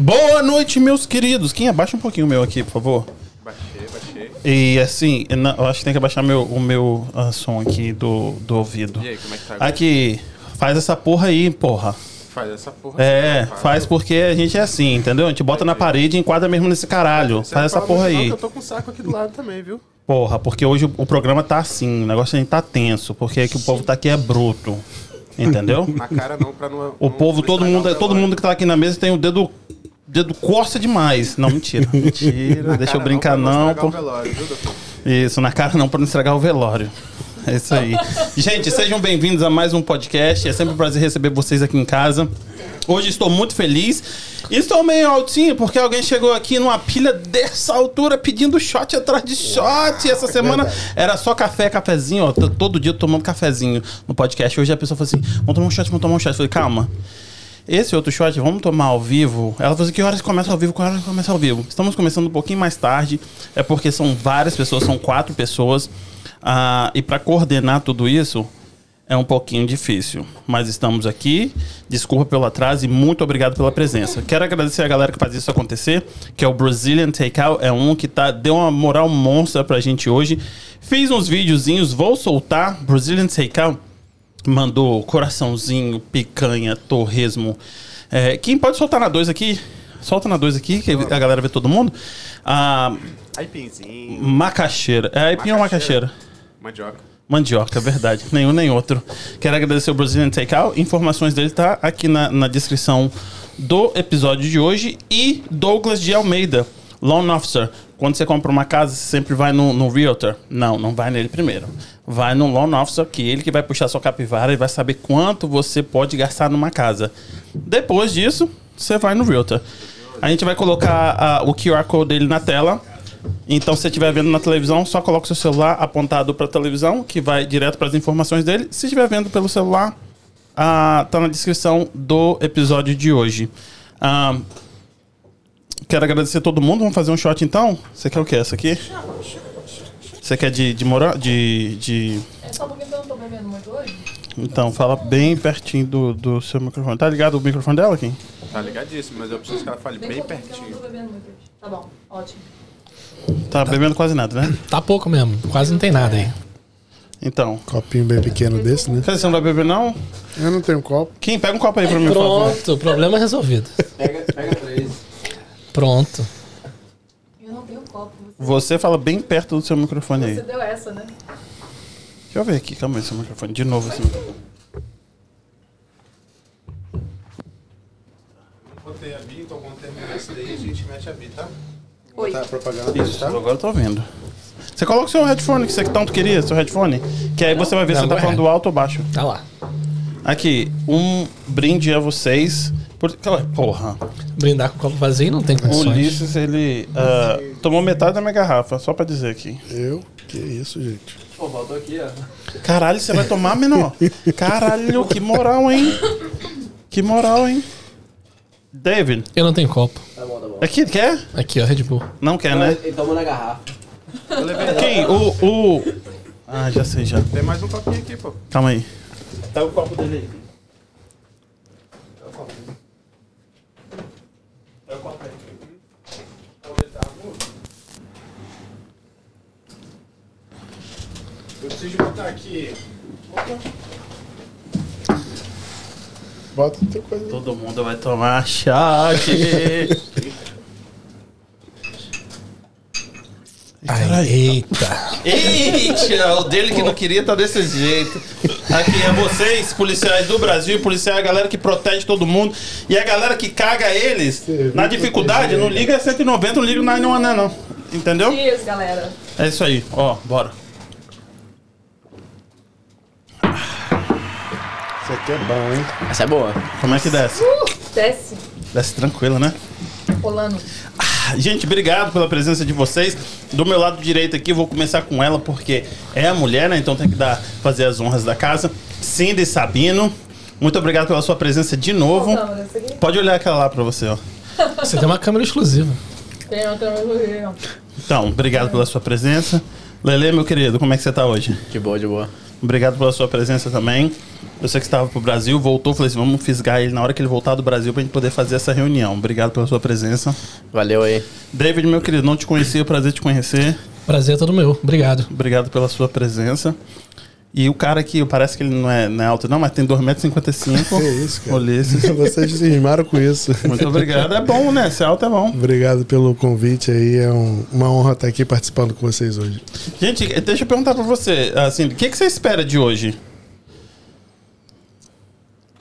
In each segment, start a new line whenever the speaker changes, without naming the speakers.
Boa noite, meus queridos. Quem abaixa um pouquinho o meu aqui, por favor.
Baixei, baixei.
E assim, eu não- acho que tem que abaixar meu, o meu ah, som aqui do, do ouvido.
E aí, como é que tá agora?
Aqui, faz essa porra aí, porra.
Faz essa porra.
É, faz porque a gente é assim, entendeu? A gente bota na parede e enquadra mesmo nesse caralho.
Você
Faz
não
essa porra
não,
aí.
que Eu tô com o saco aqui do lado também, viu?
Porra, porque hoje o, programa tá assim, o negócio a gente tá tenso, porque aqui o povo tá aqui é bruto. Entendeu?
Na cara não, pra não.
O
não-
povo,
não
todo mundo, todo mundo que tá aqui na mesa tem o dedo dedo coça demais. Não, mentira. Mentira,
Na
deixa eu
cara
brincar não,
estragar o
pô.
velório, viu?
Isso, na cara não, pra não estragar o velório. É isso aí. Gente, sejam bem-vindos a mais um podcast. É sempre um prazer receber vocês aqui em casa. Hoje estou muito feliz. Estou meio altinho porque alguém chegou aqui numa pilha dessa altura pedindo shot atrás de shot. E essa semana era só café, cafezinho, ó. Todo dia tomando cafezinho no podcast. Hoje a pessoa falou assim: vamos tomar um shot, vamos tomar um shot. Eu falei, calma. Esse outro shot, vamos tomar ao vivo. Ela falou assim: que horas começa ao vivo? Que horas começa ao vivo? Estamos começando um pouquinho mais tarde. É porque são várias pessoas, são quatro pessoas. Ah, e para coordenar tudo isso é um pouquinho difícil. Mas estamos aqui. Desculpa pelo atraso e muito obrigado pela presença. Quero agradecer a galera que faz isso acontecer, que é o Brazilian Takeout. É um que tá, deu uma moral monstra pra gente hoje. Fiz uns videozinhos, vou soltar. Brazilian Takeout mandou coraçãozinho, picanha, torresmo. É, quem pode soltar na 2 aqui? Solta na 2 aqui, que a galera vê todo mundo. Ah,
Aipinzinho,
macaxeira. É aipim ou
Macaxeira. mandioca.
Mandioca, é verdade. Nenhum nem outro. Quero agradecer o Brazilian Takeout. Informações dele tá aqui na, na descrição do episódio de hoje. E Douglas de Almeida, Loan Officer. Quando você compra uma casa, você sempre vai no, no Realtor? Não, não vai nele primeiro. Vai no Loan Officer, que ele que vai puxar sua capivara e vai saber quanto você pode gastar numa casa. Depois disso, você vai no Realtor. A gente vai colocar o QR Code dele na tela. Então, se você estiver vendo na televisão, só coloca o seu celular apontado para a televisão, que vai direto para as informações dele. Se estiver vendo pelo celular, ah, tá na descrição do episódio de hoje. Ah, quero agradecer a todo mundo. Vamos fazer um shot então? Você quer o que? Essa aqui? Você quer de, de morango? De, de.
É só porque eu não tô bebendo muito hoje?
Então, fala bem pertinho do, do seu microfone. Tá ligado o microfone dela aqui?
Tá ligadíssimo, mas eu preciso que ela fale bem
pouquinho, porque Eu não
pertinho.
tô bebendo muito hoje. Tá bom, ótimo.
Tá bebendo quase nada, né?
Tá pouco mesmo, quase não tem nada aí.
Então.
Copinho bem pequeno desse, né?
Você não vai beber, não?
Eu não tenho copo.
Quem? Pega um copo aí pra mim, por favor.
Pronto, o problema é resolvido.
Pega, pega três.
Pronto.
Eu não tenho copo. Você,
fala bem perto do seu microfone aí.
você deu essa, né?
Deixa eu ver aqui, calma aí, seu microfone. De novo esse microfone.
Botei a Bi, então quando terminar esse daí, a gente mete a Bi, tá?
Oi.
Tá propaganda
Isso, agora eu tô ouvindo. Você coloca o seu headphone que você tanto queria, seu headphone. Que aí você vai ver se você tá falando
ahead.
alto ou baixo.
Tá lá.
Aqui, um brinde a vocês. Por... Porra,
Brindar com o copo vazio não tem
o
condições.
Ulisses, ele ah, tomou metade da minha garrafa, só pra dizer aqui.
Eu? Que isso, gente.
Pô, voltou aqui, ó.
Caralho, você vai tomar, menor? Caralho, que moral, hein? Que moral, hein? David,
Eu não tenho copo.
Tá bom, tá bom.
aqui, quer?
Aqui, ó, Red Bull.
Não quer, né?
Ele tomou na garrafa.
Eu levei.
Quem? O, o... Ah, já sei, já.
Tem mais um copinho aqui, pô.
Calma aí. Pega o copo dele aí. Pega o copo aí.
Eu preciso botar aqui.
Bota outra coisa. aí.
Todo mundo vai tomar shot.
Ai, eita.
Eita, o dele que não queria tá desse jeito. Aqui é vocês, policiais do Brasil, policiais, a galera que protege todo mundo. E a galera que caga eles na dificuldade, não liga 190, não liga 911, não. Entendeu?
Isso, galera.
É isso aí, ó, bora.
Isso aqui é bom, hein?
Essa é boa.
Como é que desce?
Desce.
Desce tranquilo, né?
Rolando.
Gente, obrigado pela presença de vocês. Do meu lado direito aqui, vou começar com ela, porque é a mulher, né? Então tem que dar, fazer as honras da casa. Cindy Sabino, muito obrigado pela sua presença de novo. Pode olhar aquela lá pra você, ó.
Você tem uma câmera exclusiva.
Tem uma câmera.
Então, obrigado pela sua presença. Lele, meu querido, como é que você tá hoje?
De boa, de boa.
Obrigado pela sua presença também. Eu sei que estava pro Brasil, voltou, falei assim, vamos fisgar ele na hora que ele voltar do Brasil pra gente poder fazer essa reunião. Obrigado pela sua presença.
Valeu aí.
David, meu querido, não te conhecia, prazer te conhecer.
Prazer é todo meu. Obrigado.
Obrigado pela sua presença. E o cara aqui, parece que ele não é, não é alto não, mas tem 2,55m.
Que isso, cara.
Ulisses.
Vocês cismaram com isso.
Muito obrigado. É bom, né? Ser alto é bom.
Obrigado pelo convite aí. É um- uma honra estar aqui participando com vocês hoje.
Gente, deixa eu perguntar pra você, assim, o que, que você espera de hoje?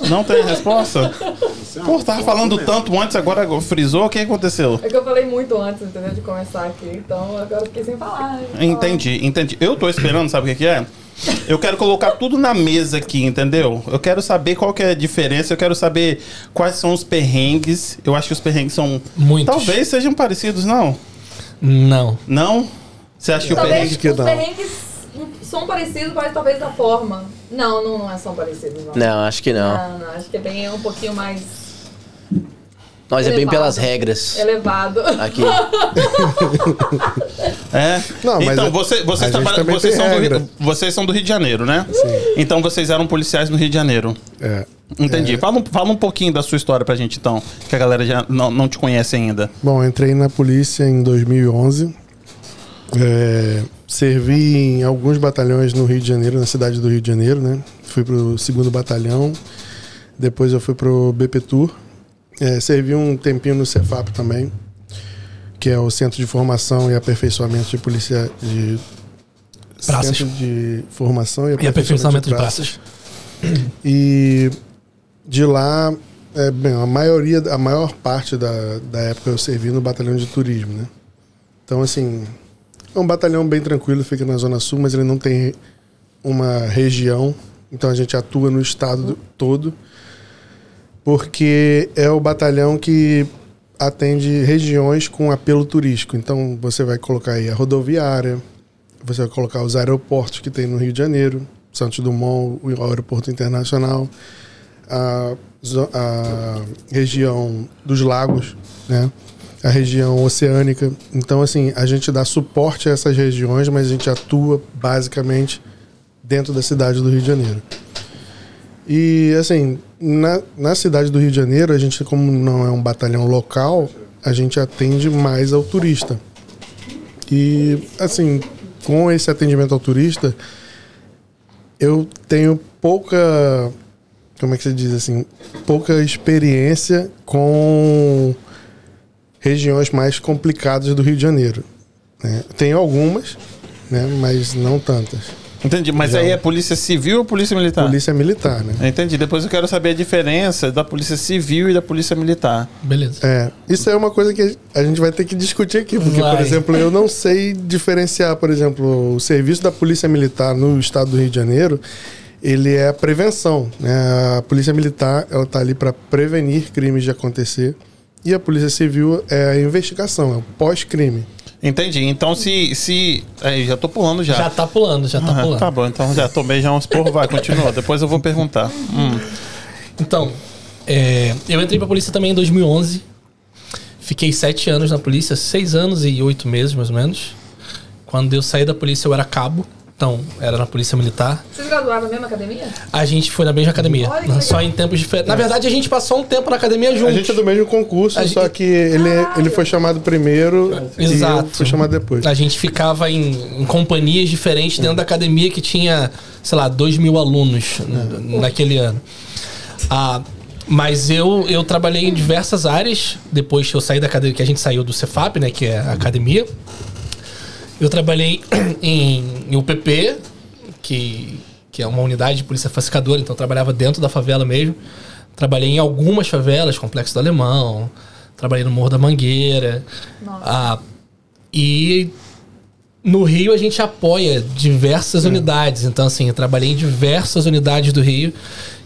Não tem resposta? Pô, tava falando tanto antes, agora frisou, o que aconteceu?
É que eu falei muito antes, entendeu? De começar aqui. Então agora eu fiquei sem falar.
Entendi, entendi. Eu tô esperando, sabe o que, que é? Eu quero colocar tudo na mesa aqui, entendeu? Eu quero saber qual que é a diferença, eu quero saber quais são os perrengues. Eu acho que os perrengues são.
Muitos.
Talvez sejam parecidos, não?
Não.
Não? Você acha que o
Talvez
perrengue.
que
os
não.
perrengues são parecidos, mas talvez da forma. Não, não, não é são parecidos, não.
Não, acho que não.
Não, não, acho que é bem um pouquinho mais
Nós é bem
Elevado.
pelas regras.
elevado.
Aqui.
É?
Não, mas
então,
a-
você, vocês,
também
vocês, são do
regra.
Vocês são do Rio de Janeiro, né?
Sim.
Então vocês eram policiais no Rio de Janeiro.
É.
Entendi. Fala, um, fala um pouquinho da sua história pra gente, então, que a galera já não, não te conhece ainda.
Bom, eu entrei na polícia em 2011. É, servi em alguns batalhões no Rio de Janeiro, na cidade do Rio de Janeiro, né? Fui pro segundo batalhão. Depois eu fui pro BP Tour. É, servi um tempinho no Cefap também, que é o Centro de Formação e Aperfeiçoamento de Polícia de
Praças.
Centro de Formação e
E aperfeiçoamento de
Praças.
praças.
E de lá, é, bem, a maioria, a maior parte da, da época eu servi no batalhão de turismo, né? Então, assim, é um batalhão bem tranquilo, fica na Zona Sul, mas ele não tem uma região, então a gente atua no estado do- todo, porque é o batalhão que atende regiões com apelo turístico. Então, você vai colocar aí a rodoviária, você vai colocar os aeroportos que tem no Rio de Janeiro, Santos Dumont, o aeroporto internacional, a, a região dos lagos, né? a região oceânica. Então, assim, a gente dá suporte a essas regiões, mas a gente atua basicamente dentro da cidade do Rio de Janeiro. E, assim, na, na cidade do Rio de Janeiro, a gente, como não é um batalhão local, a gente atende mais ao turista. E, assim, com esse atendimento ao turista, eu tenho pouca. Como é que se diz assim? Pouca experiência com regiões mais complicadas do Rio de Janeiro. né? Tenho algumas, né? mas não tantas.
Entendi. Mas
Já.
aí é polícia civil ou polícia militar?
Polícia militar, né?
Entendi. Depois eu quero saber a diferença da polícia civil e da polícia militar.
Beleza.
É, isso é uma coisa que a gente vai ter que discutir aqui, porque, por
Vai.
exemplo, eu não sei diferenciar, por exemplo, o serviço da Polícia Militar no estado do Rio de Janeiro, ele é a prevenção, né? A Polícia Militar, ela tá ali para prevenir crimes de acontecer, e a Polícia Civil é a investigação, é o pós-crime.
Entendi. Então se. se aí, já tô pulando já.
Já tá pulando, já tá
Ah,
pulando.
tá bom, então já tomei já uns porros, vai, continua. Depois eu vou perguntar. Hum.
Então, é, eu entrei pra polícia também em 2011. Fiquei sete anos na polícia, seis anos e oito meses, mais ou menos. Quando eu saí da polícia, eu era cabo. Então, era na polícia militar.
Vocês graduaram na mesma academia?
A gente foi na mesma academia.
Olha.
Só em tempos diferentes. Na verdade, a gente passou um tempo na academia juntos.
A gente é do mesmo concurso,
A
só
gente-
que ele, ele foi chamado primeiro e eu
Exato.
fui chamado depois.
A gente ficava em, em companhias diferentes dentro da academia que tinha, sei lá, dois mil alunos n- naquele ano. Ah, mas eu, eu trabalhei em diversas áreas depois que eu saí da academia, que a gente saiu do Cefap, né, que é a academia. Eu trabalhei em, em UPP, que, que é uma unidade de polícia pacificadora, então eu trabalhava dentro da favela mesmo. Trabalhei em algumas favelas, Complexo do Alemão, trabalhei no Morro da Mangueira.
Nossa.
Ah, e no Rio a gente apoia diversas unidades. Então, assim, eu trabalhei em diversas unidades do Rio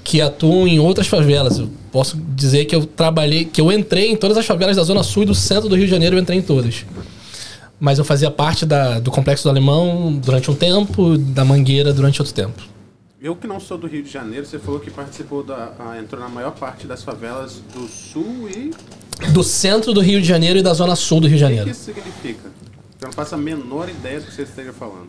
que atuam em outras favelas. Eu posso dizer que eu trabalhei, que eu entrei em todas as favelas da Zona Sul e do centro do Rio de Janeiro, eu entrei em todas. Mas eu fazia parte da- do Complexo do Alemão durante um tempo, da Mangueira durante outro tempo.
Eu que não sou do Rio de Janeiro, você falou que participou da. ah, entrou na maior parte das favelas do sul e. O
Do centro do Rio de Janeiro e da Zona Sul do Rio de
que, que
Janeiro.
isso significa? Eu não faço a menor ideia do que você esteja falando.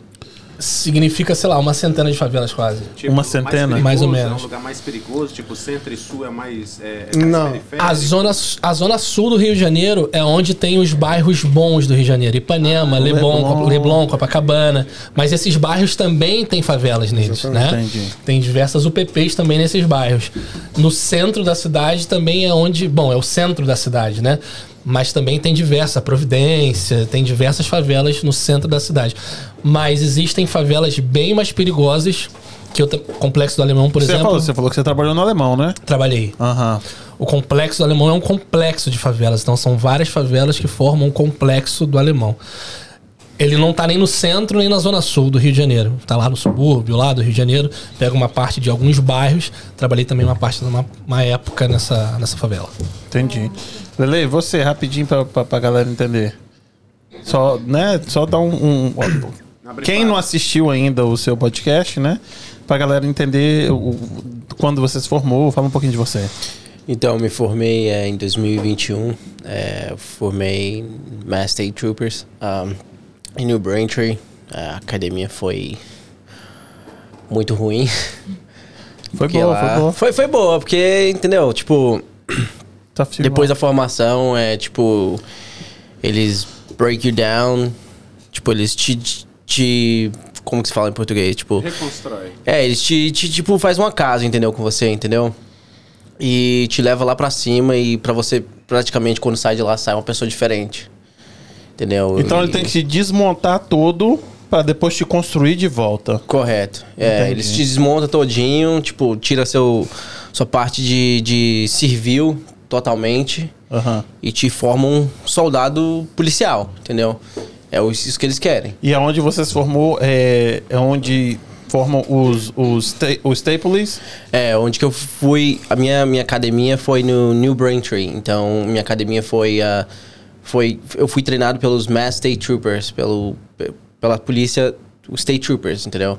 Significa, sei lá, uma centena de favelas quase.
Tipo,
Uma centena?
Mais,
Mais ou menos.
É um lugar mais perigoso, tipo, centro e sul é mais. É, é mais
Não.
periférico.
A zona, a zona sul do Rio de Janeiro é onde tem os bairros bons do Rio de Janeiro. Ipanema, Leblon,
Leblon.
Leblon, Leblon Copacabana. Mas esses bairros também têm favelas neles, né?
Entendi.
Tem diversas UPPs também nesses bairros. No centro da cidade também é onde... Bom, é o centro da cidade, né? Mas também tem diversa Providência, tem diversas favelas no centro da cidade. Mas existem favelas bem mais perigosas que o Complexo do Alemão, por
Você
exemplo.
falou, você falou que você trabalhou no alemão, né?
Trabalhei.
Aham.
O complexo do alemão é um complexo de favelas. Então são várias favelas que formam um complexo do alemão. Ele não tá nem no centro nem na zona sul do Rio de Janeiro. Tá lá no subúrbio, lá do Rio de Janeiro. Pega uma parte de alguns bairros. Trabalhei também uma parte de uma, uma época nessa, nessa favela.
Entendi. Lele, você, rapidinho pra, pra, pra galera entender. Só, né? Só dar um. um- quem não assistiu ainda o seu podcast, né? Pra galera entender o, quando você se formou, fala um pouquinho de você.
Então, eu me formei eh, em 2021. eh, eu formei em Mass State Troopers um, em New Braintree. A academia foi muito ruim.
Foi boa,
lá-
foi boa.
Foi, foi boa, porque, entendeu? Tipo,
Tá
depois da formação, é tipo, eles break you down. Tipo, eles te. te como que se fala em português? Tipo,
Reconstrói.
é, eles te, te, tipo, faz uma casa, entendeu? Com você, entendeu? E te leva lá pra cima e pra você, praticamente, quando sai de lá, sai uma pessoa diferente. Entendeu?
Então
E-
ele tem que te desmontar todo pra depois te construir de volta.
Correto. É,
Entendi.
eles te desmontam todinho, tipo, tira seu, sua parte de, de civil totalmente
Aham.
e te formam um soldado policial, entendeu? É o- isso que eles querem.
E aonde você se formou é, é onde formam os, os, os Staples.
É, onde que eu fui, a minha, minha academia foi no New Braintree, então minha academia foi, ah, foi, eu fui treinado pelos Mass State Troopers, pelo, pe- pela polícia, os State Troopers, entendeu?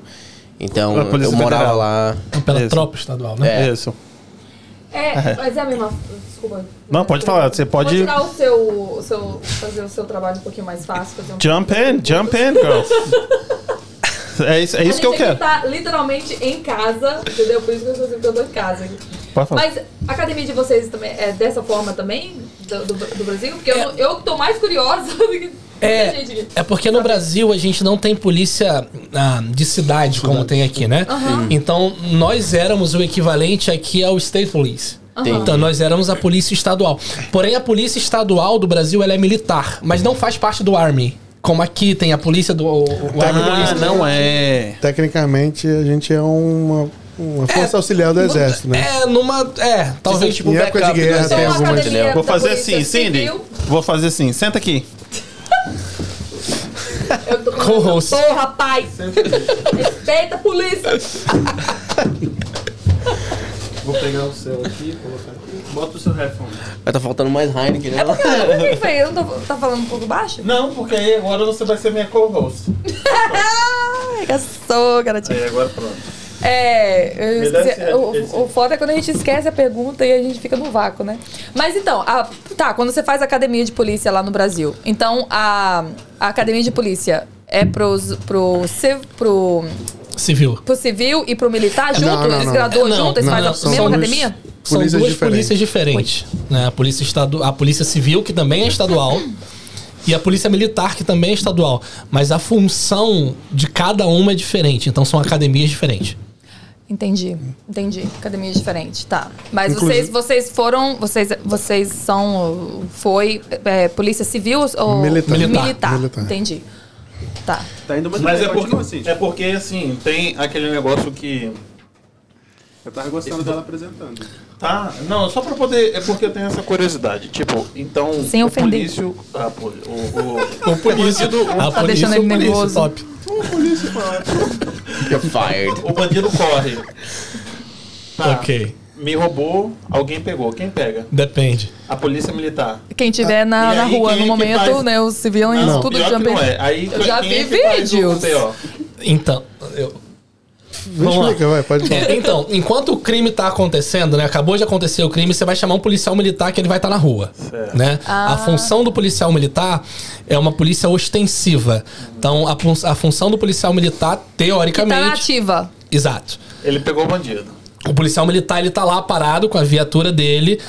Então, eu morava
Federal.
lá...
Pela
Isso.
tropa estadual, né?
É.
Isso.
É, mas é a mesma. Desculpa.
Não, pode falar, você pode-
Vou tirar o seu, o seu. fazer o seu trabalho um pouquinho mais fácil. Um
Jump in, jump in, girl. É isso, é isso que eu quero.
tá literalmente em casa, entendeu? Por isso que eu estou que eu tô em casa.
Pode falar.
Mas a academia de vocês também é dessa forma também? Do, do, do Brasil? Porque eu, eu que tô mais curiosa do que
É, é porque no Brasil a gente não tem polícia ah, de cidade como tem aqui, né? Então nós éramos o equivalente aqui ao State Police.
Entendi.
Então nós éramos a polícia estadual. Porém a polícia estadual do Brasil ela é militar, mas não faz parte do Army. Como aqui tem a polícia do o, o Army
Ah,
Police.
não é.
Tecnicamente, a gente é uma, uma força auxiliar do exército, né?
É, numa. É, talvez.
tipo
Em época de
do
guerra tem
a
algumas-
academia
entendeu?
Vou fazer assim, Cindy.
Civil-
Vou fazer assim, senta aqui.
Eu tô
Co-host.
Porra, rapaz! Respeita a polícia!
Vou pegar o seu aqui e colocar aqui. Bota o seu headphone.
Mas tá faltando mais Heineken, né?
É porque, por que que foi? Eu não tô tá falando um pouco baixo?
Não, porque aí agora você vai ser minha co-host.
Gastou, garotinho.
Aí agora pronto.
É, esqueci- o, o foda é quando a gente esquece a pergunta e a gente fica no vácuo, né? Mas então, a- tá, quando você faz academia de polícia lá no Brasil, então a, a academia de polícia é pros, pro, civ- pro,
Civil.
pro civil e pro militar junto?
não,
Eles graduam
Não,
junto? Eles fazem a
são
mesma academia?
São
Polícias
duas
diferentes.
polícias diferentes. Né? A, polícia estadu... a polícia civil, que também é estadual, e a polícia militar, que também é estadual. Mas a função de cada uma é diferente. Então são academias diferentes.
Entendi, entendi. Academia diferente, tá. Mas
Inclusive-
vocês, vocês foram, vocês, vocês são, foi é, polícia civil ou
Militar.
Militar.
Militar.
Entendi. Tá.
Tá indo muito
Mas
bem,
é porque,
assim.
é porque, assim, tem aquele negócio que...
Eu tava gostando dela apresentando.
Tá, não, só pra poder. É porque eu tenho essa curiosidade. Tipo, então.
Sem
o
ofender.
polício. Ah, poli- o, o, o
Tá
polícia,
deixando
o
ele
polícia,
nervoso.
top.
You're fired.
O bandido corre. Tá,
Ok.
Me roubou, alguém pegou. Quem pega?
Depende.
A polícia militar.
Quem tiver na,
E
na
aí,
rua
quem é
no
que
momento,
faz?
né, os civis, tudo
pior que
jumping.
não é. Aí,
Eu já vi
é o
vídeos.
Então, eu. Vamos lá.
Explica, vai, pode falar.
É, então, enquanto o crime tá acontecendo, né? Acabou de acontecer o crime, você vai chamar um policial militar que ele vai estar na rua. Né? A função do policial militar é uma polícia ostensiva. Então, a, a função do policial militar,
Tá na
teoricamente.
ativa.
Exato.
Ele pegou o bandido.
O policial militar, ele tá lá parado com a viatura dele,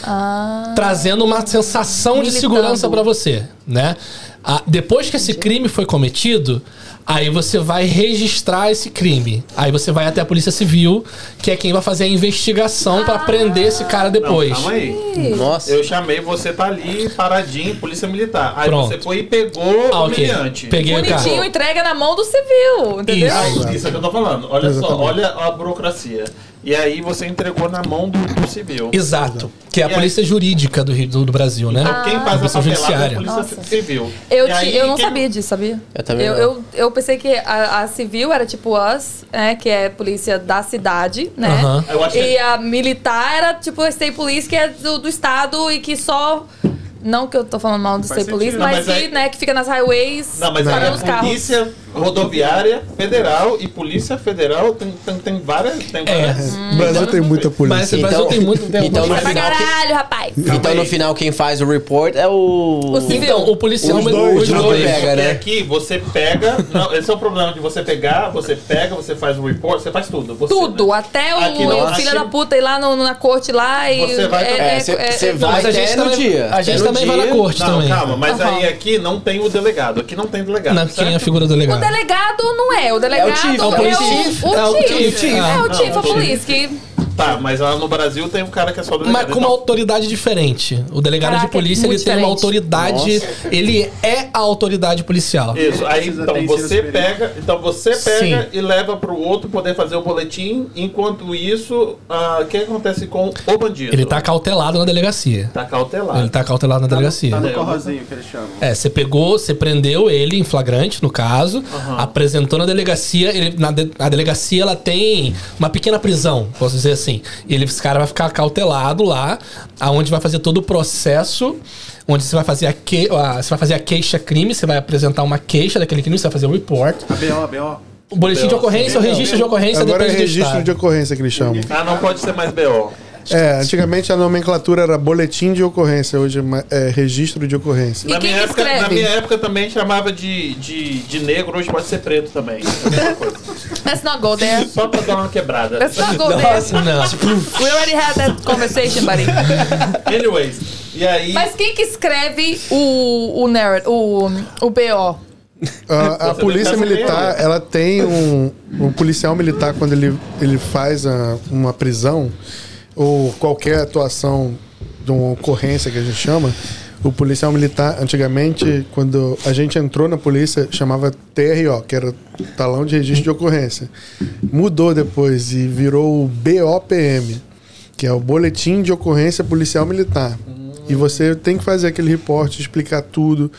trazendo uma sensação de
Militando.
segurança pra você, né? Ah, depois que esse crime foi cometido, aí você vai registrar esse crime. Aí você vai até a Polícia Civil, que é quem vai fazer a investigação pra prender esse cara depois.
Não, calma aí.
Nossa.
Eu chamei, você tá ali, paradinho, polícia militar. Aí
Pronto.
você foi e pegou
Ah,
o
ok.
humilhante.
Peguei o
Bonitinho,
cara.
entrega na mão do civil, entendeu?
Isso.
Aí, isso é que eu tô falando. Olha só,
Exatamente.
olha a burocracia. E aí você entregou na mão do, do civil.
Exato. Que é a
E aí-
polícia jurídica do, Rio- do, do Brasil, né?
Então, quem faz a
Polícia
papelada é a
judiciária.
polícia
Nossa.
civil.
Eu,
E
ti-
aí,
eu não
quem-
sabia disso, sabia?
Eu também
eu,
não.
eu, eu pensei que a, a civil era tipo us, né? Que é polícia da cidade, né?
Aham.
Eu acho que-
E a militar era tipo a state police, que é do, do estado e que só. Não que eu tô falando mal state police,
sentido.
mas,
mas
que,
aí-
né, que fica nas highways
Não, mas aí
parando os carros.
polícia rodoviária federal e polícia federal tem, tem, tem várias. Tem
É.
várias
O Brasil tem muita
Mas
polícia.
esse Brasil tem muito tempo.
então no
Vai pra
final, que-
caralho, rapaz.
então no final quem faz o report é o.
O civil.
Então, o policial...
Os dois,
os
Não,
dois.
pega, né?
aqui você pega. Não, esse é o problema de você pegar, você pega, você faz o report, você faz tudo. Você,
Tudo, até o
Aqui não,
filho da puta ir lá no- na corte lá e.
Você vai-
É, você você
Não,
vai
mas a gente
no
também-
dia.
a gente
no
também vai na corte
Não,
também.
calma, mas
Aham.
aí aqui não tem o delegado. Aqui não tem delegado.
Não,
certo?
quem é a figura do
O
delegado?
delegado não é, o delegado
chief,
é
é
o,
o
chief.
o,
É o
chief.
chief.
É
Ah.
o chief of police que
Tá, mas lá no Brasil tem um cara que é só delegado.
Mas com uma
então-
autoridade diferente. O delegado
Caraca,
de polícia,
é
ele
muito
tem uma
diferente.
autoridade. Ele é a autoridade policial.
Isso, aí então você pega, então você pega
Sim.
e leva pro outro poder fazer o boletim. Enquanto isso, ah, o que acontece com o bandido?
Ele tá cautelado na delegacia.
Tá cautelado.
Ele tá cautelado na delegacia.
Tá no
É,
corrozinho que eles chamam.
É, você pegou, você prendeu ele em flagrante, no caso, apresentou na delegacia. Ele, na, de- a delegacia ela tem uma pequena prisão, posso dizer assim. E ele, esse cara vai ficar cautelado lá, aonde vai fazer todo o processo, onde você vai fazer a, que, a- você vai fazer a queixa crime, você vai apresentar uma queixa daquele crime, você vai fazer o report.
A BO, a BO.
O boletim de ocorrência, o registro de ocorrência
Agora é
depende do
registro de ocorrência que eles chamam.
Ah, não pode ser mais BO.
É, antigamente a nomenclatura era boletim de ocorrência, hoje é é registro de ocorrência.
E
Na
quem
minha, época, na minha época também chamava de, de, de negro, hoje pode ser preto também. É.
Let's not go there.
Só pra dar uma quebrada.
Let's not go
Nossa,
there.
não.
We already had that conversation, buddy.
Anyways, e aí.
Mas quem que escreve o, o, narrat- o, o BO?
A, a polícia militar, ela tem um, um policial militar quando ele, ele faz a- uma prisão ou qualquer atuação de uma ocorrência que a gente chama. O policial militar, antigamente, quando a gente entrou na polícia, chamava TRO, que era talão de registro de ocorrência. Mudou depois e virou o BOPM, que é o Boletim de Ocorrência Policial Militar. E você tem que fazer aquele reporte, explicar tudo.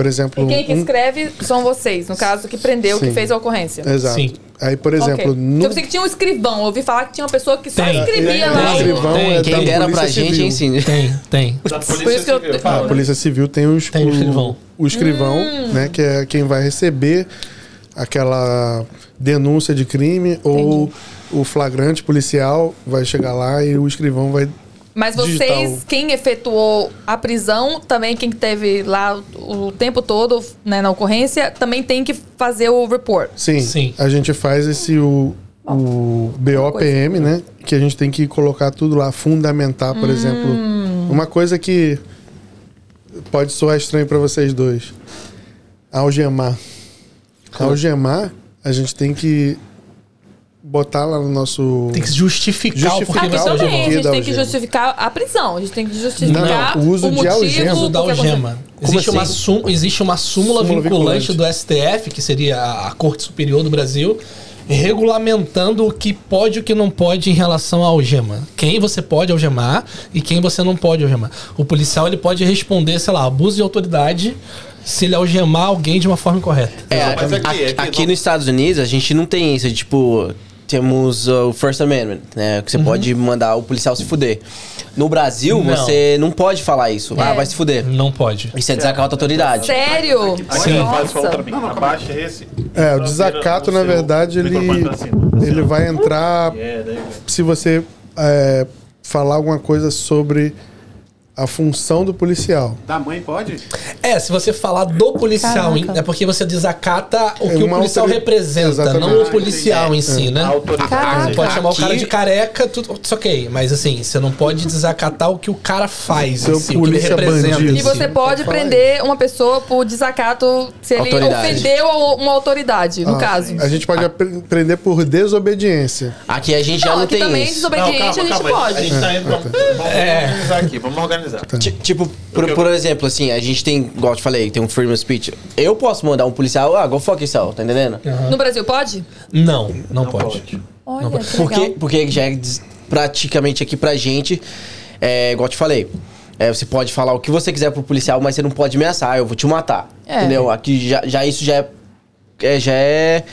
Por exemplo,
E quem que
um-
escreve são vocês, no caso que prendeu, que
Sim.
fez a ocorrência.
Exato.
Sim.
Aí, por exemplo,
Ok.
no...
Eu pensei que tinha um escrivão. Eu ouvi falar que tinha uma pessoa que só
Tem.
escrevia
Tem.
lá.
Tem.
o-
escrivão
tem,
é
quem
dera
Polícia
pra gente,
Civil.
hein, Cine?
Tem, tem.
Da polícia
que eu-
civil,
A
fala.
Polícia Civil tem, os,
Tem o escrivão.
o escrivão,
Hum.
né, que é quem vai receber aquela denúncia de crime ou o flagrante policial vai chegar lá e o escrivão vai
Mas vocês,
digital.
quem efetuou a prisão, também quem teve lá o, tempo todo né, na ocorrência, também tem que fazer o report.
Sim,
Sim.
a gente faz esse o, o BOPM, né? Que a gente tem que colocar tudo lá, fundamentar, por exemplo. Uma coisa que pode soar estranho para vocês dois. Algemar. Algemar, a gente tem que botar lá no nosso.
Tem que justificar, o porquê
Justificar o
também,
algemou.
a
porquê
gente tem que
algema.
justificar a prisão. A gente tem que justificar
Não, o uso de
motivo
algema.
O uso da algema. Existe, uma
assim?
sum- existe uma súmula,
Súmula
vinculante,
vinculante.
do STF, que seria a a Corte Superior do Brasil, regulamentando o que pode e o que não pode em relação à algema. Quem você pode algemar e quem você não pode algemar. O policial ele pode responder, sei lá, abuso de autoridade se ele algemar alguém de uma forma incorreta.
É,
Não, mas aqui-
aqui,
aqui
aqui
não-
nos Estados Unidos a gente não tem isso, de, tipo, temos uh, o First Amendment, né? Que você pode mandar o policial se fuder. No Brasil,
Não.
você não pode falar isso. Ah,
É.
vai se fuder.
Não pode.
Isso é desacato à autoridade.
Sério?
Sim.
Nossa.
Abaixa esse.
É, o desacato, na verdade, ele, ele vai entrar
É, daí-
se você é, falar alguma coisa sobre a função do policial.
Da mãe pode?
É, se você falar do policial,
Caraca.
é porque você desacata o
É
que o
uma
policial
autori-
representa,
Exatamente.
não o policial em si, né?
A autoridade.
Você pode chamar o cara
Aqui-
de careca, tudo isso ok. Mas assim, você não pode desacatar o que o cara faz,
Seu
em si, o que ele representa.
bandido.
E você pode prender uma pessoa por desacato se ele
Autoridade.
ofendeu a- uma autoridade, no
Ah,
caso.
A gente pode apre- prender por desobediência.
Aqui a gente já
Não,
não
aqui
tem
também
isso.
desobediente a gente
A
pode.
gente tá indo. Vamos organizar aqui, vamos organizar.
Ti- Tipo, por, por exemplo, assim, a gente tem, igual eu te falei, tem um freedom of speech. Eu posso mandar um policial, ah, go fuck yourself, tá entendendo?
No Brasil pode?
Não, não, pode.
Olha, que
Porque,
legal.
porque já é praticamente aqui pra gente, é, igual eu te falei, é, você pode falar o que você quiser pro policial, mas você não pode ameaçar, eu vou te matar.
É.
Entendeu? Aqui já, já isso já é, é- já é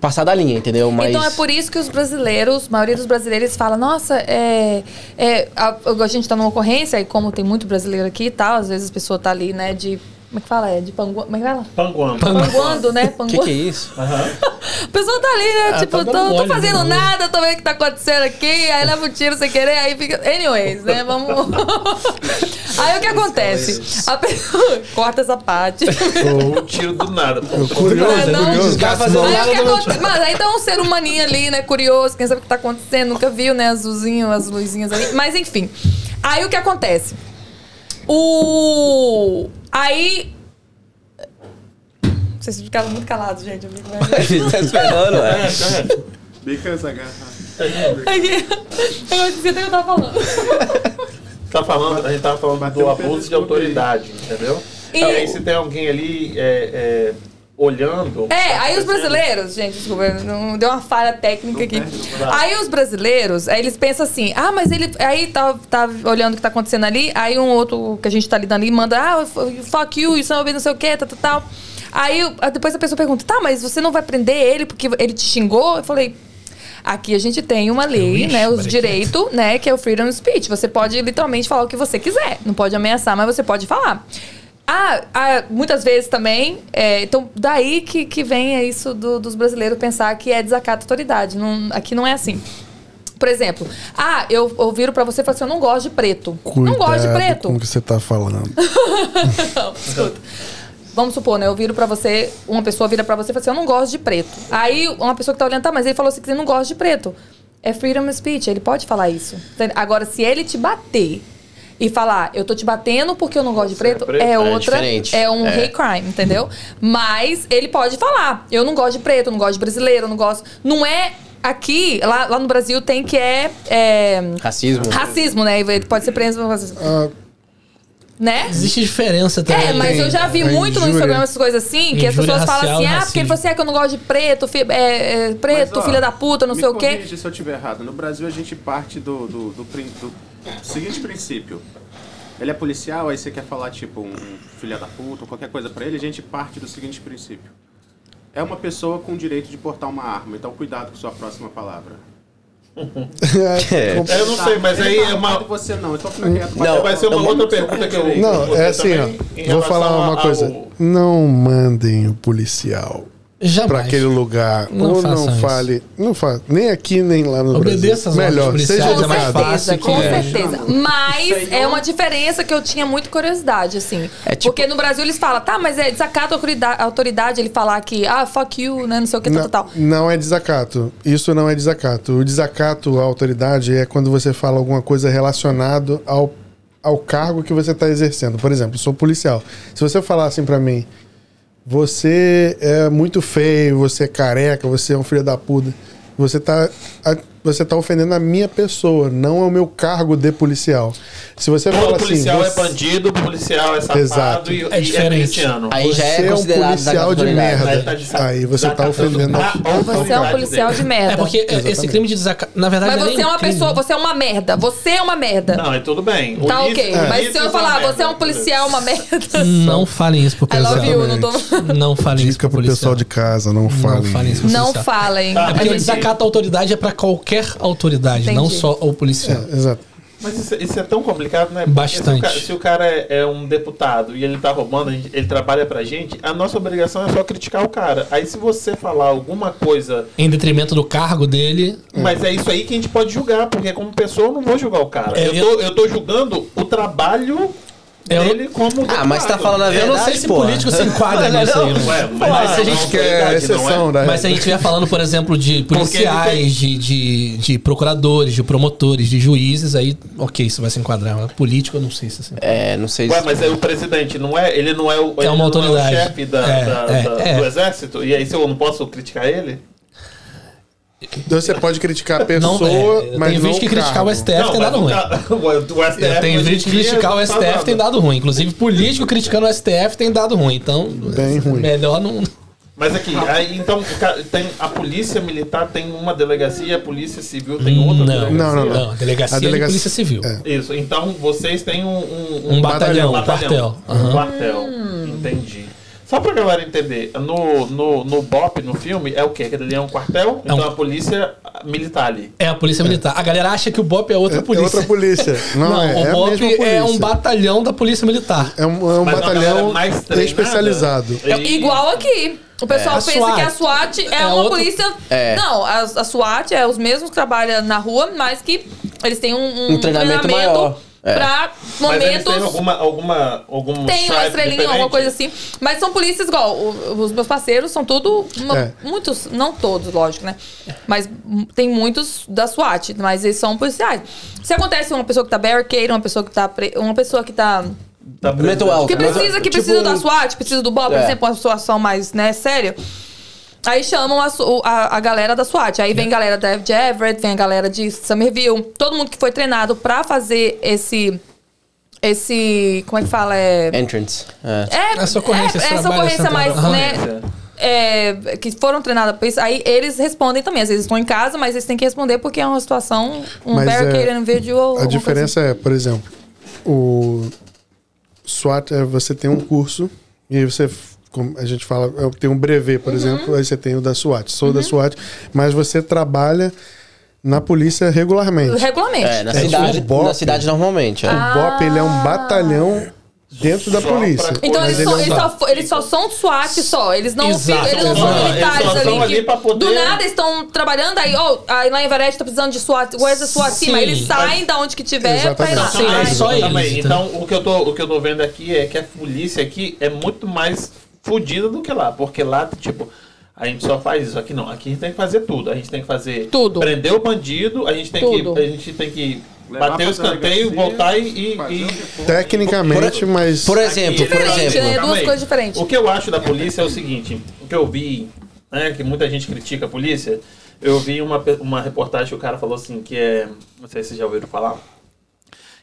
passar da linha, entendeu? Mas
Então é por isso que os brasileiros, a maioria dos brasileiros fala, nossa, é, é, a, a gente tá numa ocorrência, e como tem muito brasileiro aqui e tal, às vezes a pessoa tá ali, né, de. Como é que fala? É de pangu... Como é que fala?
Panguando.
Panguando, né?
o que,
Panguando.
que é isso?
A pessoa tá ali, né?
Ah,
tipo,
tá
tô, tô fazendo
né?
nada, tô vendo o que tá acontecendo aqui, aí leva um tiro sem querer, aí fica. Anyways, né? Vamos. aí o que acontece? A pessoa. Corta essa parte.
Um tiro do nada.
Curioso,
É, não.
curioso.
Desgaste fazendo
Aí, o que
nada, não
aconte- Mas aí tá um ser humaninho ali, né? Curioso, quem sabe o que tá acontecendo, nunca viu, né? Azulzinho, as luzinhas ali. Mas enfim. Aí o que acontece? O. Aí. Vocês ficaram muito calados, gente. Eu fico vendo.
tá esperando, é.
Bica essa garrafa.
Eu esqueci até o que eu tava falando.
Tá falando, a gente tava falando
Bateu
do abuso de autoridade, entendeu?
E-
E aí se tem alguém ali é, é, olhando.
É, aí os brasileiros, gente, desculpa, não deu uma falha técnica aqui. Aí os brasileiros, aí eles pensam assim, ah, mas ele. Aí tá, tá olhando o que tá acontecendo ali, aí um outro que a gente tá lidando ali manda, ah, fuck you, isso não sei o que, tal, tal, tal. Aí depois a pessoa pergunta, tá, mas você não vai prender ele porque ele te xingou? Eu falei. Aqui a gente tem uma lei,
Ixi,
né? Os
Maria.
direitos, né? Que é o freedom of speech. Você pode literalmente falar o que você quiser. Não pode ameaçar, mas você pode falar. Ah, ah, muitas vezes também. é, então, daí que, que vem é isso do- dos brasileiros pensar que é desacato à autoridade. Não- aqui não é assim. Por exemplo, ah, eu, eu viro pra você e falo assim: eu não gosto de preto. não gosto de
Cuidado
preto.
com o que você tá falando.
Não, escuta. Vamos supor, né? Eu viro pra você, uma pessoa vira pra você e fala assim: eu não gosto de preto. Aí uma pessoa que tá olhando, tá, mas ele falou assim que você não gosta de preto. É freedom of speech, ele pode falar isso. Agora, se ele te bater e falar, eu tô te batendo porque eu não gosto de preto,
preto?
é
É
outra.
diferente.
É um
É.
hate crime, entendeu? Mas ele pode falar, eu não gosto de preto, eu não gosto de brasileiro, eu não gosto. Não é. Aqui, lá, lá no Brasil, tem que é, é
Racismo.
racismo, né? Ele pode ser preso,
Ah,
né?
Existe diferença também.
É, mas eu já vi muito no
injúria.
Instagram essas coisas assim, que as pessoas falam assim, ah, porque ele
racismo.
falou assim, ah, que eu não gosto de preto, fi- é, é, preto,
Mas, ó,
filha da puta, não
me
sei o quê.
corrige se eu estiver errado. No Brasil a gente parte do, do, do do seguinte princípio. Ele é policial, aí você quer falar tipo um filha da puta ou qualquer coisa pra ele, a gente parte do seguinte princípio. É uma pessoa com o direito de portar uma arma, então cuidado com sua próxima palavra.
É.
Eu não sei, mas aí
tá
é uma.
você não, então.
Não,
vai ser uma
não,
outra pergunta que eu.
Não,
vou
é assim, ó. Vou falar uma coisa. Não mandem o policial
Jamais.
pra aquele lugar.
Não
ou não
isso.
fale. Não fa Nem aqui, nem lá no
Obedeça as
Brasil. Melhor, seja
é mais
educado.
fácil.
com
que é.
certeza. Mas é uma diferença que eu tinha muito curiosidade, assim.
É tipo-
Porque no Brasil eles falam, tá, mas é desacato à autoridade, ele falar que, ah, fuck you, né, não sei o que, tal,
Não,
tal, tal.
não é desacato. Isso não é desacato. O desacato à autoridade é quando você fala alguma coisa relacionado ao, ao cargo que você está exercendo. Por exemplo, eu sou policial. Se você falar assim pra mim, você é muito feio, você é careca, você é um filho da puta, você tá você tá ofendendo a minha pessoa, não é o meu cargo de policial. Se você fala
Todo
assim,
policial
você,
é bandido, o policial é safado
Exato.
e,
É
e
diferente.
Aí já
você
é
é um
considerado
policial de merda.
Aí tá
Aí você tá
desacatando
ofendendo
a
a-
Você é um policial de merda.
É porque esse
Exatamente.
crime de desacato. Na verdade,
Mas
é
você
nem
é uma
crime.
pessoa, você é uma merda. Você é uma merda.
Não, é tudo bem.
Tá
Ulisses-
ok. Mas se eu falar, você é um policial, uma merda.
Não falem isso pro pessoal.
não tô.
Não falem isso pro
pro pessoal
policial.
de casa, não
Não
falem.
falem isso pro
Não
policial.
falem.
Tá,
É
A
porque o desacato à autoridade é pra qualquer autoridade, não
Entendi.
só ao policial.
É, exato.
Mas isso, isso é tão complicado, né? Porque
Bastante.
Se o cara, se o cara é, é um deputado e ele tá roubando, a gente- ele trabalha pra gente, a nossa obrigação é só criticar o cara. Aí se você falar alguma coisa,
Em detrimento do cargo dele.
mas é isso aí que a gente pode julgar, porque como pessoa eu não vou julgar o cara.
É,
eu, tô, eu tô julgando o trabalho
Eu-
dele como
Ah, mas tá falando a
Eu
verdade,
não sei se
porra.
político se enquadra nisso aí. né?
Ué, mas,
Mas se a
não,
gente
não,
é
autoridade, não
exceção da
Mas se a gente estiver falando, por exemplo, de policiais, de, de, de procuradores, de promotores, de juízes, aí, ok, isso vai se enquadrar. Mas político, eu não sei se assim.
É, não sei se...
Ué, mas aí o presidente não é, ele não é o, ele
uma
não
autoridade.
é o chefe da,
É,
da-
é,
da-
é.
do exército? E aí se eu não posso criticar ele?
Então você pode criticar a pessoa,
Não, é,
mas
tenho
não
vídeo que criticar o. STF tem
mas
dado ruim.
ca- o STF
Eu tenho
hoje em
vídeo que criticar o
não tá
STF tem dado ruim. Inclusive, político criticando o STF tem dado ruim. Então,
Bem ruim.
melhor não.
Mas aqui, aí então tem, a polícia militar tem uma delegacia, a polícia civil tem outra
Não,
delegacia.
Não, não,
Não, delegacia,
A
de
delegacia-
Polícia Civil.
é.
Isso, então vocês têm um, um,
Um batalhão, um quartel.
Um
Aham.
quartel, entendi. Só pra galera entender, no, no, no BOP, no filme, é o quê? Que ali é um quartel?
É um-
Então a polícia militar ali.
É a Polícia Militar. A galera acha que o BOP é outra
É,
polícia.
é outra polícia. Não,
Não,
é,
o
é
BOP é um batalhão da Polícia Militar.
É um, é um batalhão
mais
especializado.
É igual aqui. O pessoal
É.
Pensa que a SWAT é,
É
uma
outro-
polícia.
É.
Não, a, a SWAT é os mesmos que trabalham na rua, mas que eles têm um, um
Um treinamento maior. É.
pra
Mas eles têm
momentos.
alguma, alguma, algum
Tem uma estrelinha, alguma
diferente?
coisa assim. Mas são polícias igual. os meus parceiros são tudo. uma-
É.
Muitos, não todos, lógico, né? Mas tem muitos da SWAT, mas eles são policiais. Se acontece uma pessoa que tá barricade, uma pessoa que tá. pre- Uma pessoa que tá.
Tá preso.
Mental health.
Que
Mas,
precisa, que
tipo,
precisa da SWAT, precisa do BOP, por
É.
exemplo, uma situação mais, né, séria. Aí chamam a, a, a galera da SWAT. Aí vem galera da de Everett, vem a galera de Somerville. Todo mundo que foi treinado pra fazer esse. Esse. Como é que fala? É.
Entrance. É.
É,
A socorrência,
é, é
trabalho
socorrência
Aham.
né? é, que foram treinadas pra isso. Aí eles respondem também. Às vezes estão em casa, mas eles têm que responder porque é uma situação, um
Mas,
barricade
é,
individual.
A diferença é, por exemplo, o SWAT é você tem um curso e aí você, como a gente fala, é, tem um brevet,
Uhum.
por exemplo, aí você tem o da SWAT. Sou da SWAT, mas você trabalha na polícia regularmente.
Regularmente.
É, na
É,
cidade,
tipo, BOP.
na cidade normalmente. É.
Ah.
O BOP ele é um batalhão dentro da
Só
polícia.
Então
Mas
eles,
ele
só,
é um
eles,
ba-
só, eles só são SWAT só. Eles não,
Exato.
ficam- eles não são
só-
militares
eles só
ali.
são ali
que
poder-
Do nada eles estão trabalhando, aí, ó, aí lá em Everett tá precisando de SWAT. Where's the SWAT team?
Sim.
Eles saem da onde que tiver pra ir lá.
Exatamente.
Sim,
Ai,
é só eles, então.
Então, o que, eu tô, o que eu tô vendo aqui é que a polícia aqui é muito mais fodida do que lá. Porque lá, tipo, a gente só faz isso. Aqui não. Aqui a gente tem que fazer tudo. A gente tem que fazer.
Tudo.
Prender o bandido, a gente tem,
Tudo.
que, a gente tem que
Levar
bater o escanteio, voltar e. e- e-.
Tecnicamente, mas
Por exemplo, por
Diferente,
exemplo.
né? Duas coisas diferentes.
O que eu acho da polícia é o seguinte: o que eu vi, né, que muita gente critica a polícia, eu vi uma, uma reportagem que o cara falou assim, que é. Não sei se vocês já ouviram falar.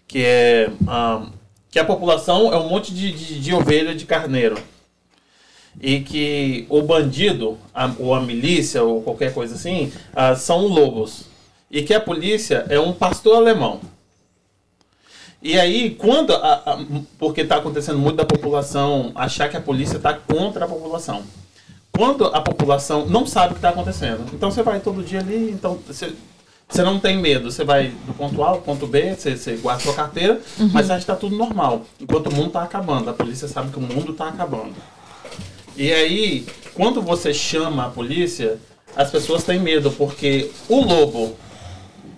Que é. ah, que a população é um monte de, de, de ovelha de carneiro. E que o bandido, a, ou a milícia, ou qualquer coisa assim, ah, são lobos. E que a polícia é um pastor alemão. E aí, quando. a- a- porque está acontecendo muito da população achar que a polícia está contra a população. Quando a população não sabe o que está acontecendo. Então você vai todo dia ali, então você, você não tem medo. Você vai do ponto A ao ponto B, você, você guarda sua carteira, mas você acha que está tudo normal. Enquanto o mundo está acabando. A polícia sabe que o mundo está acabando. E aí, quando você chama a polícia, as pessoas têm medo, porque o lobo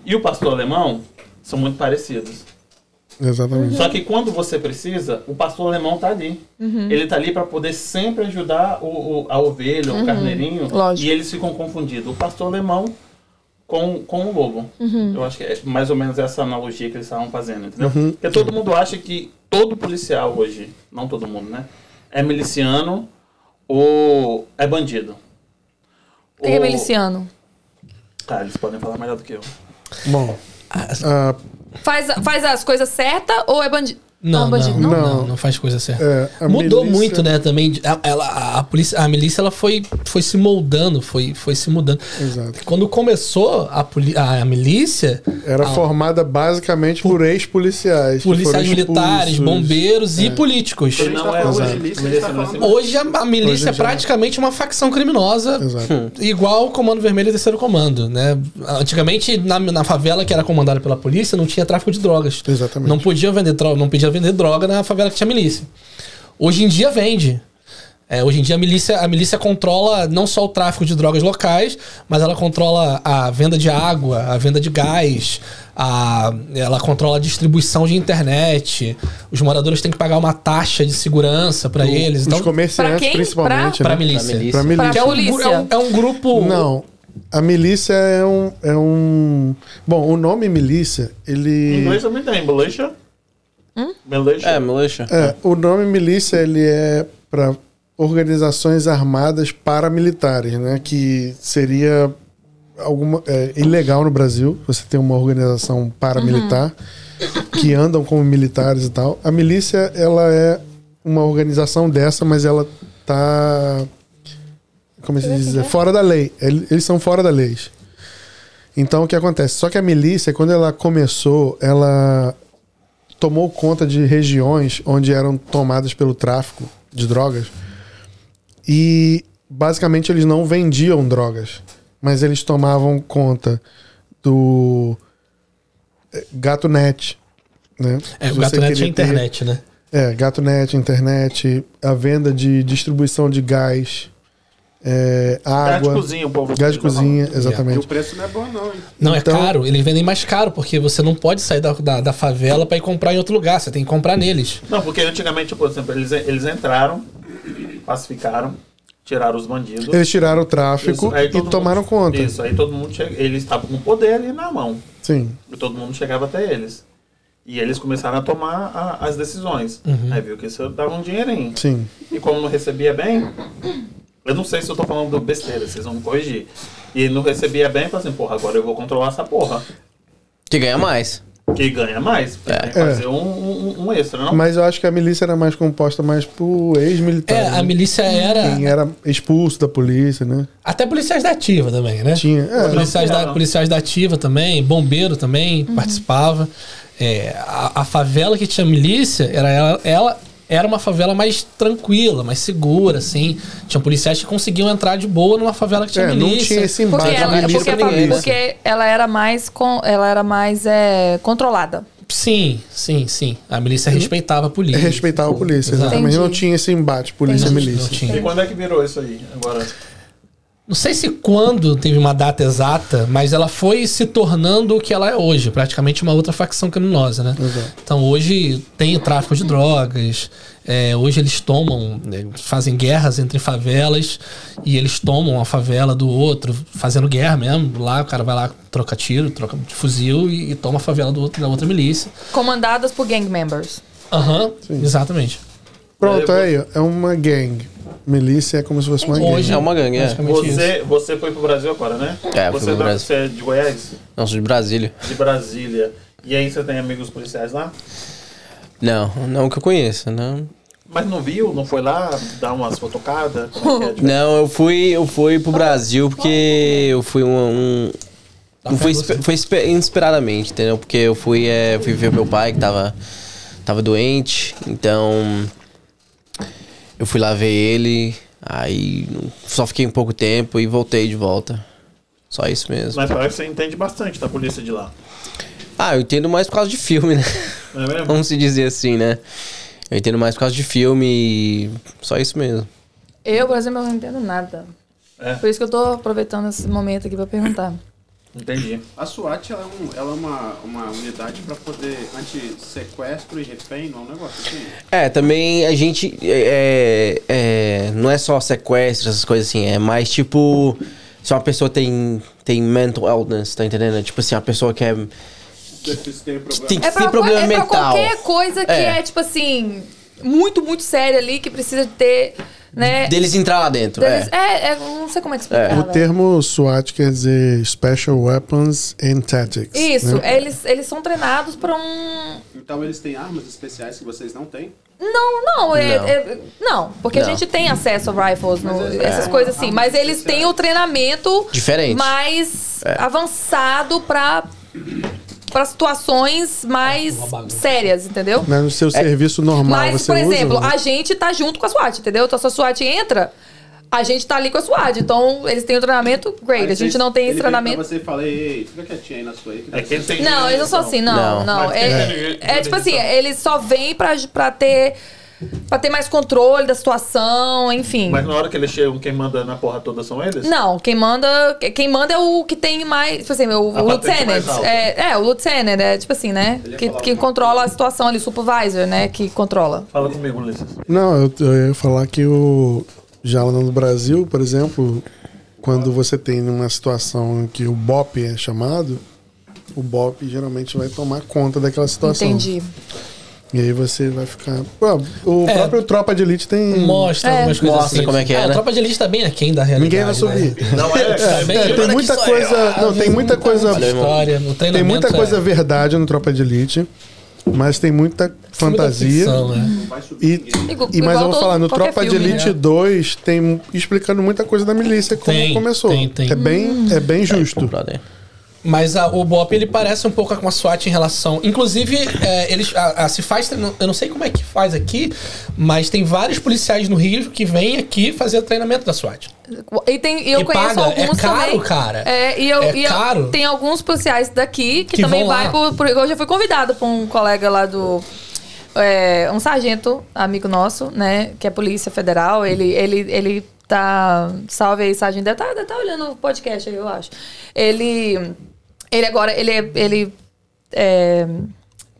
e o pastor alemão são muito parecidos.
exatamente.
Só que quando você precisa, o pastor alemão tá ali. Ele tá ali para poder sempre ajudar o, o- a ovelha, o carneirinho.
Lógico.
E eles ficam confundidos. O pastor alemão com, com o lobo. Eu acho que é mais ou menos essa analogia que eles estavam fazendo, entendeu? Porque todo mundo acha que todo policial hoje, não todo mundo, né? É miliciano ou é bandido.
O que é
Ou-
miliciano?
Ah, eles podem falar melhor do que eu.
Bom, ah,
Faz, faz as coisas certas ou é bandido?
Não, não, não,
não.
não, não faz coisa certa.
É, a
Mudou
milícia-
muito, né, também. A, ela, a, polícia, a milícia ela foi, foi se moldando, foi, foi se mudando.
Exato.
Quando começou a, a, a milícia,
era formada basicamente por ex-policiais. que
policiais militares,
expulsos.
bombeiros e políticos.
A
Não é hoje.
milícia, a
Milícia é
Hoje a, a milícia
Hoje
é
dia-
praticamente uma facção criminosa,
Exato.
igual o Comando Vermelho e Terceiro Comando, né? Antigamente, na, na favela que era comandada pela polícia, não tinha tráfico de drogas.
Exatamente.
Não podia vender droga, não podia vender droga na favela que tinha milícia. Hoje em dia vende. É, hoje em dia a milícia, a milícia controla não só o tráfico de drogas locais, mas ela controla a venda de água, a venda de gás, a, ela controla a distribuição de internet. Os moradores têm que pagar uma taxa de segurança para eles.
Os
Então,
comerciantes,
Pra quem?
principalmente.
para
né?
milícia.
Pra milícia.
Pra
Pra
milícia.
Que é, um, é, um, é um grupo.
Não. A milícia é um, é um. Bom, o nome milícia, ele.
Em inglês também tem. Militia.
Hum?
Militia.
É, militia.
É, o nome milícia ele é para organizações armadas paramilitares, né? Que seria alguma é, ilegal no Brasil. Você tem uma organização paramilitar que andam como militares e tal. A milícia ela é uma organização dessa, mas ela tá como se diz, é fora da lei. Ele- Eles são fora da lei. Então o que acontece? Só que a milícia, quando ela começou, ela tomou conta de regiões onde eram tomadas pelo tráfico de drogas e basicamente eles não vendiam drogas, mas eles tomavam conta do eh, gato net, né?
É, o gato net é
queria ter-
internet, né?
É, gato net, internet, a venda de distribuição de gás, é,
Gás de
água,
cozinha, o povo
gás de cozinha,
E o
exatamente.
preço não é bom, não, hein?
Não,
Então-
é caro. Eles vendem mais caro, porque você não pode sair da, da, da favela pra ir comprar em outro lugar. Você tem que comprar neles.
Não, porque antigamente, por exemplo, eles, eles entraram, pacificaram, tiraram os bandidos.
Eles tiraram o tráfico
Isso,
e tomaram
mundo-
conta.
Isso, aí todo mundo chega, eles estavam com o poder ali na mão.
Sim.
E todo mundo chegava até eles. E eles começaram a tomar a- as decisões. Aí viu que isso dava um dinheirinho.
Sim.
E como não recebia bem, eu não sei se eu tô falando besteira, vocês vão me corrigir. E ele não recebia bem, falou assim, porra, agora eu vou controlar essa porra.
Que ganha mais.
Que ganha mais,
É.
tem que fazer um, um, um extra, não?
Mas eu acho que a milícia era mais composta mais por ex-militares.
É, a
né?
milícia era.
Quem era expulso da polícia, né?
Até policiais da ativa também, né?
Tinha. É,
policiais, da, policiais da ativa também, bombeiro também participava. É, a, a favela que tinha milícia era ela, ela era uma favela mais tranquila, mais segura, assim. Tinha policiais que conseguiam entrar de boa numa favela que tinha
é, não
milícia.
tinha esse
Porque,
embate
ela, porque,
com
a-
milícia.
porque ela era mais, com, ela era mais é, controlada.
Sim, sim, sim. A milícia respeitava a polícia.
Respeitava a polícia, exatamente. Não
Entendi.
tinha esse embate polícia
Não,
milícia.
não tinha.
E quando é que virou isso aí? Agora.
Não sei se quando teve uma data exata, mas ela foi se tornando o que ela é hoje, praticamente uma outra facção criminosa, né?
Exato.
Então hoje tem o tráfico de drogas, é, hoje eles tomam, né, fazem guerras entre favelas e eles tomam a favela do outro, fazendo guerra mesmo. Lá o cara vai lá, troca tiro, troca de fuzil e, e toma a favela do outro, da outra milícia.
Comandadas por gang members.
Aham, exatamente.
Pronto, aí, ó, é uma gang. Milícia é como se fosse uma
Hoje
gang.
É uma gangue, é.
Isso.
Você, você foi pro Brasil agora, né?
É,
você,
pro
da-
Brasil.
você é de Goiás?
Não, sou de Brasília.
De Brasília. E aí você tem amigos policiais lá?
Não, não que eu conheça, não.
Mas não viu? Não foi lá dar umas fotocadas? Como é que é?
Não, eu fui, eu fui pro Brasil porque eu fui um. um não foi, foi espe- inesperadamente, entendeu? Porque eu fui, é, fui ver meu pai que tava, tava doente, então eu fui lá ver ele, aí só fiquei um pouco tempo e voltei de volta. Só isso mesmo.
Mas parece que você entende bastante da polícia de lá.
Ah, eu entendo mais por causa de filme, né?
É mesmo?
Vamos se dizer assim, né? Eu entendo mais por causa de filme e só isso mesmo.
Eu, por exemplo, eu não entendo nada.
É.
Por isso que eu tô aproveitando esse momento aqui pra perguntar.
Entendi.
A SWAT ela é, um- ela é uma, uma unidade para poder anti-sequestro e refém, não é um negócio assim?
É, também a gente. É, é, não é só sequestro, essas coisas assim. É mais tipo. Se uma pessoa tem, tem mental illness, tá entendendo? Tipo assim, uma pessoa que é.
Tem problema.
Tem,
É pra,
tem problema
é pra
mental.
qualquer coisa que
É.
é. tipo assim, muito, muito séria ali, que precisa ter né?
Deles entrar lá dentro.
Deles-
é.
é, é, não sei como é que explicar.
O
velho.
termo SWAT quer dizer Special Weapons and Tactics.
Isso,
né?
eles, eles são treinados pra um.
Então eles têm armas especiais que vocês não têm?
Não, não, é,
Não.
é- não, porque a
Não.
gente tem acesso a rifles, no-
é-
essas
é.
coisas assim, mas eles têm o treinamento
Diferente.
mais avançado pra para situações mais
bagunça.
sérias, entendeu?
Mas no seu serviço normal
Mas,
você
por
usa,
exemplo,
né?
a gente tá junto com a SWAT, entendeu? Então, se a SWAT entra, a gente tá ali com a SWAT. Então, eles têm o treinamento, great.
Aí
a gente não tem esse treinamento.
você e fala, ei, fica quietinho aí na sua aí. Que
É que ele
ser-
tem
Não, eles não são assim, não,
Não.
não. É,
tem-
é tipo assim, eles só vêm pra, pra ter. Pra ter mais controle da situação, enfim.
Mas na hora que eles chegam, quem manda na porra toda são eles?
Não, quem manda, quem manda é o que tem mais, tipo assim, o,
A
o
alta.
É, é, o lieutenant, é tipo assim, né? Que, que controla a situação ali, o supervisor, né? Que controla.
Fala comigo, Ulisses.
Não, eu, eu ia falar que o já lá no Brasil, por exemplo, quando você tem uma situação em que o BOP é chamado, o BOP geralmente vai tomar conta daquela situação.
Entendi.
E aí você vai ficar. O
É.
próprio Tropa de Elite tem.
Mostra
É.
algumas coisas
Mostra
assim.
como é que é,
Ah,
né?
A tropa de elite tá bem aquém da realidade.
Ninguém vai subir.
né?
Não é?
Tá bem-
É, tem muita coisa. Não, tem muita coisa.
História, no
Tem
treinamento,
muita coisa
é,
verdade no Tropa de Elite, mas tem muita
muita
fantasia.
ficção, né?
E, e mas eu vou falar, no Tropa de
filme,
Elite
né?
2 tem explicando muita coisa da milícia, como
Tem,
começou.
tem, tem.
É bem, é bem justo.
Mas a- o BOP ele parece um pouco com a SWAT em relação. Inclusive, é, eles a, a- se faz. Eu não sei como é que faz aqui, mas tem vários policiais no Rio que vêm aqui fazer treinamento da SWAT.
E, tem, e eu
E
conheço
paga,
alguns
é caro,
também.
cara.
É, e eu,
É
e eu-
caro.
tem alguns policiais daqui que,
Que
também vai por, por. Eu já fui convidado por um colega lá do. é, um sargento, amigo nosso, né? Que é Polícia Federal. Ele, ele, ele tá. Salve aí, sargento. Deve tá, deve tá olhando o podcast aí, eu acho. Ele. Ele agora, ele é. Ele, é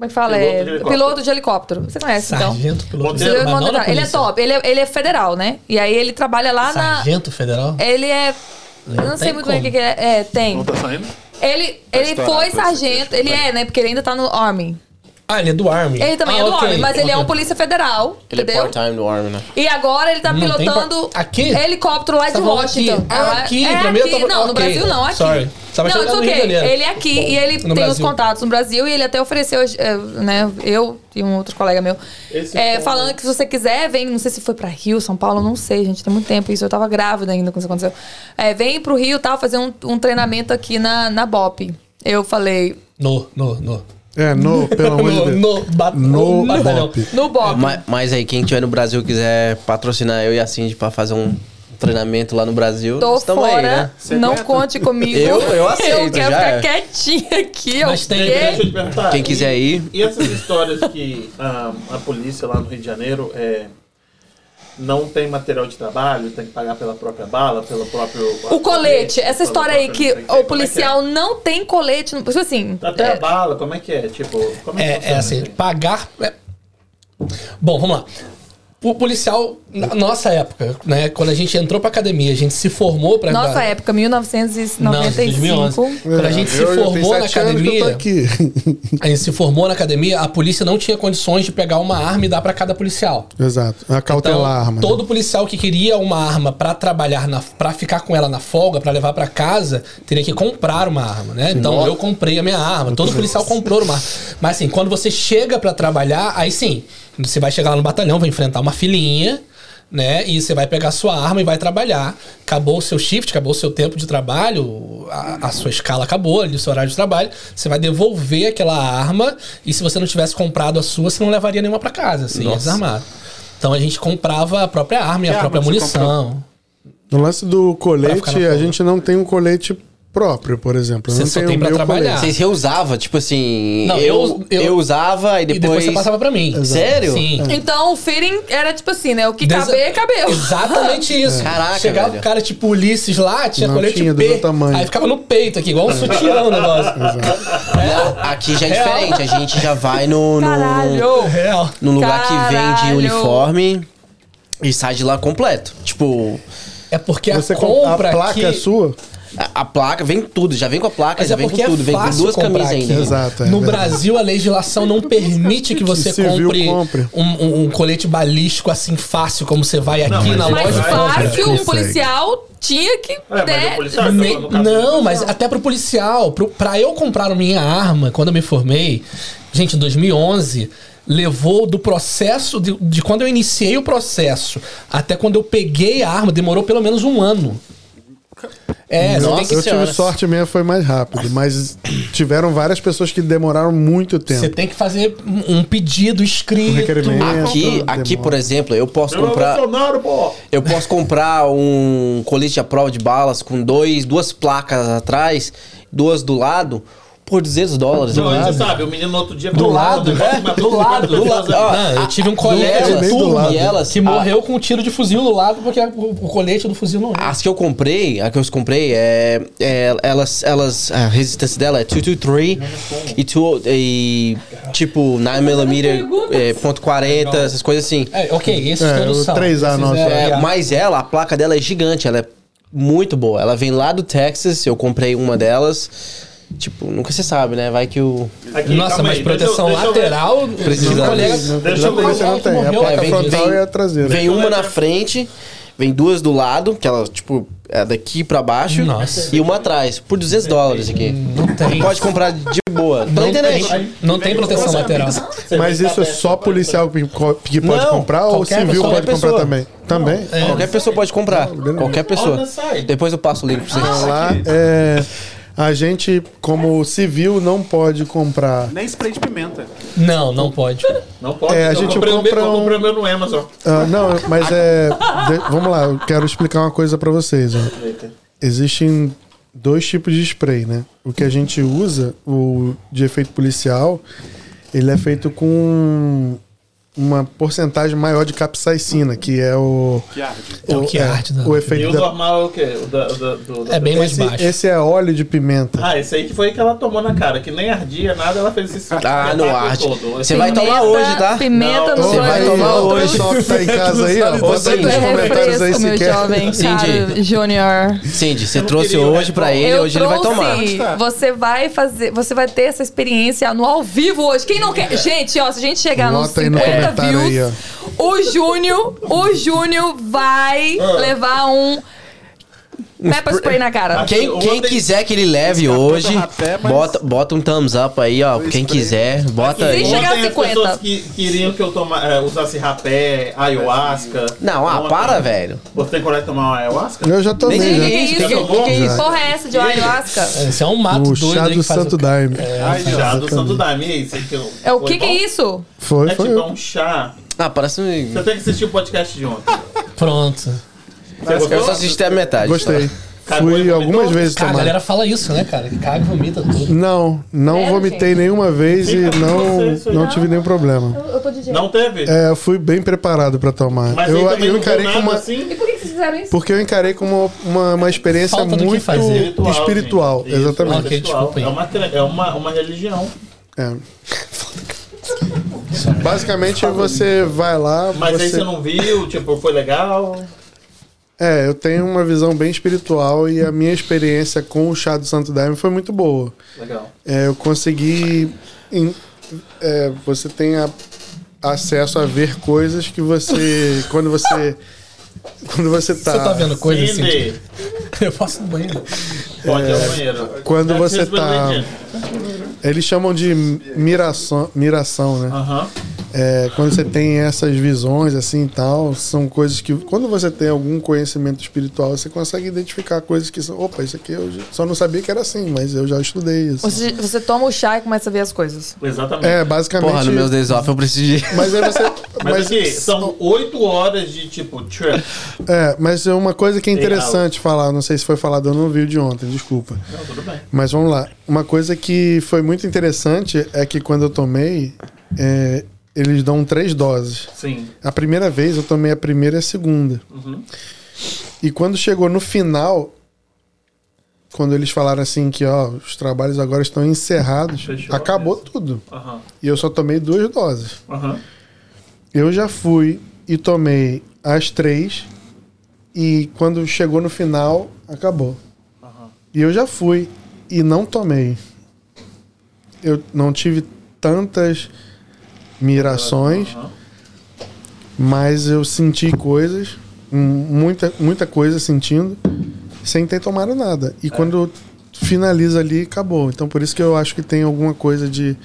como é que fala?
Piloto
é,
de helicóptero.
piloto de helicóptero. Você conhece, então?
Sargento piloto.
Ele,
não na
ele é
polícia.
top, ele é, ele é federal, né? E aí ele trabalha lá na.
Sargento federal?
Ele é. Eu não
Tem
sei muito bem o
como.
que, que é. É, tem.
Não tá saindo?
Ele, ele
estourado
foi sargento, ele é, né? Porque ele ainda tá no Army.
Ah, ele é do Army.
Ele também
Ah,
é do
ok,
Army, mas ele é
ok.
um polícia federal,
Ele é
entendeu?
part-time do Army, né?
E agora ele tá
Não
pilotando
par- aqui?
helicóptero lá de
tá
Washington.
aqui? Ah,
É,
aqui,
é
pra mim eu
aqui.
tava-
Não, no
ok.
Brasil não, aqui.
Sorry. Tava
não,
no
okay.
Janeiro.
Ele é aqui e ele
No
tem os
Brasil.
contatos no Brasil e ele até ofereceu, eh, né, eu e um outro colega meu,
Esse ponto
falando
aí.
que se você quiser, vem, não sei se foi pra Rio, São Paulo, não sei, gente, tem muito tempo isso, eu tava grávida ainda quando isso aconteceu. Eh, vem pro Rio, tal, fazer um, um treinamento aqui na, na BOP. Eu falei,
No, no, no.
É, no, pelo amor de
No,
Deus.
no,
No
batalhão.
BOP.
no BOP.
Mas, mas aí, quem tiver no Brasil e quiser patrocinar eu e a Cindy pra fazer um treinamento lá no Brasil,
Tô
estamos aí,
fora,
né?
Você
não conte comigo.
Eu- eu aceito,
Eu quero
já
ficar
é.
quietinha aqui,
Mas tem-?
Deixa eu te perguntar.
Quem quiser
e,
ir.
E essas histórias que a, a polícia lá no Rio de Janeiro é, não tem material de trabalho, tem que pagar pela própria bala, pelo próprio.
O colete, essa
pelo
história aí que
o é
o policial não tem colete, tipo assim,
é? Até a bala, como é que é? Tipo, como é, que
É, é assim, pagar. é- Bom, vamos lá. O policial, na nossa época, né? Quando a gente entrou pra academia, a gente se formou pra.
nossa época,
Não,
1995.
2011. Quando a gente se
Eu- eu tenho
formou na academia. A gente se formou na academia, a polícia não tinha condições de pegar uma arma e dar pra cada policial.
Exato. A cautelar
Então,
a arma. né?
todo policial que queria uma arma pra trabalhar, na, pra ficar com ela na folga, pra levar pra casa, teria que comprar uma arma, né? Então eu comprei a minha arma, todo policial comprou uma arma. Mas assim, quando você chega pra trabalhar, aí sim, você vai chegar lá no batalhão, vai enfrentar uma filinha, né? E você vai pegar a sua arma e vai trabalhar. Acabou o seu shift, acabou o seu tempo de trabalho, a, a sua escala acabou, ali, o seu horário de trabalho. Você vai devolver aquela arma e se você não tivesse comprado a sua, você não levaria nenhuma pra casa, assim,
Nossa.
desarmado. Então a gente comprava a própria arma e a própria munição.
No lance do colete, a gente não tem um colete próprio, por exemplo. Eu
Você
não
só tem pra trabalhar.
colete.
Vocês reusavam, tipo assim.
Não,
eu,
eu-
eu, usava e
E
depois.
depois você passava pra mim.
Sério?
Sim.
Então o fitting era tipo assim, né? O que
Desa-
caber, cabeu.
Exatamente isso.
Caraca,
Chegava
velho.
o cara tipo Ulisses lá, tinha
Não
colete
tinha do
P.
meu tamanho.
Aí ficava no peito aqui, igual um sutiã o negócio.
Não, aqui já é
Real.
diferente. A gente já vai no. no
Caralho.
Real.
num lugar que vende
Caralho.
uniforme e sai de lá completo. Tipo,
É porque
Você
a
com-
compra
a placa
aqui...
é sua?
A, a placa, vem tudo, já vem com a placa,
Mas
já
é
vem com
porque
tudo,
é
vem com duas camisas ainda.
Exato, é
no
verdade.
Brasil, a legislação não permite que você
civil
compre,
compre.
Um, um- um colete balístico assim fácil, como você vai aqui
mas
na
é
loja. e compra.
fácil, um
consegue.
policial tinha que
mas
ter.
o policial-
Ne-
no caso do
não, mas até pro policial, pro, pra eu comprar minha arma, quando eu me formei, gente, em 2011, levou do processo, de, de quando eu iniciei o processo até quando eu peguei a arma, demorou pelo menos um ano. É, você
Eu-
tem que
eu tive sorte mesmo, foi mais rápido. Mas tiveram várias pessoas que demoraram muito tempo.
Você tem que fazer um pedido escrito.
Um requerimento.
Aqui,
Demora.
aqui, por exemplo, eu posso
Eu
comprar. Eu posso comprar um colete à prova de balas com dois, duas placas atrás, duas do lado, por 200 dólares.
Não, você sabe, o menino no outro dia...
Do lado, né? Do lado, do lado. Eu tive um colega
do
turma
lado.
E elas,
que
a-
morreu com um tiro de fuzil do lado porque o, colete do fuzil não é.
As que eu comprei, a que eu comprei, é, é- elas, elas, a resistência dela é 223 e, two, e tipo 9mm, é, ponto .40, essas coisas assim.
É, ok, esses
É,
todos são.
3A
Esses
nosso.
é-
É, mas ela, a placa dela é gigante, ela é muito boa. Ela vem lá do Texas, eu comprei uma delas. Tipo, nunca se sabe, né? Vai que o.
Aqui,
Nossa,
calma
mas
aí,
proteção
deixa eu-
lateral.
Precisa.
colega-
Deixa eu ver.
Você não tem. A
morreu.
placa
É, vem-
frontal
vem-
e a traseira.
Vem uma na frente, vem duas do lado, que ela, tipo, é daqui pra baixo.
Nossa.
E uma atrás, por 200 dólares aqui.
Não tem.
Pode comprar de boa.
Não
internet.
tem, não tem proteção lateral.
Mas isso é só policial que, pode
Não,
comprar ou civil
pessoa.
pode comprar
Qualquer
também? Também.
Qualquer pessoa pode comprar. Qualquer pessoa. Depois eu passo o link pra vocês.
Lá, é, a gente, como civil, não pode comprar.
Nem spray de pimenta.
Não, não pode.
Não pode.
É, a gente
meu-
compra
eu
um-
o meu no Amazon.
Ah, não, mas é. de- vamos lá, eu quero explicar uma coisa pra vocês. Ó. Existem dois tipos de spray, né? O que a gente usa, o de efeito policial, ele é feito com uma porcentagem maior de capsaicina, que é o.
Que arde.
É o que arde, né?
o
E
efeito
o
da,
normal é o quê? O da, o da- do- da-
É bem mais
esse,
baixo.
esse é óleo de pimenta.
Ah, esse aí que foi que ela tomou na cara, que nem ardia nada, ela fez esse
Ah, no
espetáculo
arde.
todo.
Você vai tomar hoje, tá?
Pimenta no
Não,
Você vai tomar
o
hoje.
pessoal que tá em casa aí, ó. Bota aí nos
É
comentários aí se quer.
jovem, caro, Júnior.
Cindy, você
não
trouxe
o
hoje pra ele, hoje ele vai tomar.
Você vai fazer, você vai ter essa experiência no ao vivo hoje. Quem não quer? Gente, ó, se a gente chegar
no
50 views, o Júnior, o Júnior vai
Ah.
levar um pepper spray na cara.
Quem, quem quiser que ele leve
Escapou
hoje,
rapé, mas-
bota, bota um thumbs up aí, ó. Quem quiser, bota
Sem
aí.
chegar a
Ontem as
50.
pessoas que queriam que eu toma, é, usasse rapé, ayahuasca.
Não, ah,
Ontem-
para, velho.
Você tem coragem de tomar uma ayahuasca?
Eu já tomei, já.
Que
isso,
isso?
que-
que- que
Que
isso?
porra é essa de ayahuasca?
Esse é um mato
O
doido
chá
aí
do
que faz
Santo
o-
Daime.
Ai, já, do Santo Daime. E aí, você que eu-
É o
foi
que que
bom?
é isso?
Foi,
É
foi.
tipo
eu.
um chá.
Ah, parece um...
Você tem que assistir o podcast de ontem.
Pronto.
Você
Eu só assisti a metade.
Gostei.
Cagou
Fui algumas vezes
Cara, a
tomar.
galera fala isso, né, cara? Que caga e vomita tudo.
Não, não
Sério,
vomitei
gente?
nenhuma vez e
Fica com você
não,
isso aí.
não tive nenhum problema.
Eu, tô de
Não teve?
É, eu fui bem preparado pra tomar.
Mas
eu,
também
eu
não
encarei com
nada
uma.
assim?
E por que que vocês fizeram isso?
Porque eu encarei como uma, uma experiência
Falta do que
muito
fazer.
espiritual.
gente. Isso,
exatamente.
Ok,
espiritual.
desculpa aí.
É uma, cre- é uma, uma religião.
É. Basicamente você vai lá.
Mas aí
você...
você não viu, tipo, foi legal.
É, eu tenho uma visão bem espiritual e a minha experiência com o chá do Santo Daime foi muito boa.
Legal.
É, eu consegui. em- é, você tem a- acesso a ver coisas que você. quando você. Quando você tá.
Você tá vendo coisa assim? Eu ir no banheiro.
pode ir ao banheiro.
Quando
That's
você tá-. Eles chamam de miração, miração né?
Aham.
É, quando você tem essas visões assim e tal, são coisas que. Quando você tem algum conhecimento espiritual, você consegue identificar coisas que são. Opa, isso aqui eu só não sabia que era assim, mas eu já estudei isso.
Você, você toma o chá e começa a ver as coisas.
Exatamente.
É, basicamente.
Porra, no meus days off eu preciso de...
Mas aí você.
Mas, aqui, são oito horas de, tipo, trip.
É, mas é uma coisa que é interessante falar, não sei se foi falado, eu não vi o de ontem, desculpa.
Não, tudo bem.
Mas vamos lá. Uma coisa que foi muito interessante é que quando eu tomei, é, eles dão três doses.
Sim.
A primeira vez eu tomei a primeira e a segunda.
Uhum.
E quando chegou no final, quando eles falaram assim que ó, os trabalhos agora estão encerrados,
Fechou
acabou tudo.
Aham.
E eu só tomei duas doses.
Aham.
Eu já fui e tomei as três. E quando chegou no final, acabou. E eu já fui e não tomei. Eu não tive tantas mirações, mas eu senti coisas, muita, muita coisa sentindo, sem ter tomado nada. E quando finaliza ali, acabou. Então por isso que eu acho que tem alguma coisa de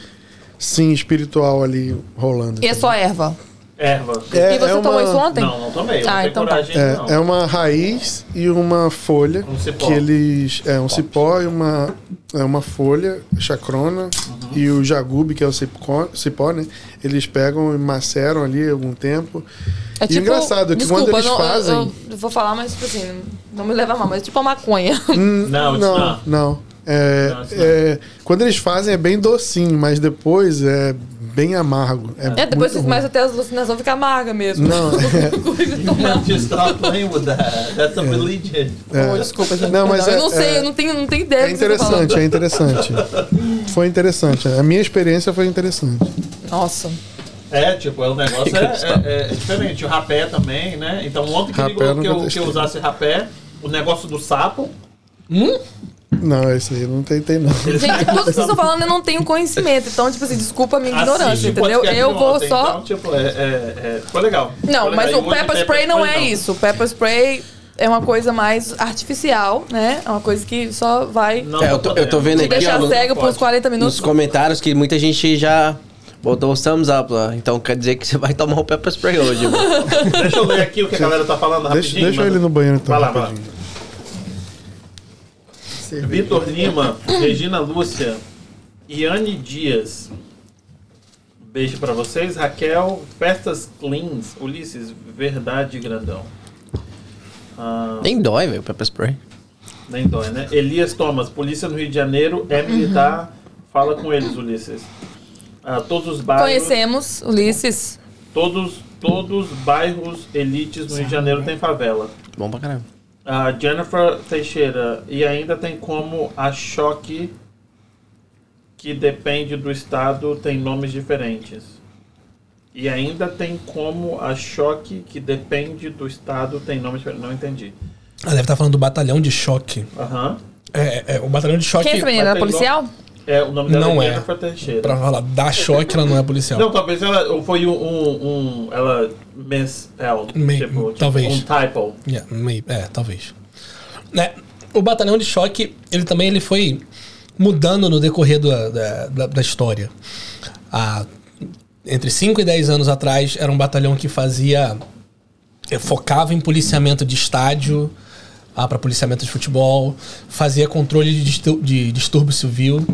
sim espiritual ali rolando.
E é só erva.
Erva.
É-
e você
é uma-
tomou isso ontem?
Não, não tomei. Eu
Ah,
não
então tá.
coragem,
É,
não.
é uma raiz e uma folha
Um cipó.
que eles é um cipó e uma é uma folha chacrona
Uhum.
e o jagube que é o cipó, cipó né eles pegam e maceram ali algum tempo
É
e o engraçado é que
desculpa,
quando eles
eu não- eu-
fazem
Eu, vou falar, mas tipo assim, não me leva mal, mas é tipo a maconha.
Hum,
Não, isso
não
não.
não é,
não.
é, quando eles fazem é bem docinho mas depois é bem amargo é,
É, depois
muito
você
ruim.
começa a ter as alucinações, fica amarga mesmo.
Não,
playing with that. That's a religion.
Oh, desculpa, gente.
Não, mas
perdão.
é-
eu não sei,
é-
eu não tenho, não tenho ideia
é
tá
interessante é interessante foi interessante a minha experiência foi interessante
Nossa.
É, tipo, é, o negócio é, é- é diferente. O rapé também, né? Então ontem que,
Rapé
ligou que, eu, que eu usasse rapé, o negócio do sapo.
Não esse aí eu não tentei não
Gente, tudo que vocês estão falando eu não tenho conhecimento. Então, tipo assim, desculpa a minha ignorância,
Assiste o
entendeu? Eu vou
ontem,
só.
Então, tipo, é, é, é, foi legal.
Não,
Foi
mas
legal.
o pepper
tem
spray não é
spray,
isso. O pepper spray é uma coisa mais artificial, né? É uma coisa que só vai
Não,
É, eu tô- eu tô vendo aqui,
deixar
ó,
cego por uns 40 minutos.
Nos comentários que muita gente já botou o thumbs up lá. Então quer dizer que você vai tomar o pepper spray hoje.
Deixa eu ler aqui o que a galera tá falando
Deixa,
rapidinho.
deixa
mano.
ele no banheiro então.
Vai lá, vai lá. Vitor Lima, Regina Lúcia, Iane Dias. Beijo pra vocês. Raquel, Festas Cleans. Ulisses, verdade grandão. Ah,
Nem dói, velho, o pepper spray.
nem dói, né? Elias Thomas, polícia no Rio de Janeiro é militar. Fala com eles, Ulisses. Ah, todos os bairros.
Conhecemos Ulisses.
Todos, todos os bairros elites no Rio de Janeiro tem favela.
Bom pra caramba.
A Jennifer Teixeira, e ainda tem como a choque que depende do estado tem nomes diferentes. E ainda tem como a choque que depende do estado tem nomes diferentes. Não entendi.
Ela deve estar falando do batalhão de choque.
Aham.
É, é, o batalhão de choque.
Quem é essa menina? Era policial?
É, o nome dela
Não
é
é.
Jennifer Teixeira.
Pra falar da choque, ela não é policial.
Não, talvez ela foi um. um, um ela misspelled.
May-
tipo, tipo,
talvez.
um typo.
Yeah, é, talvez. Né, o batalhão de choque, ele também ele foi mudando no decorrer da, da, da história. Há, entre 5 e 10 anos atrás, era um batalhão que fazia. eh, focava em policiamento de estádio, ah, para policiamento de futebol, fazia controle de, de distúrbio civil.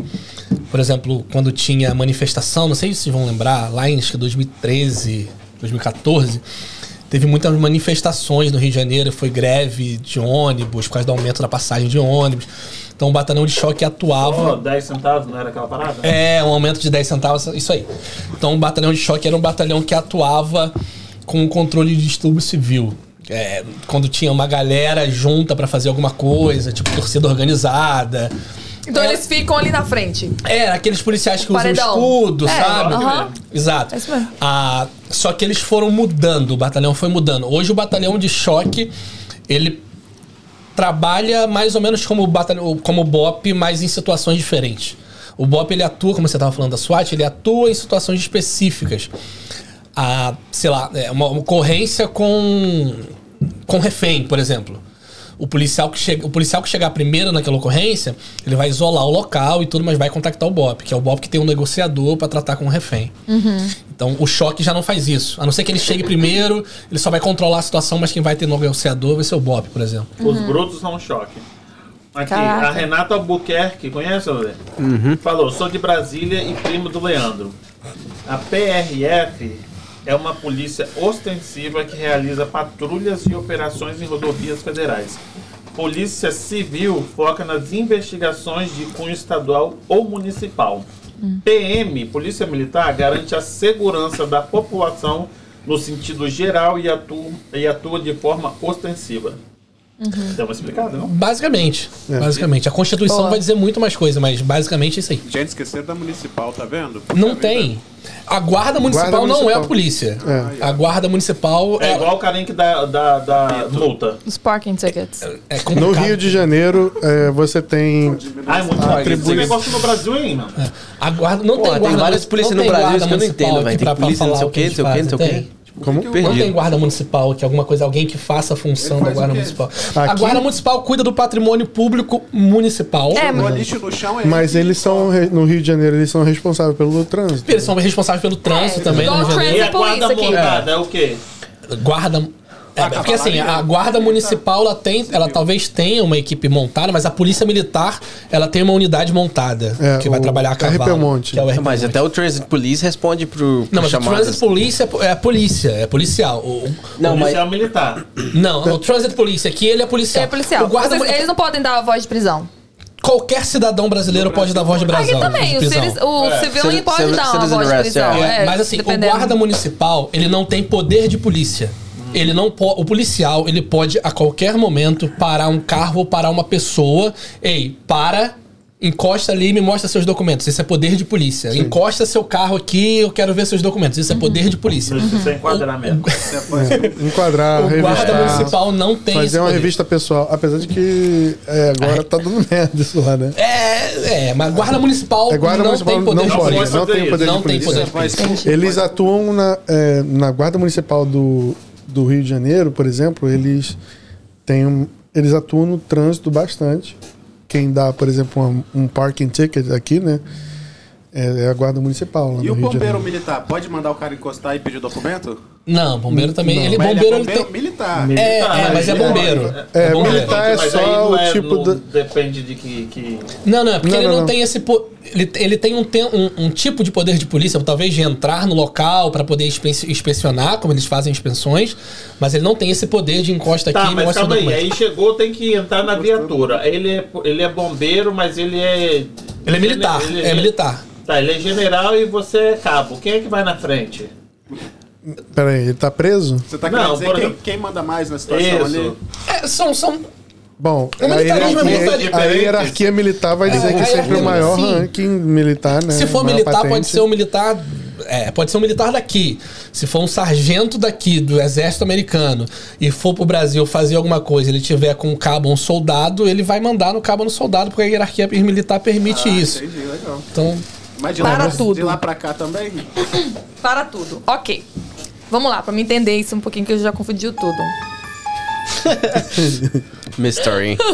Por exemplo, quando tinha manifestação, não sei se vocês vão lembrar, lá em acho que 2013, 2014, teve muitas manifestações no Rio de Janeiro, foi greve de ônibus, por causa do aumento da passagem de ônibus. Então o batalhão de choque atuava.
Oh, 10 centavos, não era aquela parada?
É, um aumento de 10 centavos, isso aí. Então o batalhão de choque era um batalhão que atuava com o controle de distúrbio civil. É, quando tinha uma galera junta pra fazer alguma coisa, tipo torcida organizada.
Então
É.
eles ficam ali na frente.
É, aqueles policiais que usam
Paredão.
escudo,
É,
sabe?
aham.
Exato.
É isso mesmo.
Ah, só que eles foram mudando, o batalhão foi mudando. Hoje o batalhão de choque, ele trabalha mais ou menos como o batalhão, como o BOP, mas em situações diferentes. O BOP ele atua, como você estava falando da SWAT, ele atua em situações específicas. A, sei lá, é uma ocorrência com com refém, por exemplo. O policial, que chega, o policial que chegar primeiro naquela ocorrência, ele vai isolar o local e tudo, mas vai contactar o BOP, que é o BOP que tem um negociador para tratar com o refém. Então o choque já não faz isso. A não ser que ele chegue primeiro, ele só vai controlar a situação, mas quem vai ter negociador vai ser o BOP, por exemplo.
Os brutos são um choque. Aqui,
Caraca.
a Renata Albuquerque, conhece, Lê? Falou, sou de Brasília e primo do Leandro. A PRF é uma polícia ostensiva que realiza patrulhas e operações em rodovias federais. Polícia Civil foca nas investigações de cunho estadual ou municipal. PM, Polícia Militar, garante a segurança da população no sentido geral e atua, e atua de forma ostensiva. Deu uma explicada, não?
Basicamente. Basicamente. A Constituição
Boa.
vai dizer muito mais coisa, mas basicamente é isso aí.
Gente, esqueceram da municipal, tá vendo?
Não
Puxa
tem.
vida.
A guarda municipal,
Guarda
não é a
municipal.
polícia.
É.
A guarda municipal
É
é,
igual o carinha que dá, dá, dá multa.
Os parking tickets.
é
No
complicado.
Rio de Janeiro, é, você tem.
Ah, é muito
Atribui-
Esse negócio no Brasil, hein, mano?
A guarda não
Pô,
tem
tem
guarda
várias polícias
não
no
tem
Brasil, isso que eu não
municipal
entendo, velho. Tem polícia, não sei o quê, não sei o quê, não sei o quê.
Tem?
Como?
Não tem guarda municipal aqui, alguma coisa, alguém que faça a função da guarda municipal. A
Aqui-
guarda municipal cuida do patrimônio público municipal.
É,
O
mas-
lixo no chão é.
Mas eles são, no Rio de Janeiro, eles são responsáveis pelo trânsito.
Eles são responsáveis pelo trânsito
É,
também no Rio de Janeiro.
E a
police
guarda montada é o quê?
Guarda. É, porque assim, a guarda municipal ela tem, ela talvez tenha uma equipe montada, mas a polícia militar ela tem uma unidade montada
É,
que vai
o
trabalhar a
RP
cavalo.
Monte.
que é o RP
Mas
Monte.
até o Transit Police responde pro, pro
Não, mas o. Transit Police é, é a polícia, é policial. O- o-
Não, mas
Policial militar.
não, o Transit Police aqui ele é policial.
É policial.
O guarda
Vocês- eles não podem dar a voz de prisão.
Qualquer cidadão brasileiro pode dar voz de
Aqui
prisão.
também. O, civis- o
É.
Citi-
pode dar uma voz de prisão.
é.
É,
mas assim,
dependendo.
o guarda municipal, ele não tem poder de polícia. Ele não pode. O policial, ele pode a qualquer momento parar um carro ou parar uma pessoa. Ei, para, encosta ali e me mostra seus documentos. Isso é poder de polícia. Encosta seu carro aqui, eu quero ver seus documentos. Isso é poder de polícia.
Isso é enquadramento.
Enquadrar,
O guarda
revistar.
municipal não tem esse
Fazer uma
poder.
revista pessoal. Apesar de que é, agora tá dando merda isso lá, né?
É, é, mas guarda municipal
É, guarda
não
municipal
tem poder
não
de
pode,
polícia.
não tem poder
Não
de
tem
polícia.
poder de polícia.
Eles atuam na, é, na Guarda Municipal do, do Rio de Janeiro, por exemplo, eles têm um, eles atuam no trânsito bastante. Quem dá, por exemplo, um, um parking ticket aqui, né? É, é a Guarda Municipal
E o bombeiro militar pode mandar o cara encostar e pedir documento?
Não, bombeiro também. Ele,
Mas
bombeiro,
ele é
ele
bombeiro
tem.
militar.
É, é, mas é bombeiro.
É,
bombeiro.
militar é
Mas
só
aí não
o
é
tipo
no-
da-
Depende de que. que...
Não, não, é porque
Não,
ele
não,
não,
não.
tem esse. po- Ele, ele tem um, tem um, um tipo de poder de polícia, talvez de entrar no local pra poder inspe- inspecionar, como eles fazem inspeções, mas ele não tem esse poder de encosta aqui
Tá, mas calma aí. Aí chegou, tem que entrar na viatura. Ele é, ele é bombeiro, mas ele é.
Ele é militar,
Ele-
é militar.
Tá, ele é general e você é cabo. Quem é que vai na frente?
Pera aí, ele tá preso?
Você tá
Não,
querendo dizer
por
quem,
exemplo-
quem manda mais na situação
Isso.
ali?
É, são, são.
Bom,
O
a
militarismo é
hierarquia, a hierarquia militar vai dizer
É,
que
a
sempre o
hierarquia-
maior
sim.
ranking militar, né?
Se for
maior
militar, pode
patente.
ser um militar. É, pode ser um militar daqui. Se for um sargento daqui, do exército americano, e for pro Brasil fazer alguma coisa, ele tiver com um cabo ou um soldado, ele vai mandar no cabo no soldado, porque a hierarquia militar permite
Ah,
isso.
Entendi, legal.
Então,
Mas de
Para
lá,
tudo.
de lá pra cá também?
Para tudo. Ok. Vamos lá, pra me entender isso um pouquinho, que eu já confundiu tudo.
Mystery.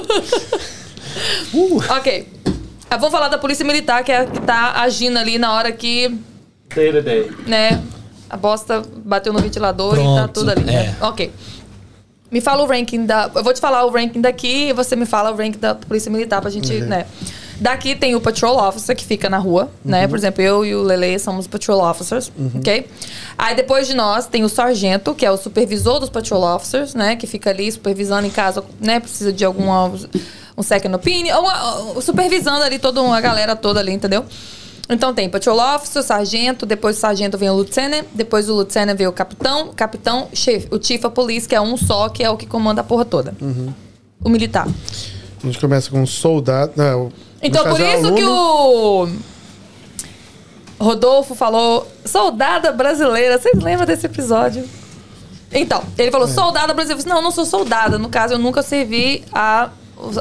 Ok. Ah, vamos falar da polícia militar, que é a que tá agindo ali na hora que,
Day to day.
né, a bosta bateu no ventilador e tá
Pronto,
tudo ali. né?
é.
Ok. Me fala o ranking da. Eu vou te falar o ranking daqui e você me fala o ranking da polícia militar pra gente, né? Daqui tem o patrol officer que fica na rua, né? Por exemplo, eu e o Lele somos patrol officers, ok? Aí depois de nós tem o sargento, que é o supervisor dos patrol officers, né? Que fica ali supervisando em caso, né? Precisa de alguma um second opinion, ou uma- supervisando ali toda a galera toda ali, entendeu? Então tem patrol officer, sargento, depois do sargento vem o lieutenant, depois do lieutenant vem o capitão, capitão, chefe, o chief of police, que é um só, que é o que comanda a porra toda. O militar.
A gente começa com soldado. Não,
Então por
é
isso que o Rodolfo falou soldada brasileira. Vocês lembram desse episódio? Então, ele
É.
falou soldada brasileira. Eu disse, Não, eu não sou soldada. No caso, eu nunca servi a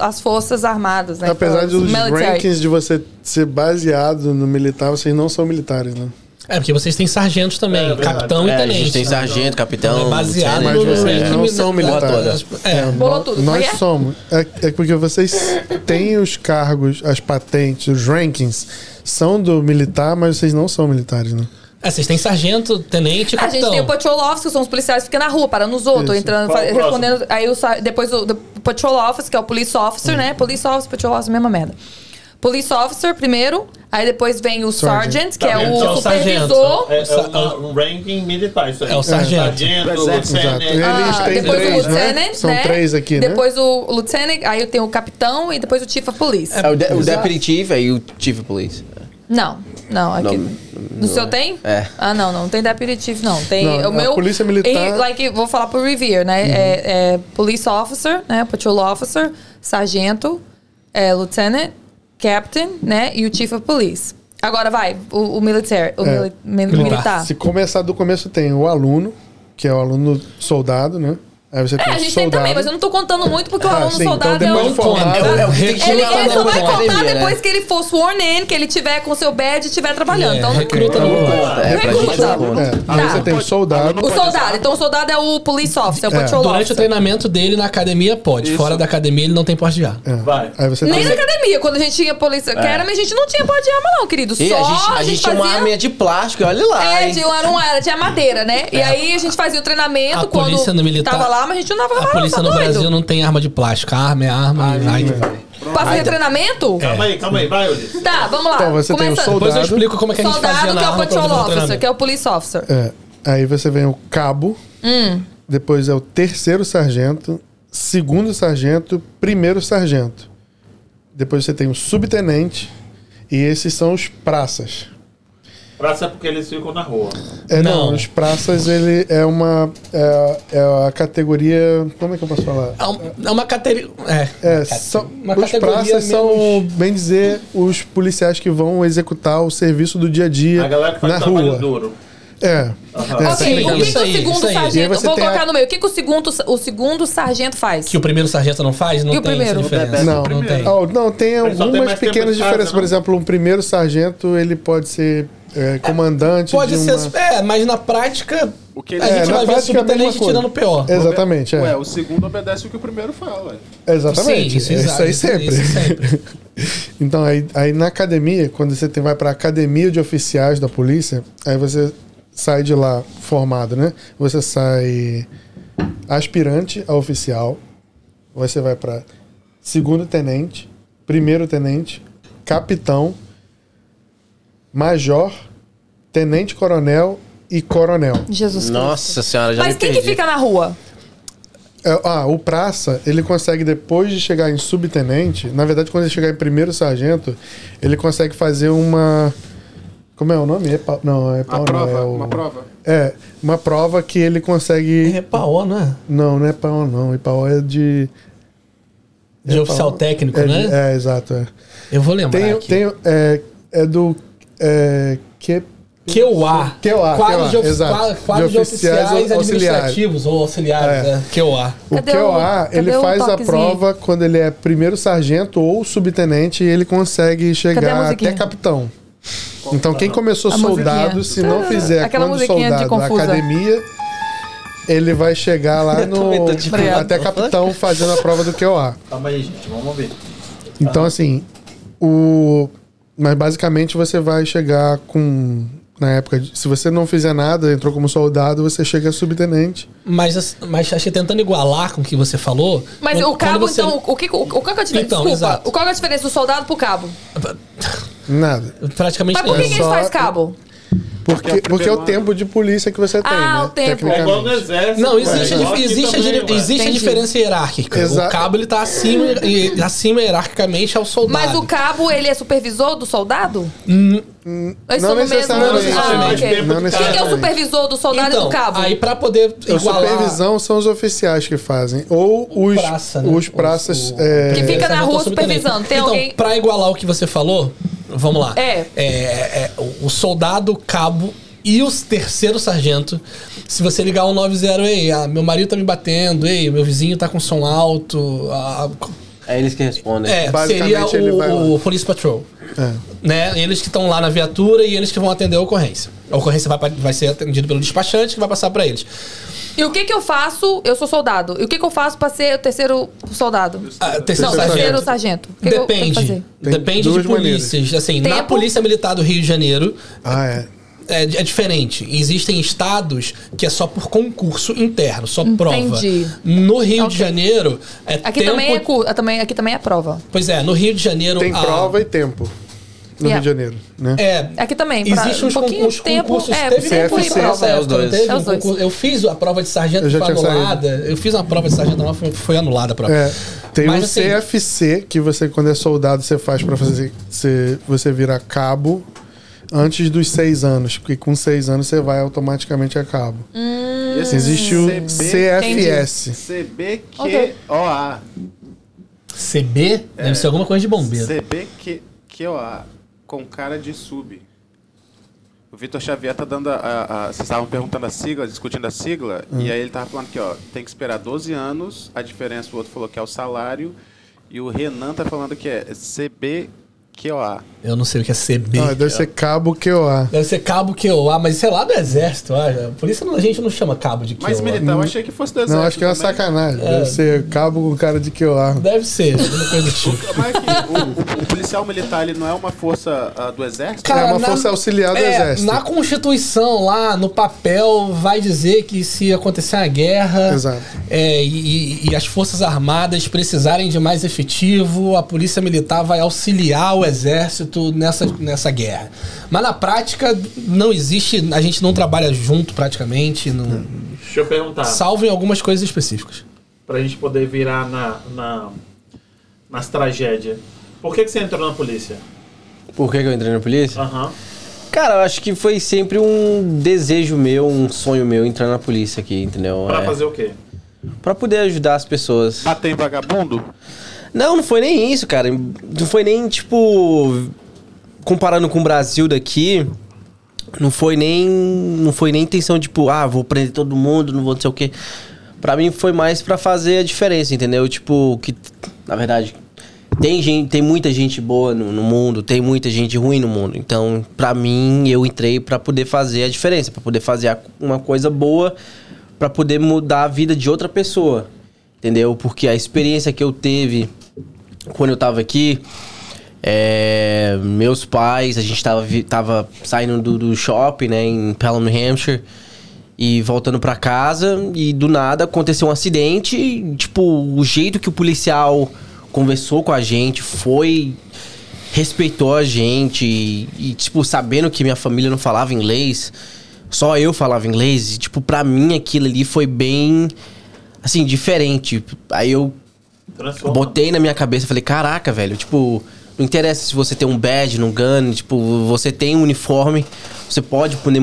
as forças armadas, né?
Apesar
Então,
dos
military.
rankings de você ser baseado no militar, vocês não são militares, né?
É porque vocês têm sargentos também,
É, verdade.
capitão
É,
e
a
tenente.
gente tem sargento, capitão.
É baseado
Mas
no
vocês
ranking
não são militares.
É.
Bolou tudo. É
Nós
é?
somos. É, é porque vocês têm os cargos, as patentes, os rankings são do militar, mas vocês não são militares, né?
É, vocês têm sargento, tenente e
A gente
capitão.
tem o patrol officer, que são os policiais que ficam na rua, parando os outros,
Isso.
entrando,
Qual
respondendo. Aí o, depois o, patrol officer, que é o police officer, né? Police officer, patrol officer, mesma merda. Police officer primeiro, aí depois vem o
Sergeant.
que
Tá
é o
Que é
o
supervisor.
É, é um ranking militar, isso aí.
É o sargento.
Sargento,
Exato.
lieutenant.
Ah, depois
três,
o lieutenant,
né? São
né?
três aqui, né?
Depois o lieutenant, aí tem o capitão e depois o chief of police.
É o, de- o deputy chief e o chief of police.
Não. Não, aqui.
Não,
no seu tem?
É.
Ah, não, não tem deputy não. Tem
Não,
o meu.
polícia militar-
e, like, vou falar pro Revere, né? É, é police officer, né? Patrol officer, sargento, é, lieutenant, captain, né? E o chief of police. Agora vai, o, o militar. O
É.
mili- mi-
Militar.
militar.
Se começar do começo, tem o aluno, que é o aluno soldado, né? Aí você
É,
tem
a gente tem
soldado.
também, mas eu não tô contando muito porque o
Ah,
aluno
sim, então
soldado
depois
é o.
formado-
É o- é tem
Ele, ele só vai
academia,
contar
né?
depois que ele for sworn in, que ele tiver com seu badge e estiver trabalhando.
É,
então,
recruta não conta.
É,
Recruta.
conta.
É,
Tá.
aí você tem o soldado.
o soldado. Então, o soldado é o police officer, o
É.
patrol
Durante o treinamento dele na academia, pode. Fora da academia, ele não tem porte de ar.
É.
Vai.
Aí você
Nem
tem
na academia, quando a gente tinha polícia academy, a gente não tinha pode de arma, não, querido. Só
a gente, a gente tinha uma arminha de plástico, olha lá.
É, tinha, madeira, né? E aí a gente fazia o treinamento quando
polícia no militar-
tava lá, mas a gente não dava
A
lá,
polícia
tá
no
doido?
Brasil não tem arma de plástico. A arma é arma e vai que vai.
Pra fazer treinamento?
Calma aí, calma aí, vai, Ulisses.
Tá, vamos lá.
Então, você tem o soldado.
Depois eu explico como é que a gente
Soldado,
fazia na
que é o
arma pra
patrol
fazer o
officer,
treinamento.
que é o police officer.
É. Aí você vem o cabo,
Hum.
depois é o terceiro sargento, segundo sargento, primeiro sargento. Depois você tem o subtenente, e esses são os praças.
Praça é porque eles ficam na rua.
É, não.
Não.
os praças, ele é uma. É, é a categoria. Como é que eu posso falar?
É um- É uma categoria. É.
É, são,
uma
os
categoria
praças são,
menos-
bem dizer, os policiais que vão executar o serviço do dia a dia
A galera que faz
na rua.
duro.
É.
Aham.
É,
Ok, o que, que o segundo
isso aí.
Aí
sargento. Vou
tem
colocar
a-
no meio. O que, que o segundo, o segundo sargento faz?
Que o primeiro sargento não faz, não
E o
tem
primeiro?
diferença.
Não,
não tem.
Oh, não, tem
tem
algumas
tempo
pequenas
casa,
diferenças. Por exemplo, um primeiro sargento, ele pode ser é, comandante
Pode
de
ser.
uma...
É, mas na prática.
O que
A
ele
É,
gente
na
vai ver
é a
subtenente tirando o pior.
Exatamente, é.
Ué, o segundo obedece o que o primeiro fala.
Exatamente.
Sim, isso,
é isso
exato,
aí
isso-
sempre.
isso sempre.
Então, aí, aí na academia, quando você tem, vai pra academia de oficiais da polícia, aí você sai de lá formado, né? Você sai aspirante a oficial, você vai pra segundo tenente, primeiro tenente, capitão, major, tenente coronel e coronel.
Jesus Cristo.
Nossa senhora, já
Mas quem que
perdi.
fica na rua?
É, Ah, o praça, ele consegue, depois de chegar em subtenente, na verdade, quando ele chegar em primeiro sargento, ele consegue fazer uma. Como é o nome? Epa, não, é
Uma
pau, não,
prova,
é o-
uma prova.
É, uma prova que ele consegue.
É paó, não é?
Não, não é pau, não. Ipaó é de.
De
é
oficial
pau-
técnico,
é de-
né?
É, exato. É,
Eu vou lembrar.
tem,
aqui.
tem, é, é do. É, que,
QOA.
QOA,
Quadro de,
QOA,
ofi-
exato.
quadro- quadro
De
de
oficiais
oficiais administrativos ou auxiliares.
É.
É. QOA.
O
Cadê
QOA,
o-
ele
cadê o
faz a prova quando ele é primeiro sargento ou subtenente e ele consegue
a
chegar até capitão. Então, quem começou
A
soldado,
musiquinha.
se não fizer
Aquela
quando
de
soldado na academia, ele vai chegar lá no
de
até capitão fazendo a prova do QOA.
Calma aí, gente, vamos ver.
Então, assim, o. Mas basicamente você vai chegar com. Na época, de- se você não fizer nada, entrou como soldado, você chega a subtenente.
Mas, as- mas acho que tentando igualar com o que você falou.
Mas
quando-
o cabo,
você-
então, o que, o, o, qual que é a diferença?
Então,
Desculpa,
exato.
o qual é a diferença do soldado pro cabo?
Nada.
Praticamente
Mas por que,
nenhum.
que eles
só-
faz cabo?
Porque,
é o
porque é o
primeiro
tempo de polícia que você tem,
Ah,
né?
o tempo.
É igual no exército.
Não, existe,
ué.
a, existe, a,
também,
existe a diferença hierárquica.
Exa-
O cabo ele tá acima, e, acima hierarquicamente ao soldado.
Mas o cabo, ele é supervisor do soldado?
Hum,
Eles
não
do mesmo...
necessariamente.
Ah,
Não
ok.
necessariamente.
Quem que é o
necessariamente.
supervisor do soldado e
então,
do cabo?
aí pra poder
A
igualar...
supervisão são os oficiais que fazem. Ou os,
praça, né?
os praças.
O- o-
é,
Que fica na
sargento
rua supervisando. Tem
então,
alguém-
pra igualar o que você falou, vamos lá.
É.
É, é, o- o soldado, cabo e o terceiro sargento, se você ligar o 90, ei, ah, meu marido tá me batendo, ei, meu vizinho tá com som alto, ah,
É eles que respondem.
é,
Basicamente,
seria
ele vai
o, o Police Patrol.
é.
Né? Eles que estão lá na viatura e eles que vão atender a ocorrência. A ocorrência vai, vai ser atendida pelo despachante que vai passar pra eles.
E o que que eu faço? Eu sou soldado. E o que que eu faço pra ser o terceiro soldado?
Ah, terceiro
Não,
sargento.
terceiro sargento. O que que eu tenho que
Depende.
fazer?
Tem
Depende de
duas
polícias. Assim, na
Tempo?
Polícia Militar do Rio de Janeiro,
Ah, é.
é, é diferente. Existem estados que é só por concurso interno, só prova.
Entendi.
No Rio
Ok.
de Janeiro é
Aqui
tempo...
também é cu- ah, também Aqui também é prova.
Pois é, no Rio de Janeiro...
Tem
a-
prova e tempo. No
Yeah.
Rio de Janeiro, né?
É,
Aqui também. pra-
Existem
um pouquinho
concursos,
de tempo.
concursos
É,
teve
CFC,
prova.
é, os dois.
Teve
É os
um
dois.
concurso- eu fiz a prova de sargento
Eu
que
já
foi
tinha saído.
anulada. Eu fiz uma prova de sargento não foi, foi anulada a prova.
É, tem
Mas,
o
assim-
CFC, que você, quando é soldado, você faz pra fazer. Você, você virar cabo. antes dos seis anos, porque com seis anos você vai automaticamente a cabo.
E esse
Existe o
CB,
CFS.
CBQOA.
CB deve ser alguma coisa de bombeiro.
CBQOA. Com cara de sub. O Vitor Xavier tá dando a, a- a- Vocês estavam perguntando a sigla, discutindo a sigla, e aí ele tava falando que, ó, tem que esperar 12 anos, a diferença, o outro falou que é o salário, e o Renan tá falando que é CBQOA.
Eu não sei o que é CB.
Ah, deve ser cabo QOA.
Deve ser cabo QOA, mas sei lá do exército. ah, Por isso a gente não chama cabo de QOA.
Mas militar, eu achei que fosse do exército
Não, acho que é uma
também.
sacanagem. Deve ser cabo com cara de QOA.
Deve ser, alguma coisa do tipo.
Mas é que o, o- o policial militar, ele não é uma força ah, do exército?
É uma força auxiliar do
é,
exército.
Na Constituição, lá no papel, vai dizer que se acontecer uma guerra
Exato.
é, e, e- e as Forças Armadas precisarem de mais efetivo, a Polícia Militar vai auxiliar o Exército nessa, nessa guerra. Mas na prática, não existe, a gente não trabalha junto praticamente, não,
Deixa eu perguntar.
salvo em algumas coisas específicas.
Pra gente poder virar na, na, nas tragédias. Por que, que você entrou na polícia?
Por que, que eu entrei na polícia?
Aham.
Cara, eu acho que foi sempre um desejo meu, um sonho meu entrar na polícia aqui, entendeu?
Pra
É,
fazer o quê?
pra poder ajudar as pessoas.
Bater em vagabundo?
Não, não foi nem isso, cara. Não foi nem, tipo. Comparando com o Brasil daqui. Não foi nem. Não foi nem intenção, tipo, ah, vou prender todo mundo, não vou não sei o quê. Pra mim foi mais pra fazer a diferença, entendeu? Tipo, que. Na verdade. Tem, gente, tem muita gente boa no, no mundo, tem muita gente ruim no mundo. Então, pra mim, eu entrei pra poder fazer a diferença, pra poder fazer uma coisa boa, pra poder mudar a vida de outra pessoa. Entendeu? Porque a experiência que eu teve quando eu tava aqui, é, meus pais, a gente tava, tava saindo do, do shopping, né, em Pelham, New Hampshire, e voltando pra casa, e do nada aconteceu um acidente, e, tipo, o jeito que o policial conversou com a gente foi respeitou a gente e, e, tipo sabendo que minha família não falava inglês, só eu falava inglês, e, tipo, pra mim aquilo ali foi bem assim, diferente. Aí eu
Transforma.
botei na minha cabeça, falei, caraca, velho, tipo, não interessa se você tem um badge, um gun, tipo, você tem um uniforme, você pode poder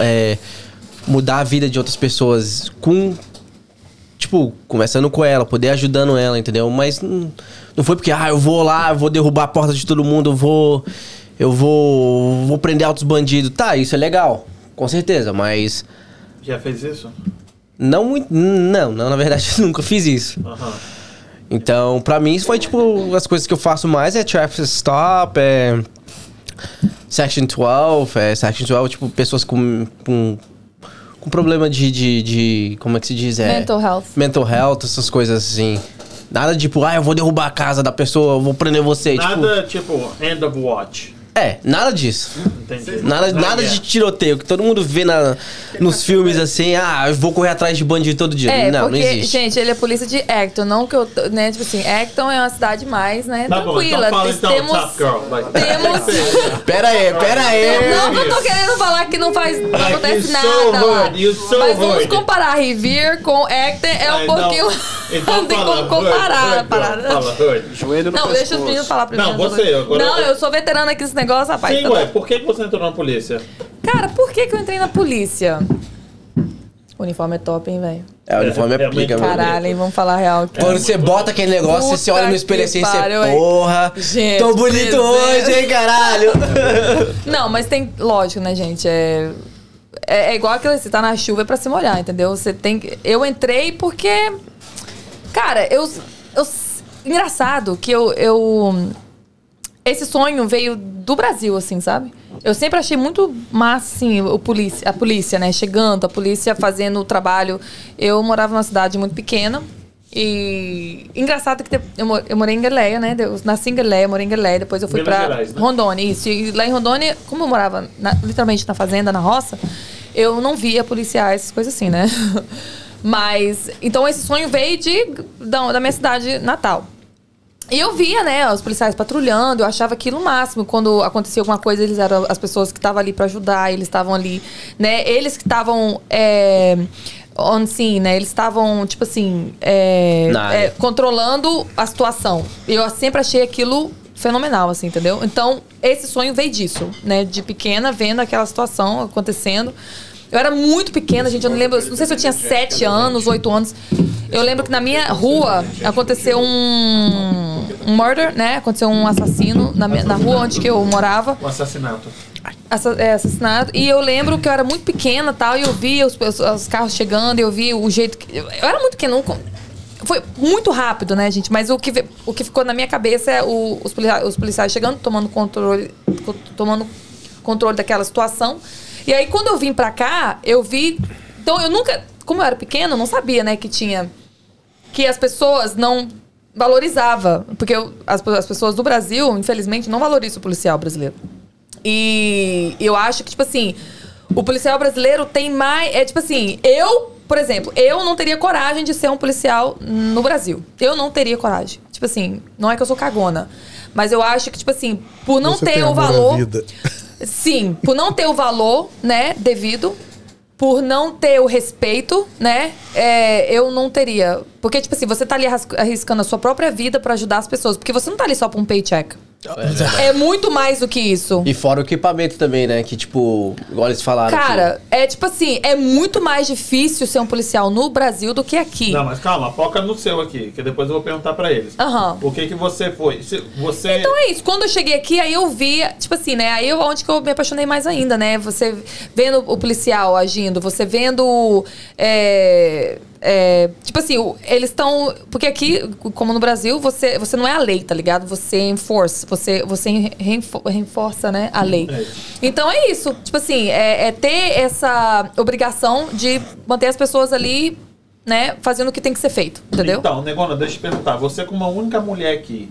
é, mudar a vida de outras pessoas com, tipo, conversando com ela, poder ajudando ela, entendeu? Mas não, não foi porque, ah, eu vou lá, eu vou derrubar a porta de todo mundo, eu vou, eu vou, vou prender altos bandidos. Tá, isso é legal, com certeza, mas
Já fez isso?
não muito, não, não, na verdade, nunca fiz isso.
Aham.
Então, pra mim, isso foi tipo, as coisas que eu faço mais é traffic stop, é Section 12, é Section 12, tipo, pessoas com, com, com problema de, de, de, como é que se diz? É,
Mental health.
Mental health, essas coisas assim. Nada tipo, ah, eu vou derrubar a casa da pessoa, eu vou prender você. Tipo,
Nada tipo end of watch.
É, nada disso.
Entendi.
Nada, nada
é.
de tiroteio, que todo mundo vê na, nos filmes assim, ah, eu vou correr atrás de bandido todo dia.
É,
não,
porque,
não existe.
gente, ele é polícia de Acton, não que eu, tô- né, tipo assim, Acton é uma cidade mais, né,
Tá bom,
tranquila.
então fala
Nós
então,
temos,
Top Girl. Vai.
temos,
Pera aí, pera aí.
não que eu tô querendo falar que não faz, não
Like,
acontece
so
nada
you so
Mas vamos comparar Revere com Acton, é um pouquinho,
Então, então
tem
fala,
como comparar
hood,
a
hood.
Joelho no
Não, deixa os
pescoço.
meninos falar primeiro.
Não, você, agora
Não,
eu-
eu sou veterana aqui nesse negócio, rapaz.
Sim,
tá
ué,
bom.
por que você entrou na polícia?
Cara, por que que eu entrei na polícia? O uniforme é top, hein, velho?
É, o uniforme
É,
é pica,
é
mano.
Caralho, hein, vamos falar a real aqui.
Quando você bota aquele negócio, você
Puta
olha no espelho assim e você, porra,
Gente,
tô bonito hoje, hein, caralho.
Não, mas tem. Lógico, né, gente? É. É, é igual aquilo, você tá na chuva é pra se molhar, entendeu? Você tem que. Eu entrei porque. Cara, eu. eu engraçado que eu, eu. Esse sonho veio do Brasil, assim, sabe? Eu sempre achei muito massa, assim, o polícia, a polícia, né? Chegando, a polícia fazendo o trabalho. Eu morava numa cidade muito pequena. E engraçado que eu, mo- eu morei em Galeia, né? Eu nasci em Galeia, morei em Galeia, depois eu fui
Gerais, né?
Rondônia, isso. E lá em Rondônia, como eu morava na- literalmente na fazenda, na roça, eu não via policiais, essas coisas assim, né? Mas, então esse sonho veio de, da, da minha cidade natal. E eu via, né, os policiais patrulhando, eu achava aquilo o máximo. Quando acontecia alguma coisa, eles eram as pessoas que estavam ali para ajudar, eles estavam ali, né? Eles que estavam é, on scene, né? Eles estavam, tipo assim, é, é, controlando a situação. Eu sempre achei aquilo fenomenal, assim, entendeu? Então, esse sonho veio disso, né? De pequena, vendo aquela situação acontecendo. Eu era muito pequena, gente. Eu não lembro. Não sei se eu tinha sete anos, oito anos. Eu lembro que na minha rua aconteceu um, um murder, né? Aconteceu um assassino na, minha- na rua onde que eu morava.
Um assassinato.
Assa- é, assassinado. E eu lembro que eu era muito pequena tal, e eu via os, os- os carros chegando, eu vi o jeito que. Eu, era muito pequena. não foi muito rápido, né, gente? Mas o que, o que ficou na minha cabeça é o- os, policiais, os policiais chegando, tomando controle, co- tomando controle daquela situação. E aí, quando eu vim pra cá, eu vi. Então, eu nunca. Como eu era pequena, eu não sabia, né, que tinha. Que as pessoas não valorizavam. Porque eu- as, as pessoas do Brasil, infelizmente, não valorizam o policial brasileiro. E eu acho que, tipo assim, o policial brasileiro tem mais. É tipo assim, eu, por exemplo, eu não teria coragem de ser um policial no Brasil. Eu não teria coragem. Tipo assim, não é que eu sou cagona. Mas eu acho que, tipo assim, por não
Você
ter o valor. Sim, por não ter o valor, né, devido, por não ter o respeito, né, é, eu não teria. Porque, tipo assim, você tá ali arriscando a sua própria vida pra ajudar as pessoas. Porque você não tá ali só pra um paycheck. É muito mais do que isso.
E fora o equipamento também, né? Que tipo, igual eles falaram.
Cara, é tipo assim, é muito mais difícil ser um policial no Brasil do que aqui.
Não, mas calma, foca no seu aqui, que depois eu vou perguntar pra eles.
Aham.
O que que você foi? Se você
Então é isso. Quando eu cheguei aqui, aí eu vi, tipo assim, né? Aí eu, onde que eu me apaixonei mais ainda, né? Você vendo o policial agindo, você vendo. é, é, tipo assim, eles estão. Porque aqui, como no Brasil, você, você não é a lei, tá ligado? Você enforce, você, você reforça, né, a lei.
É.
Então é isso. Tipo assim, é, é ter essa obrigação de manter as pessoas ali, né, fazendo o que tem que ser feito, entendeu?
Então, Negona, deixa eu te perguntar. Você como a única mulher aqui,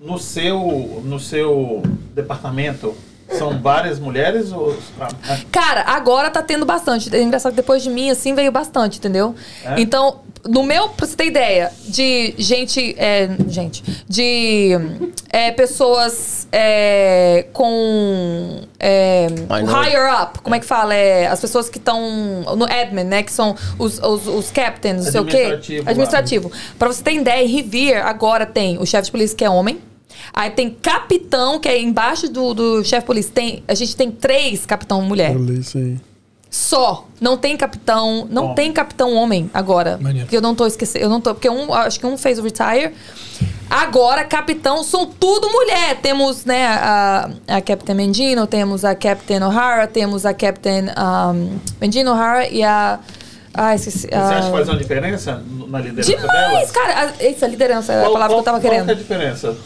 no seu, no seu departamento, são várias mulheres ou... ah,
Cara, agora tá tendo bastante. É engraçado que depois de mim, assim, veio bastante, entendeu?
É?
Então, no meu, pra você ter ideia, de gente. é, gente, de é, pessoas é, com. É, higher up, como é que fala? É, as pessoas que estão no admin, né? Que são os, os, os captains, não sei o quê.
Administrativo.
Administrativo. Pra você ter ideia, em Revere agora tem o chefe de polícia que é homem. Aí tem capitão, que é embaixo do, do chefe de polícia. Tem, a gente tem três capitão mulher.
Aí.
Só. Não tem capitão. Não
Bom.
tem capitão homem agora.
Maneiro.
Porque eu não tô esquecendo. Eu não tô. Porque um, acho que um fez o retire. Agora, capitão, são tudo mulher. Temos, né, a, a Captain Mendino, temos a Captain O'Hara, temos a Captain um, Mendino O'Hara e a. Ah, esqueci.
Você acha que faz uma diferença na liderança?
Demais, cara. A- Essa liderança é a
Qual-
palavra que eu tava
qual-
querendo.
Qual é a diferença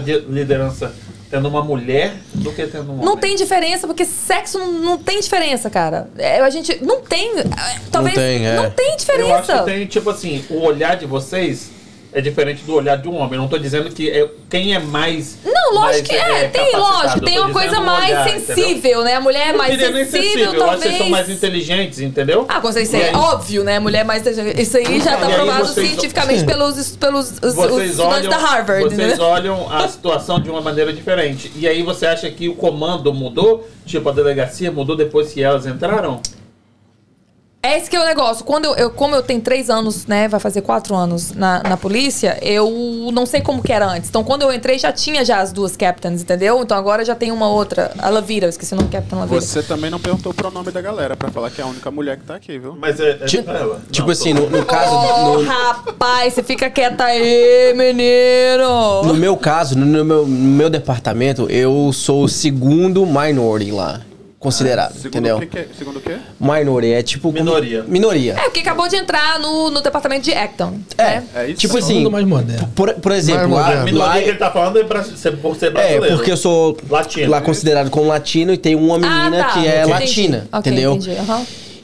di- liderança tendo uma mulher do que tendo um homem?
Não tem diferença, porque sexo não, não tem diferença, cara. É, a gente. Não tem. é, Talvez.
tem, é.
não tem diferença.
Eu acho que tem, tipo assim, o olhar de vocês é diferente do olhar de um homem. Eu não tô dizendo que é, quem é mais.
Não,
mais,
lógico que é, tem,
capacitado.
lógico, tem uma coisa mais
olhar, entendeu?
sensível, né? A mulher é mais sensível,
sensível, eu acho que
talvez.
vocês são mais inteligentes, entendeu?
Ah, com certeza, é óbvio, né? Mulher mais Isso aí já tá
E aí
provado
vocês-
cientificamente pelos, pelos os, os estudantes
olham,
da Harvard,
vocês
né?
olham a situação de uma maneira diferente. E aí você acha que o comando mudou? Tipo, a delegacia mudou depois que elas entraram?
É esse que é o negócio. Quando eu, eu- como eu tenho três anos, né? Vai fazer quatro anos na, na polícia, eu não sei como que era antes. Então, quando eu entrei, já tinha já as duas captains, entendeu? Então agora já tem uma outra. A Lavira, eu esqueci o nome Captain Lavira.
Você também não perguntou o pronome da galera pra falar que é a única mulher que tá aqui, viu?
Mas é, é
Tipo,
ela.
tipo
Não,
assim, no, no caso.
Oh,
no-
rapaz, você fica quieta aí, menino.
No meu caso, no meu, no meu departamento, eu sou o segundo minority lá, considerado,
Segundo
entendeu?
o que que é? Segundo o quê?
Minority é tipo... como-
Minoria.
Minoria.
É, porque acabou de entrar no, no departamento de Acton.
É,
né?
É isso?
tipo
Todo
assim,
mais moderno.
por, por exemplo.
A minoria
lá-
que ele tá falando é bra- ser- por ser
é,
brasileiro.
porque eu sou
Latino.
lá considerado como latino e tem uma menina
ah, tá.
que é
Entendi.
latina, entendeu?
Entendi. aham.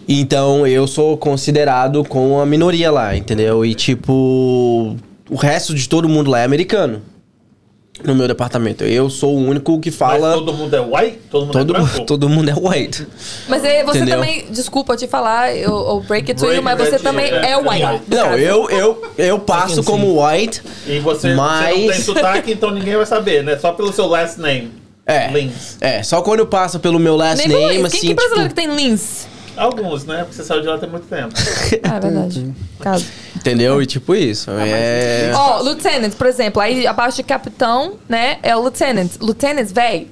Então eu sou considerado com a minoria lá, entendeu? E tipo, o resto de todo mundo lá é americano. No meu departamento. Eu sou o único que
Mas
fala.
todo mundo é white? Todo mundo
todo,
é branco?
todo mundo é white.
Mas é, você
Entendeu?
também, desculpa te falar, eu, eu break it to
Break
you, mas você também é,
é,
white.
é.
Não,
caso.
eu, eu, eu passo como white.
E você,
Mas-
você não tem sotaque, então ninguém vai saber, né? Só pelo seu last name.
É.
Lins.
É, só quando eu passo pelo meu last
Nem
name,
Lins.
assim,
Quem que brasileiro
tipo.
que tem Lins?
Alguns, né? Porque você saiu de lá tem muito tempo.
Ah, é verdade. Caso.
Entendeu? E tipo isso. É.
Ó, lieutenant, por exemplo, aí abaixo de capitão, né, é o lieutenant. Lieutenant, véi,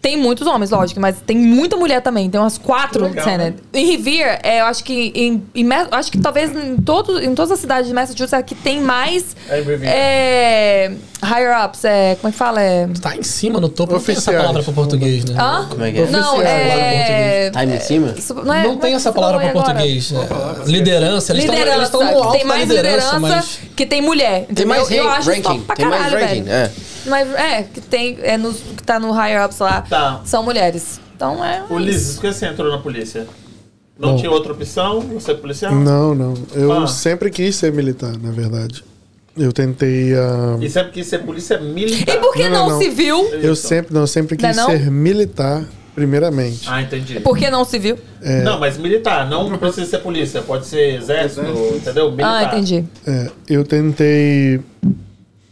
tem muitos homens, lógico, mas tem muita mulher também. Tem umas quatro
Legal,
lieutenant. Em Revere, é, eu acho que em, em acho que talvez em, todo, em todas as cidades de Massachusetts é que tem mais
É
é, higher ups, é, como é que fala? É,
Tá em cima no topo, não tem essa palavra pra português, né?
hã?
Como é que é?
Não, é...
Tá em cima?
Isso Não, é,
Não
é
tem essa palavra
agora?
português. É, liderança. Eles estão eles
Liderança,
estão no alto
tem
da
mais
liderança,
liderança
mas...
que tem mulher.
Tem
Entendeu?
mais
eu
ra-
acho
ranking.
pra
Tem mais
caralho,
ranking.
velho.
É.
Mas é, que tem, é nos, que tá no higher ups lá,
Tá.
são mulheres. Então é.
Liz, por que você entrou na polícia? Não
Bom.
tinha outra opção? Você é policial?
Não, não. Eu
Ah.
sempre quis ser militar, na verdade. Eu tentei. ah,
E sempre quis ser polícia militar.
E por que
Não,
não,
não, não.
civil?
eu sempre, não, eu sempre
Não é
quis
não?
ser militar, primeiramente.
Ah, entendi.
Por que não civil?
Não, mas militar, não precisa ser polícia, pode ser exército, entendeu? Militar.
Ah, entendi.
É, eu tentei.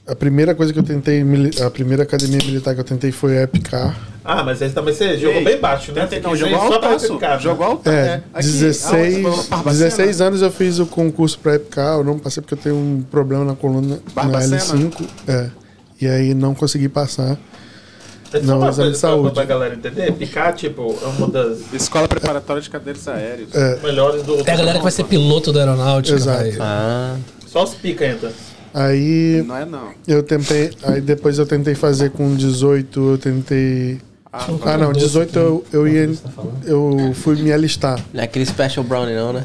A primeira coisa que eu tentei, a primeira academia militar que eu tentei foi a EPCAR.
Ah, mas aí também você jogou
Ei,
bem baixo, né?
Então,
quis ir
jogou
só pra
altaço.
né?
Jogou altaço.
É,
Aqui,
16,
aonde? Barbacena?
16 anos eu fiz o concurso para EPCAR, eu não passei porque eu tenho um problema na coluna na
Barbacena?
L5. É. E aí não consegui passar.
É
Não,
uma
exame
coisa
de
pra,
saúde.
pra galera entender. Picar, tipo, é uma das
Escola Preparatória de Cadeiros Aéreos.
É.
melhores do.
É a galera que vai ser piloto da aeronáutica.
Exato.
Ah.
Só os pica entra.
Aí
Não é não.
eu tentei, aí depois eu tentei fazer com 18, eu tentei
Ah,
Ah, não, 18 eu, eu ia eu fui me alistar.
Não é aquele special brownie, não, né?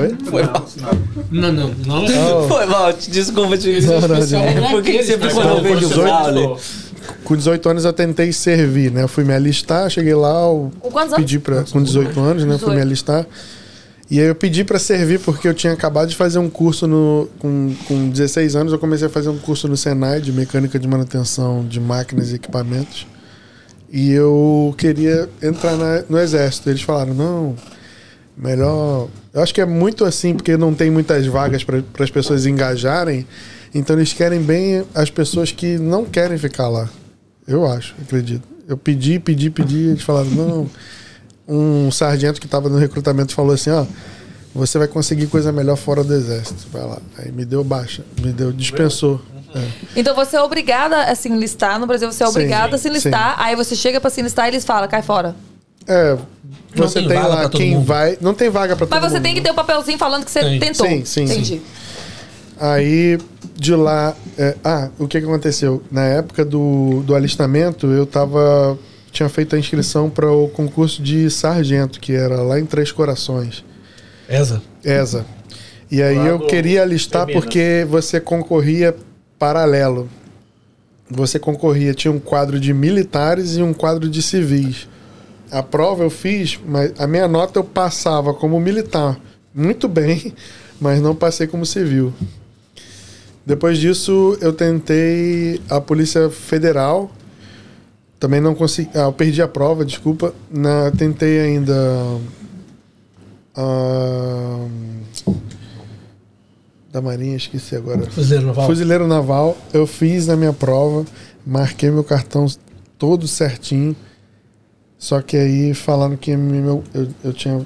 Oi?
Foi mal.
Não, não, não.
Foi mal, te- desculpa, te
Não, não, não.
Porque sempre quando eu vejo o brownie.
Com 18 anos eu tentei servir, né? Eu fui me alistar, cheguei lá, eu
Com quantos anos?
pedi pra, com 18 anos, né? Fui me
18.
alistar. E aí eu pedi pra servir porque eu tinha acabado de fazer um curso no com, com 16 anos, eu comecei a fazer um curso no Senai de mecânica de manutenção de máquinas e equipamentos. E eu queria entrar na- no exército. Eles falaram: "Não, melhor. Eu acho que é muito assim, porque não tem muitas vagas para as pessoas engajarem. Então eles querem bem as pessoas que não querem ficar lá. Eu acho, acredito. Eu pedi, pedi, pedi. Eles falaram: não. Um sargento que estava no recrutamento falou assim: ó. Você vai conseguir coisa melhor fora do exército. Vai lá. Aí me deu baixa. Me deu, dispensou. É.
Então você é obrigada a se enlistar. No Brasil você é
Sim,
obrigada a se
sim.
enlistar. Aí você chega pra se enlistar e eles falam, cai fora.
É,
Não
você
tem
tem,
vaga
lá quem
mundo.
vai. Não tem vaga para todo
Mas
mundo.
você tem que ter o papelzinho falando que você
Tem.
tentou.
Sim, sim, sim.
Entendi.
Aí de lá. é, ah, o que, que aconteceu? Na época do, do alistamento, eu tava. Tinha feito a inscrição para o concurso de sargento, que era lá em Três Corações.
Esa.
ESA. E aí eu queria
Minas.
porque você concorria paralelo. Você concorria, tinha um quadro de militares e um quadro de civis. A prova eu fiz, mas a minha nota eu passava como militar. Muito bem, mas não passei como civil. Depois disso, eu tentei a Polícia Federal. Também não consegui. Ah, eu perdi a prova, desculpa. Na, tentei ainda. ah, da Marinha, esqueci agora.
Fuzileiro naval.
Fuzileiro Naval, eu fiz na minha prova, marquei meu cartão todo certinho. Só que aí falaram que meu, eu, eu tinha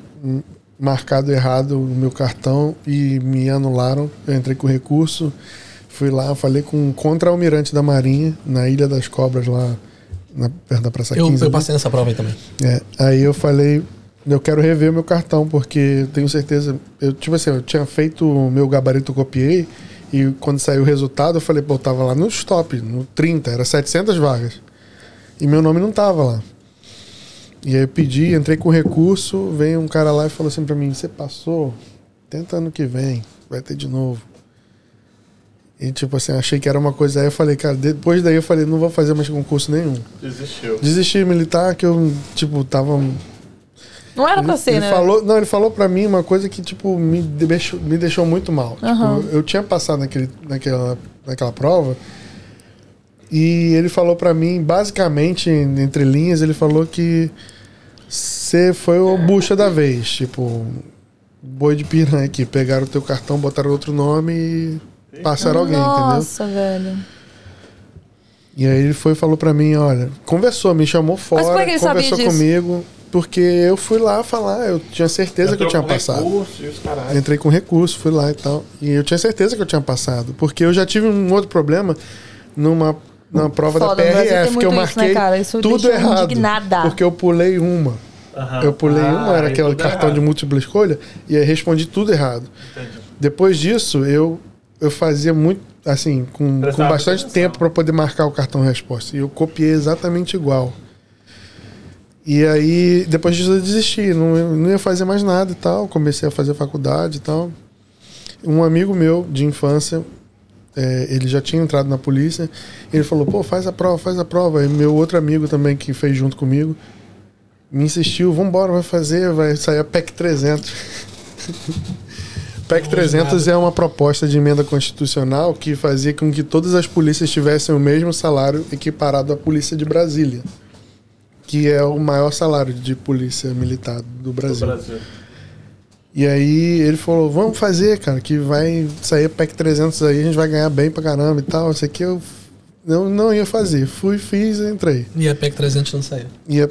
marcado errado o meu cartão e me anularam. Eu entrei com recurso, fui lá, falei com o contra-almirante da Marinha, na Ilha das Cobras, lá na, perto da Praça
Eu,
15.
eu passei nessa prova aí também.
É, aí eu falei, eu quero rever o meu cartão, porque tenho certeza. Eu, tipo assim, eu tinha feito o meu gabarito, copiei, e quando saiu o resultado, eu falei, pô, eu tava lá no stop, no 30, era 700 vagas. E meu nome não tava lá. E aí eu pedi, entrei com recurso, veio um cara lá e falou assim pra mim, você passou? Tenta ano que vem, vai ter de novo. E tipo assim, achei que era uma coisa. Aí eu falei, cara, depois daí eu falei, não vou fazer mais concurso nenhum.
Desistiu.
Desisti de militar que eu, tipo, tava.
Não era pra ser,
ele
né?
falou, não, ele falou pra mim uma coisa que, tipo, me deixou, me deixou muito mal.
Aham.
Tipo, eu, eu tinha passado naquele, naquela, naquela prova. E ele falou pra mim, basicamente, entre linhas, ele falou que você foi o bucha da vez. Tipo, boi de piranha aqui. Pegaram o teu cartão, botaram outro nome e passaram alguém, entendeu?
Nossa, velho.
E aí ele foi e falou pra mim, olha, conversou, me chamou fora,
é que ele sabia
conversou
disso?
comigo. porque eu fui lá falar, eu tinha certeza que eu tinha passado.
recurso.
Entrei com recurso, fui lá e tal. E eu tinha certeza que eu tinha passado. Porque eu já tive um outro problema numa, numa prova
Foda,
da PRF, que eu
muito isso, né,
marquei
cara? Isso
tudo errado.
indignada.
Porque eu pulei uma.
Aham.
Eu pulei
Ah,
uma, era aquele cartão
errado.
de múltipla escolha, e aí respondi tudo errado.
Entendi.
Depois disso, eu, eu fazia muito, assim, com, com bastante tempo para poder marcar o cartão resposta. E eu copiei exatamente igual. E aí, depois disso, eu desisti. Não, não ia fazer mais nada e tal. Comecei a fazer faculdade e tal. Um amigo meu de infância, é, ele já tinha entrado na polícia. Ele falou: pô, faz a prova, faz a prova. E meu outro amigo também, que fez junto comigo, me insistiu: vambora, vai fazer, vai sair a PEC 300. PEC 300 é uma proposta de emenda constitucional que fazia com que todas as polícias tivessem o mesmo salário equiparado à polícia de Brasília, que é o maior salário de polícia militar do
Do
Brasil.
Brasil.
E aí ele falou: vamos fazer, cara, que vai sair a PEC 300 aí, a gente vai ganhar bem pra caramba e tal. Isso aqui eu não, não ia fazer. Fui, fiz e entrei.
E a PEC 300 não saiu.
Ia,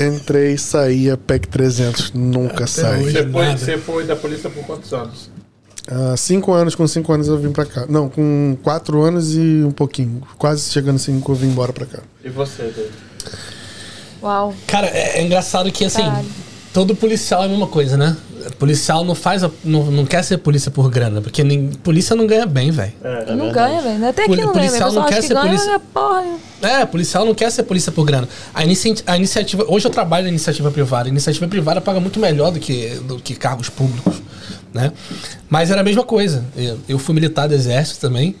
entrei, saí, a PEC 300 nunca sai.
hoje.
Você foi, você foi da polícia por quantos anos?
Há cinco anos, com cinco anos eu vim pra cá. Não, com quatro anos e um pouquinho. Quase chegando cinco eu vim embora pra cá.
E você, David?
Uau.
Cara, é, é engraçado que assim,
Caralho.
todo policial é a mesma coisa, né? Policial não faz a- não, não quer ser polícia por grana, porque nem, polícia não ganha bem, velho.
É,
não ganha, velho. Até aqui
Poli-
não ganha, velho.
policial
O
não quer
que
ser
ganha,
polícia-
ganha porra.
É, policial não quer ser polícia por grana. A, inici- a iniciativa. Hoje eu trabalho na iniciativa privada. A iniciativa privada paga muito melhor do que, do que cargos públicos. Né? Mas era a mesma coisa. Eu, eu fui militar do exército também.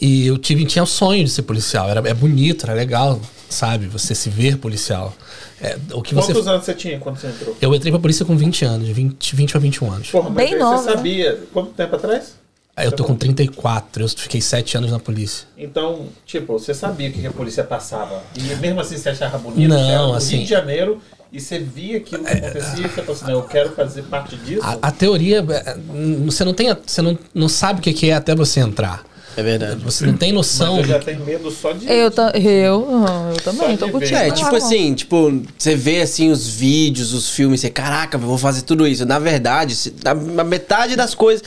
E eu tive, tinha o sonho de ser policial. Era, é bonito, era legal, sabe? Você se ver policial. É, o que você.
Quantos anos você tinha quando você entrou?
Eu entrei pra polícia com 20 anos, 20, 20 a 21 anos.
Porra, mas
Bem
aí
nova,
você
né?
sabia. Quanto tempo atrás?
Eu tô com 34, eu fiquei 7 anos na polícia.
Então, tipo, você sabia o que a polícia passava. E mesmo assim você achava bonito.
Não,
você
assim-
Rio de Janeiro e você via aquilo que acontecia e você falou assim, não, eu quero fazer parte disso.
A, a teoria, é, você não tem, você não, não sabe o que é até você entrar.
É verdade.
Você não tem noção.
Mas eu já tenho medo só de.
Eu, ta- eu, ah, eu também,
Só
tô contigo.
É, tipo
não.
assim, tipo, você vê assim os vídeos, os filmes, você, caraca, eu vou fazer tudo isso. Na verdade, na, na metade das coisas,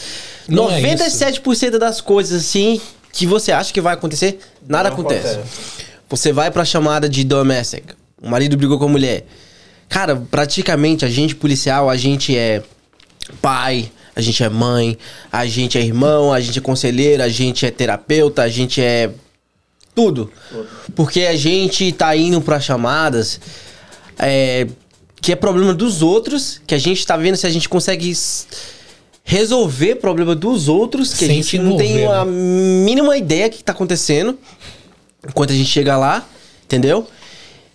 Não é
97% das coisas assim que você acha que vai acontecer, nada
Não
acontece. Você vai pra chamada de domestic, o marido brigou com a mulher. Cara, praticamente a gente policial, a gente é pai, a gente é mãe, a gente é irmão, a gente é conselheiro, a gente é terapeuta, a gente é tudo. Porque a gente tá indo pra chamadas é, que é problema dos outros, que a gente tá vendo se a gente consegue resolver problema dos outros, que a
Sem
gente
se
não tem a mínima ideia que tá acontecendo enquanto a gente chega lá, entendeu?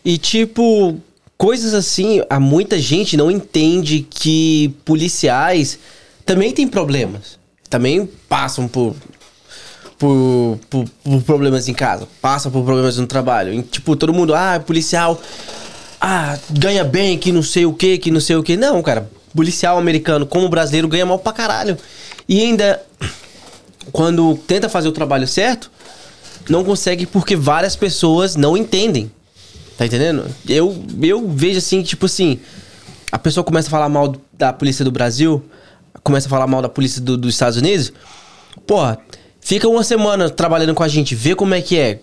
E tipo, coisas assim, há muita gente não entende que policiais também têm problemas. Também passam por por, por, por problemas em casa, passam por problemas no trabalho. E, tipo, todo mundo, ah, policial, ah, ganha bem, que não sei o que, que não sei o que. Não, cara, policial americano, como brasileiro, ganha mal pra caralho. E ainda, quando tenta fazer o trabalho certo, não consegue porque várias pessoas não entendem. Tá entendendo? Eu, eu vejo assim, tipo assim, a pessoa começa a falar mal da polícia do Brasil, começa a falar mal da polícia do- dos Estados Unidos. Porra, fica uma semana trabalhando com a gente, vê como é que é.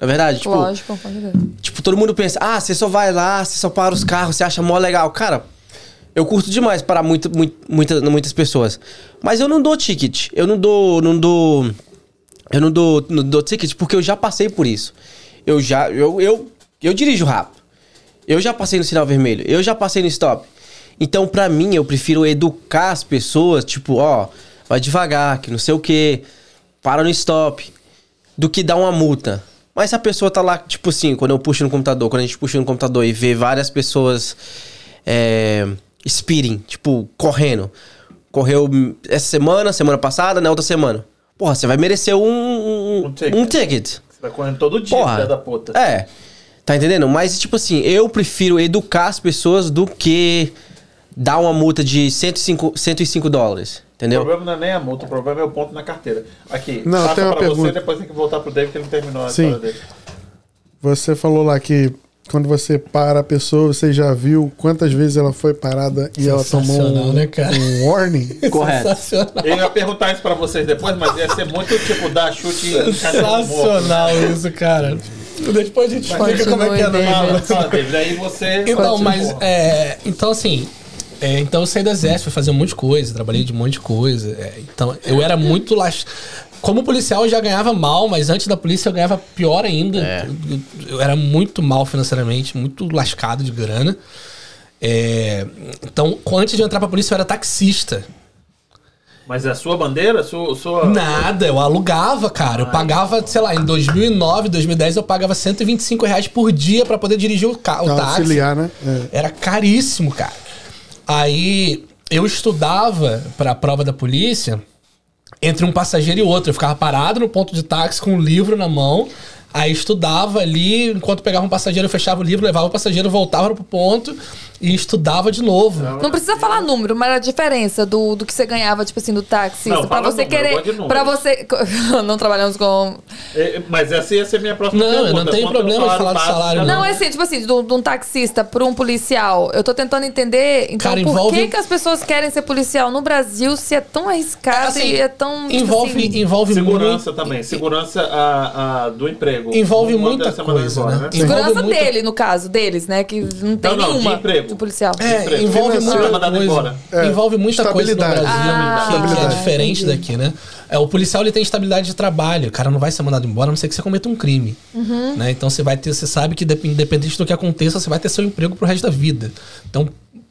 Na verdade, tipo,
Lógico, pode ver.
tipo, todo mundo pensa, ah, você só vai lá, você só para os carros, você acha mó legal. Cara, eu curto demais parar muito, muito, muita, muitas pessoas. Mas eu não dou ticket. Eu não dou. Não dou. Eu não dou, não dou ticket porque eu já passei por isso. Eu já. Eu, eu, eu dirijo rápido. Eu já passei no sinal vermelho. Eu já passei no stop. Então, pra mim, eu prefiro educar as pessoas, tipo, ó, vai devagar, que não sei o quê, para no stop, do que dar uma multa. Mas se a pessoa tá lá, tipo assim, quando eu puxo no computador, quando a gente puxa no computador e vê várias pessoas é, speeding, tipo, correndo. Correu essa semana, semana passada, na outra semana. Porra, você vai merecer um, um,
Um ticket.
um ticket.
Você tá correndo todo dia,
Porra.
filha da puta.
É. Tá entendendo? Mas, tipo assim, eu prefiro educar as pessoas do que dar uma multa de 105, 105 dólares.
O
Entendeu?
problema não é nem a multa, o problema é o ponto na carteira. Aqui,
Não,
passa
tem uma
pra você,
pergunta.
depois tem que voltar pro David que ele terminou a
Sim.
história dele.
Você falou lá que quando você para a pessoa, você já viu quantas vezes ela foi parada e ela tomou um,
né, cara?
um warning?
Correto.
Sensacional.
Eu ia perguntar isso pra vocês depois, mas ia ser muito tipo dar chute.
Sensacional isso, cara. Depois a gente explica como é que é no mapa.
Aí você.
Então, mas é, então assim, é, então eu saí do exército, fui fazer um monte de coisa, trabalhei de um monte de coisa. é, então eu era muito las... como policial eu já ganhava mal, mas antes da polícia eu ganhava pior ainda. Eu, eu era muito mal financeiramente, muito lascado de grana. É, então, antes de eu entrar pra polícia eu era taxista.
Mas é a sua bandeira? Sua. sua...
Nada, eu alugava, cara. Eu pagava, sei lá, em 2009, 2010 eu pagava 125 reais por dia pra poder dirigir o, ca o táxi.
Auxiliar, né? É.
Era caríssimo, cara. Aí eu estudava pra prova da polícia entre um passageiro e outro. Eu ficava parado no ponto de táxi com um livro na mão. Aí estudava ali, enquanto pegava um passageiro, eu fechava o livro, levava o passageiro, voltava pro ponto e estudava de novo.
Não precisa falar número, mas a diferença do, do que você ganhava, tipo assim, do taxista.
Não,
pra
fala
você
número,
querer. Pra você. não trabalhamos com.
É, Mas essa ia ser minha próxima
Não, eu
pergunta.
não tenho
Quanto é o
problema de falar do salário,
cada
Não, é assim, tipo assim, de um, taxista pra um policial. Eu tô tentando entender, então,
Cara,
por
envolve-
que, que as pessoas querem ser policial no Brasil se é tão arriscado
Assim,
e é tão. tipo
Envolve,
assim,
envolve
Segurança
muito,
também. Segurança a, a- do emprego.
Envolve
Não
muita coisa,
embora,
né?
Segurança
envolve muito-
dele, no caso, deles, né? Que não tem
Não, não, de
nenhuma
emprego.
do policial.
É,
Emprego.
envolve muita coisa.
É,
Envolve muita coisa no. Brasil
Ah,
que- que, é
estabilidade.
diferente daqui, né? É, o policial ele tem estabilidade de trabalho. O cara não vai ser mandado embora, a não ser que você cometa um crime. Né? Então você vai ter, você sabe que dep- independente do que aconteça, você vai ter seu emprego pro resto da vida. Então,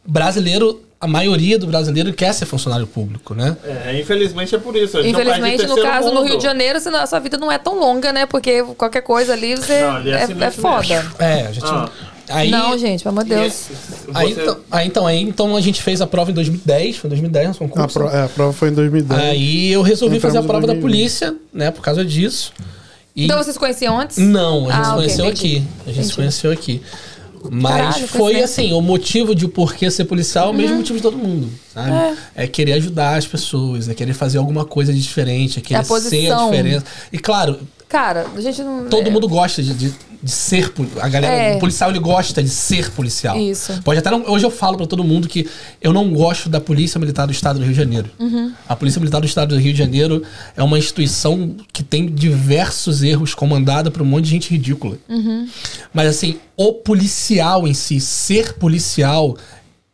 brasileiro, a maioria do brasileiro quer ser funcionário público, né?
É, infelizmente é por isso. A
Infelizmente, no caso, no
mundo.
Rio de Janeiro, senão a sua vida não é tão longa, né? Porque qualquer coisa ali você
Não, ali é
é,
assim
é foda.
É, a gente.
Ah.
Aí,
Não, gente, pelo amor de Deus.
Você-
Aí, então, aí, então, aí então a gente fez a prova em 2010, foi em 2010 nosso
A,
concurso.
pro- é, a prova foi em 2010.
Aí eu resolvi
Entramos
fazer a prova da
2020.
polícia, né, por causa disso. E-
Então vocês conheciam antes?
Não, a gente
Ah,
se conheceu
entendi.
aqui. A gente se
Entendi.
conheceu aqui. Mas
Caralho,
foi assim, o motivo de o porquê ser policial é o mesmo
Uhum.
motivo de todo mundo, sabe? É. querer ajudar as pessoas, é querer fazer alguma coisa de diferente, é querer
a
ser a diferença. E claro,
Cara, a gente não.
todo
é,
mundo gosta de, de, de ser a galera,
É.
o policial ele gosta de ser policial.
Isso.
Pode até não, hoje eu falo pra todo mundo que eu não gosto da Polícia Militar do Estado do Rio de Janeiro.
Uhum.
A Polícia Militar do Estado do Rio de Janeiro é uma instituição que tem diversos erros, comandada por um monte de gente ridícula.
Uhum.
Mas assim, o policial em si, ser policial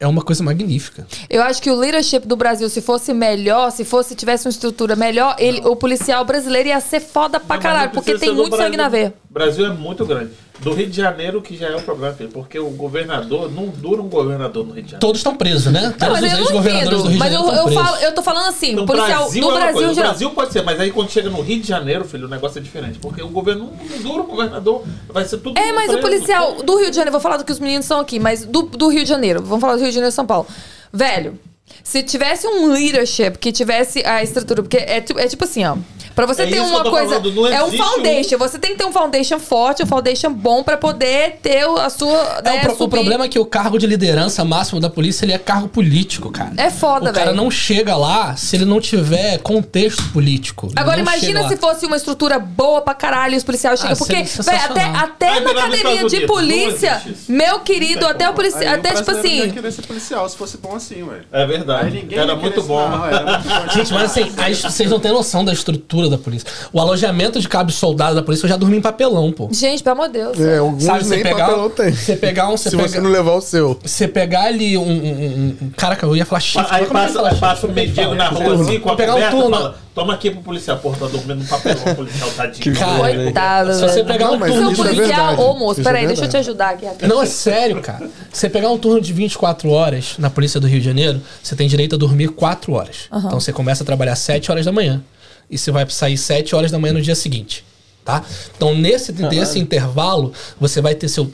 é uma coisa magnífica.
Eu acho que o leadership do Brasil, se fosse melhor, se fosse tivesse uma estrutura melhor, ele, o policial brasileiro ia ser foda pra
Não,
caralho, porque tem muito sangue na
Brasil.
veia.
O Brasil é muito grande. Do Rio de Janeiro que já é o problema, filho, porque o governador, não dura um governador no Rio de Janeiro.
Todos estão presos, né?
Não,
Todos
mas
os
eu não
ex-governadores do Rio
entendo.
de
Mas eu,
Janeiro
eu,
estão presos.
falo, eu tô falando assim,
No
o policial
Brasil
do
é
Brasil
coisa.
em
No. Brasil pode ser, mas aí quando chega no Rio de Janeiro, filho, o negócio é diferente. Porque o governo não dura o governador, vai ser tudo
É, mas o
preso.
policial do Rio de Janeiro, vou falar do que os meninos são aqui, mas do, do Rio de Janeiro, vamos falar do Rio de Janeiro e São Paulo. Velho, se tivesse um leadership que tivesse a estrutura, porque é, é tipo assim, ó. Pra você
É
ter uma coisa.
falando,
é um foundation. Você tem que ter um foundation forte, um foundation bom pra poder ter a sua.
É,
né,
o, pro- o problema é que o cargo de liderança máximo da polícia ele é cargo político, cara.
É foda,
O cara
velho.
não chega lá se ele não tiver contexto político.
Agora imagina se fosse uma estrutura boa pra caralho e os policiais chegam.
Ah,
porque, velho, até, até na
nos
academia de polícia, meu querido, até o policial. Até tipo assim.
policial se fosse bom assim, velho.
É verdade. Era muito bom.
ser- não, era muito bom.
Gente, mas assim, vocês não têm noção da estrutura da polícia. O alojamento de cabo soldado da polícia eu já dormi em papelão, pô.
Gente, pelo amor de Deus.
É, alguns
Sabe, você
nem
pegar,
papelão tem.
você pegar um, você
Se
pega,
você não levar o seu.
você pegar ali um, um, um- um- Caraca, eu ia falar chifre.
Aí
é
passa, passa um mendigo na rua assim, com a
pegar um turno.
Toma aqui pro policial. Porra, tá dormindo no papelão, o policial tadinho.
Cara,
Coitado,
Se você pegar
Não,
um turno
é
de
policial,
verdade.
ô moço,
é
peraí, deixa eu te ajudar aqui. rapidinho.
Não, é sério, cara. Você pegar um turno de 24 horas na Polícia do Rio de Janeiro, você tem direito a dormir 4 horas. Então você começa a trabalhar 7 horas da manhã. E você vai sair 7 horas da manhã no dia seguinte. Tá? Então, nesse, nesse intervalo, você vai ter seu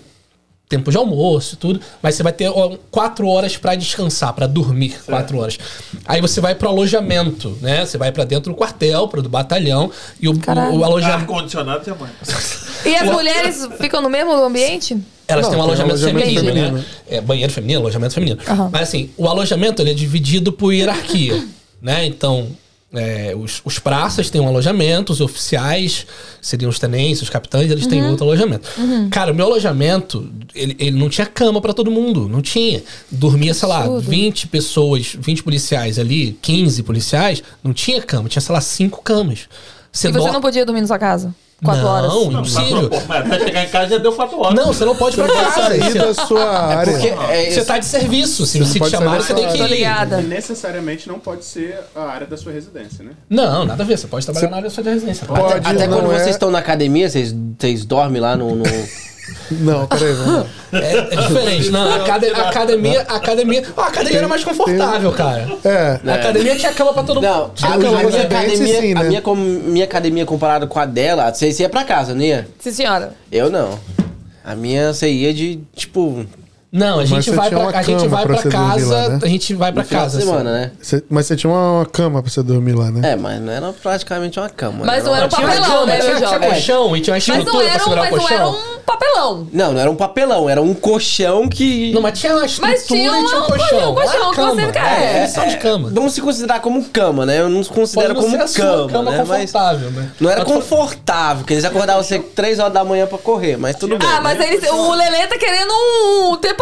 tempo de almoço e tudo, mas você vai ter 4 horas pra descansar, pra dormir 4 horas. Aí você vai pro alojamento, né? Você vai pra dentro do quartel, pro do batalhão, e o,
Caralho.
o, o alojamento.
Ar-condicionado você mãe.
E as mulheres ficam no mesmo ambiente?
Elas
Não,
têm um alojamento,
alojamento
feminino,
feminino.
né? É, banheiro feminino, alojamento feminino.
Aham.
Mas assim, o alojamento ele é dividido por hierarquia, né? Então, é, os, os praças têm um alojamento, os oficiais, seriam os tenentes, os capitães, eles têm outro alojamento. Cara, o meu alojamento, ele, ele não tinha cama pra todo mundo, não tinha. Dormia, sei lá,
Absurdo.
20 pessoas, 20 policiais ali, 15 policiais, não tinha cama, tinha, sei lá, 5 camas.
E você não podia dormir na sua casa? Quatro
Não,
horas?
Não,
impossível.
mas, pô, mas até chegar em casa já deu 4 horas.
Não, você não pode casa.
Sair
Você,
da sua área.
Porque é,
você tá de serviço. Se você te
sair
chamarem,
da
você tem que ir.
ligada.
E necessariamente não pode ser a área da sua residência, né?
Não, nada a ver. Você pode trabalhar na área da sua residência.
Pode,
até, até quando
é-
vocês estão na academia, vocês, vocês dormem lá no. no-
Não, peraí, vamos lá.
É, é diferente. Não, a academia, a academia, a academia, a academia era mais confortável, cara.
É.
A academia tinha cama pra todo mundo.
Não, a, a minha
né?
academia,
sim,
a
né?
minha, com- minha academia comparada com a dela, você ia pra casa, não ia?
Sim, senhora.
Eu não. A minha você ia de, tipo,
Não, a
Mas
gente vai pra,
uma
a gente
cama
vai
pra
pra casa,
lá, né?
a gente vai pra
no final
casa.
de semana,
assim.
né?
Cê- mas você tinha uma cama pra você dormir lá, né?
É, mas não era praticamente uma cama.
Mas não
uma-
era um
Tinha
papelão,
cama,
né,
tinha, tinha colchão e tinha uma
Mas não
estrutura pra
era um,
segurar o
mas não era
colchão.
um papelão.
Não, não era um papelão, era um colchão que.
Não, mas tinha uma estrutura
Mas tinha
e tinha um
um-
colchão.
um colchão
Não é
que você
cama,
quer.
É, definição de cama.
Vamos se considerar como cama, né? Eu não considero
Pode não
como
ser a sua
cama, né? Mas
confortável, né?
não era
Mas
confortável, porque eles acordavam você 3 horas da manhã pra correr, mas tudo bem.
Ah, mas
né?
o Lelê tá querendo um tempo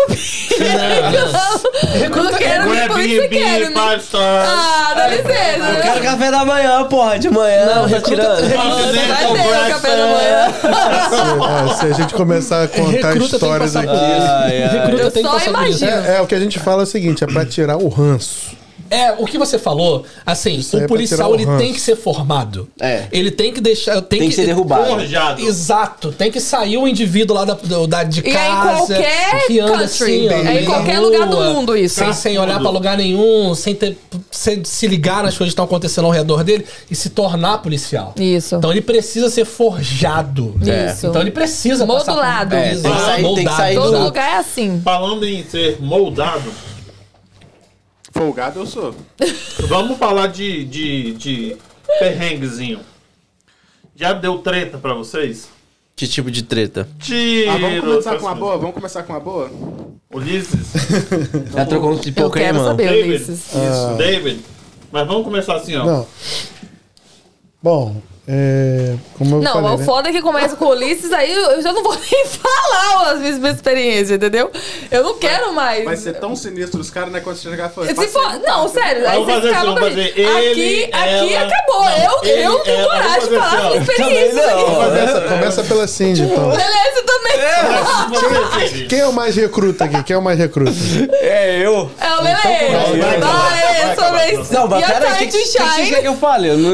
Não, não quero isso que
Bibi,
quero, né?
pastor.
Ah, dá licença.
Eu quero café da manhã, porra, de manhã.
Não,
tá tirando.
Vai ter o café da manhã.
Se, é, se a gente começar a contar histórias aqui.
Recruta
Eu
tem que
só
passar por isso.
imagino.
É, é, o que a gente fala é o seguinte: é pra tirar o ranço.
É, o que você falou, assim,
é
o
tirar
policial
o
ele
ranço.
tem que ser formado.
É.
Ele tem que deixar. Tem,
Tem que ser derrubado.
Forjado.
Exato, tem que sair o indivíduo lá da, do- da de
E é em
casa.
qualquer
que anda
country.
assim, ó,
É em qualquer
na
lugar do
rua,
mundo isso.
Sem, sem olhar pra lugar nenhum, sem, ter, sem se ligar nas coisas que estão acontecendo ao redor dele e se tornar policial.
Isso.
Então ele precisa ser forjado.
É.
Isso.
Então ele precisa passar por-
Modulado.
É, tem que sair- tem que
moldado,
sair do-
Todo lugar é assim.
Falando em ser moldado,
Folgado eu sou.
vamos falar de, de, de perrenguezinho. Já deu treta pra vocês?
Que tipo de treta?
Tiro.
Ah, vamos começar com uma boa? Vamos começar com uma boa?
Ulisses.
Já trocou uns
Eu
pipoca aí,
quero saber,
David.
Ulisses.
Isso, David. Mas vamos começar assim, ó.
Não. Bom, é, como eu
Não,
falei,
o
né?
foda é que começa com o Ulisses, aí eu eu já não vou nem falar as minhas minhas experiências, entendeu? Eu não quero mais.
Vai ser tão sinistro os caras, né? Quando você chegar e falar.
Se
"Passei
for-
no
não,
parque".
sério, aí
Vamos
vocês
fazer assim,
acabam
vamos
com a
fazer
gente.
ele,
Aqui, aqui
ela-
acabou.
Não,
eu,
ele,
eu não tenho
ela,
coragem de falar
assim,
experiência.
Começa, pela Cindy, então.
Beleza, também.
Você,
Quem é o mais recruta aqui? Quem é o mais recruta?
É, eu.
É o Lele.
vai, vai,
vez.
Não, mas
Your
pera aí, o que, que, que você que eu fale? Eu não...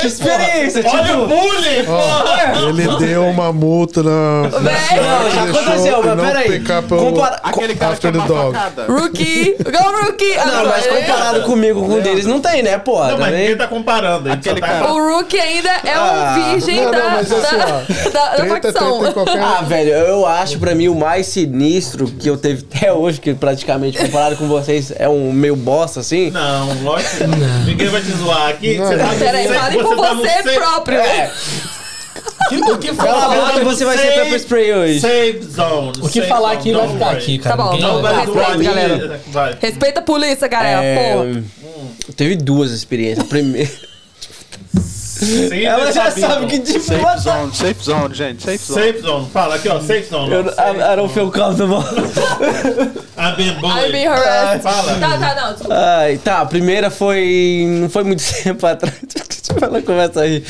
que
experiência,
Olha
tipo-
o bullying! porra!
Ele deu uma multa na.
Não, já aconteceu, mas peraí. Compara-
Aquele cara
After the dog.
Rookie. Go, Rookie.
Não, mas comparado comigo com o deles, não tem, né, pô?
Não, mas
também.
ninguém tá comparando.
Aquele
tá-
cara-
O Rookie ainda é um
Ah.
virgem
Não,
da,
não, mas assim,
da,
ó.
da,
Treta,
facção.
Ah, velho, eu acho pra mim o mais sinistro que eu teve até hoje, que praticamente comparado com vocês é um meio bosta assim.
Não, lógico que não. Ninguém vai te zoar aqui.
Não.
Você tá no
Peraí, fale por
tá no
você próprio.
É,
O que
cala a
falar,
que você vai ser
Safe-
pepper spray hoje.
Safe zone.
o que falar aqui vai ficar aqui, cara.
Tá bom, não
vai-
ali.
galera.
Vai.
Respeita a polícia, galera.
É,
Porra.
teve duas experiências. A primeira.
Sim,
Ela já
sabia.
sabe que tipo.
Safe zone, safe zone, gente. Safe zone.
Safe zone. Fala aqui, ó. Safe zone.
Eu, I, I don't feel comfortable.
I've been
I'm
bullied.
being harassed.
Fala.
Tá, tá, não. Desculpa.
Ai, tá, a primeira foi. Não foi muito tempo atrás. Tipo, ela começa aí.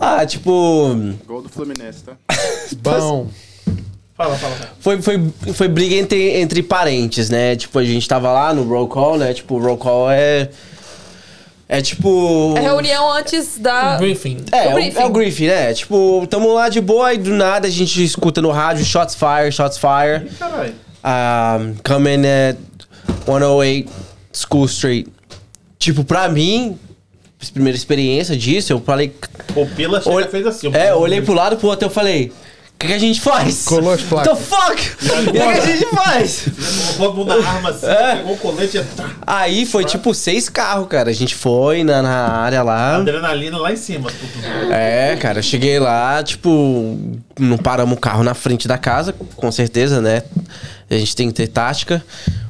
Ah, tipo.
Gol do Fluminense, tá?
Bom.
Fala, fala. fala.
Foi, foi, foi briga entre, entre parentes, né? Tipo, a gente tava lá no roll call, né? Tipo, o roll call é. É tipo.
É reunião antes da.
Briefing.
É,
o
é o,
briefing.
é o briefing, né? Tipo, tamo lá de boa e do nada a gente escuta no rádio shots fire, shots fire.
Caralho.
Um, coming at 108 School Street. Tipo, pra mim, primeira experiência disso, eu falei.
O Pila
Olhe-
fez assim.
É, eu olhei pro lado pro outro e eu falei. O que, que a gente faz?
Colou as placas.
The fuck? O que, que a gente faz?
Mundo na arma assim,
É.
pegou o colete e...
Aí foi tipo seis carros, cara. A gente foi na, na área lá.
Adrenalina lá em cima.
É, cara, eu cheguei lá, tipo, não paramos o carro na frente da casa, com certeza, né? A gente tem que ter tática.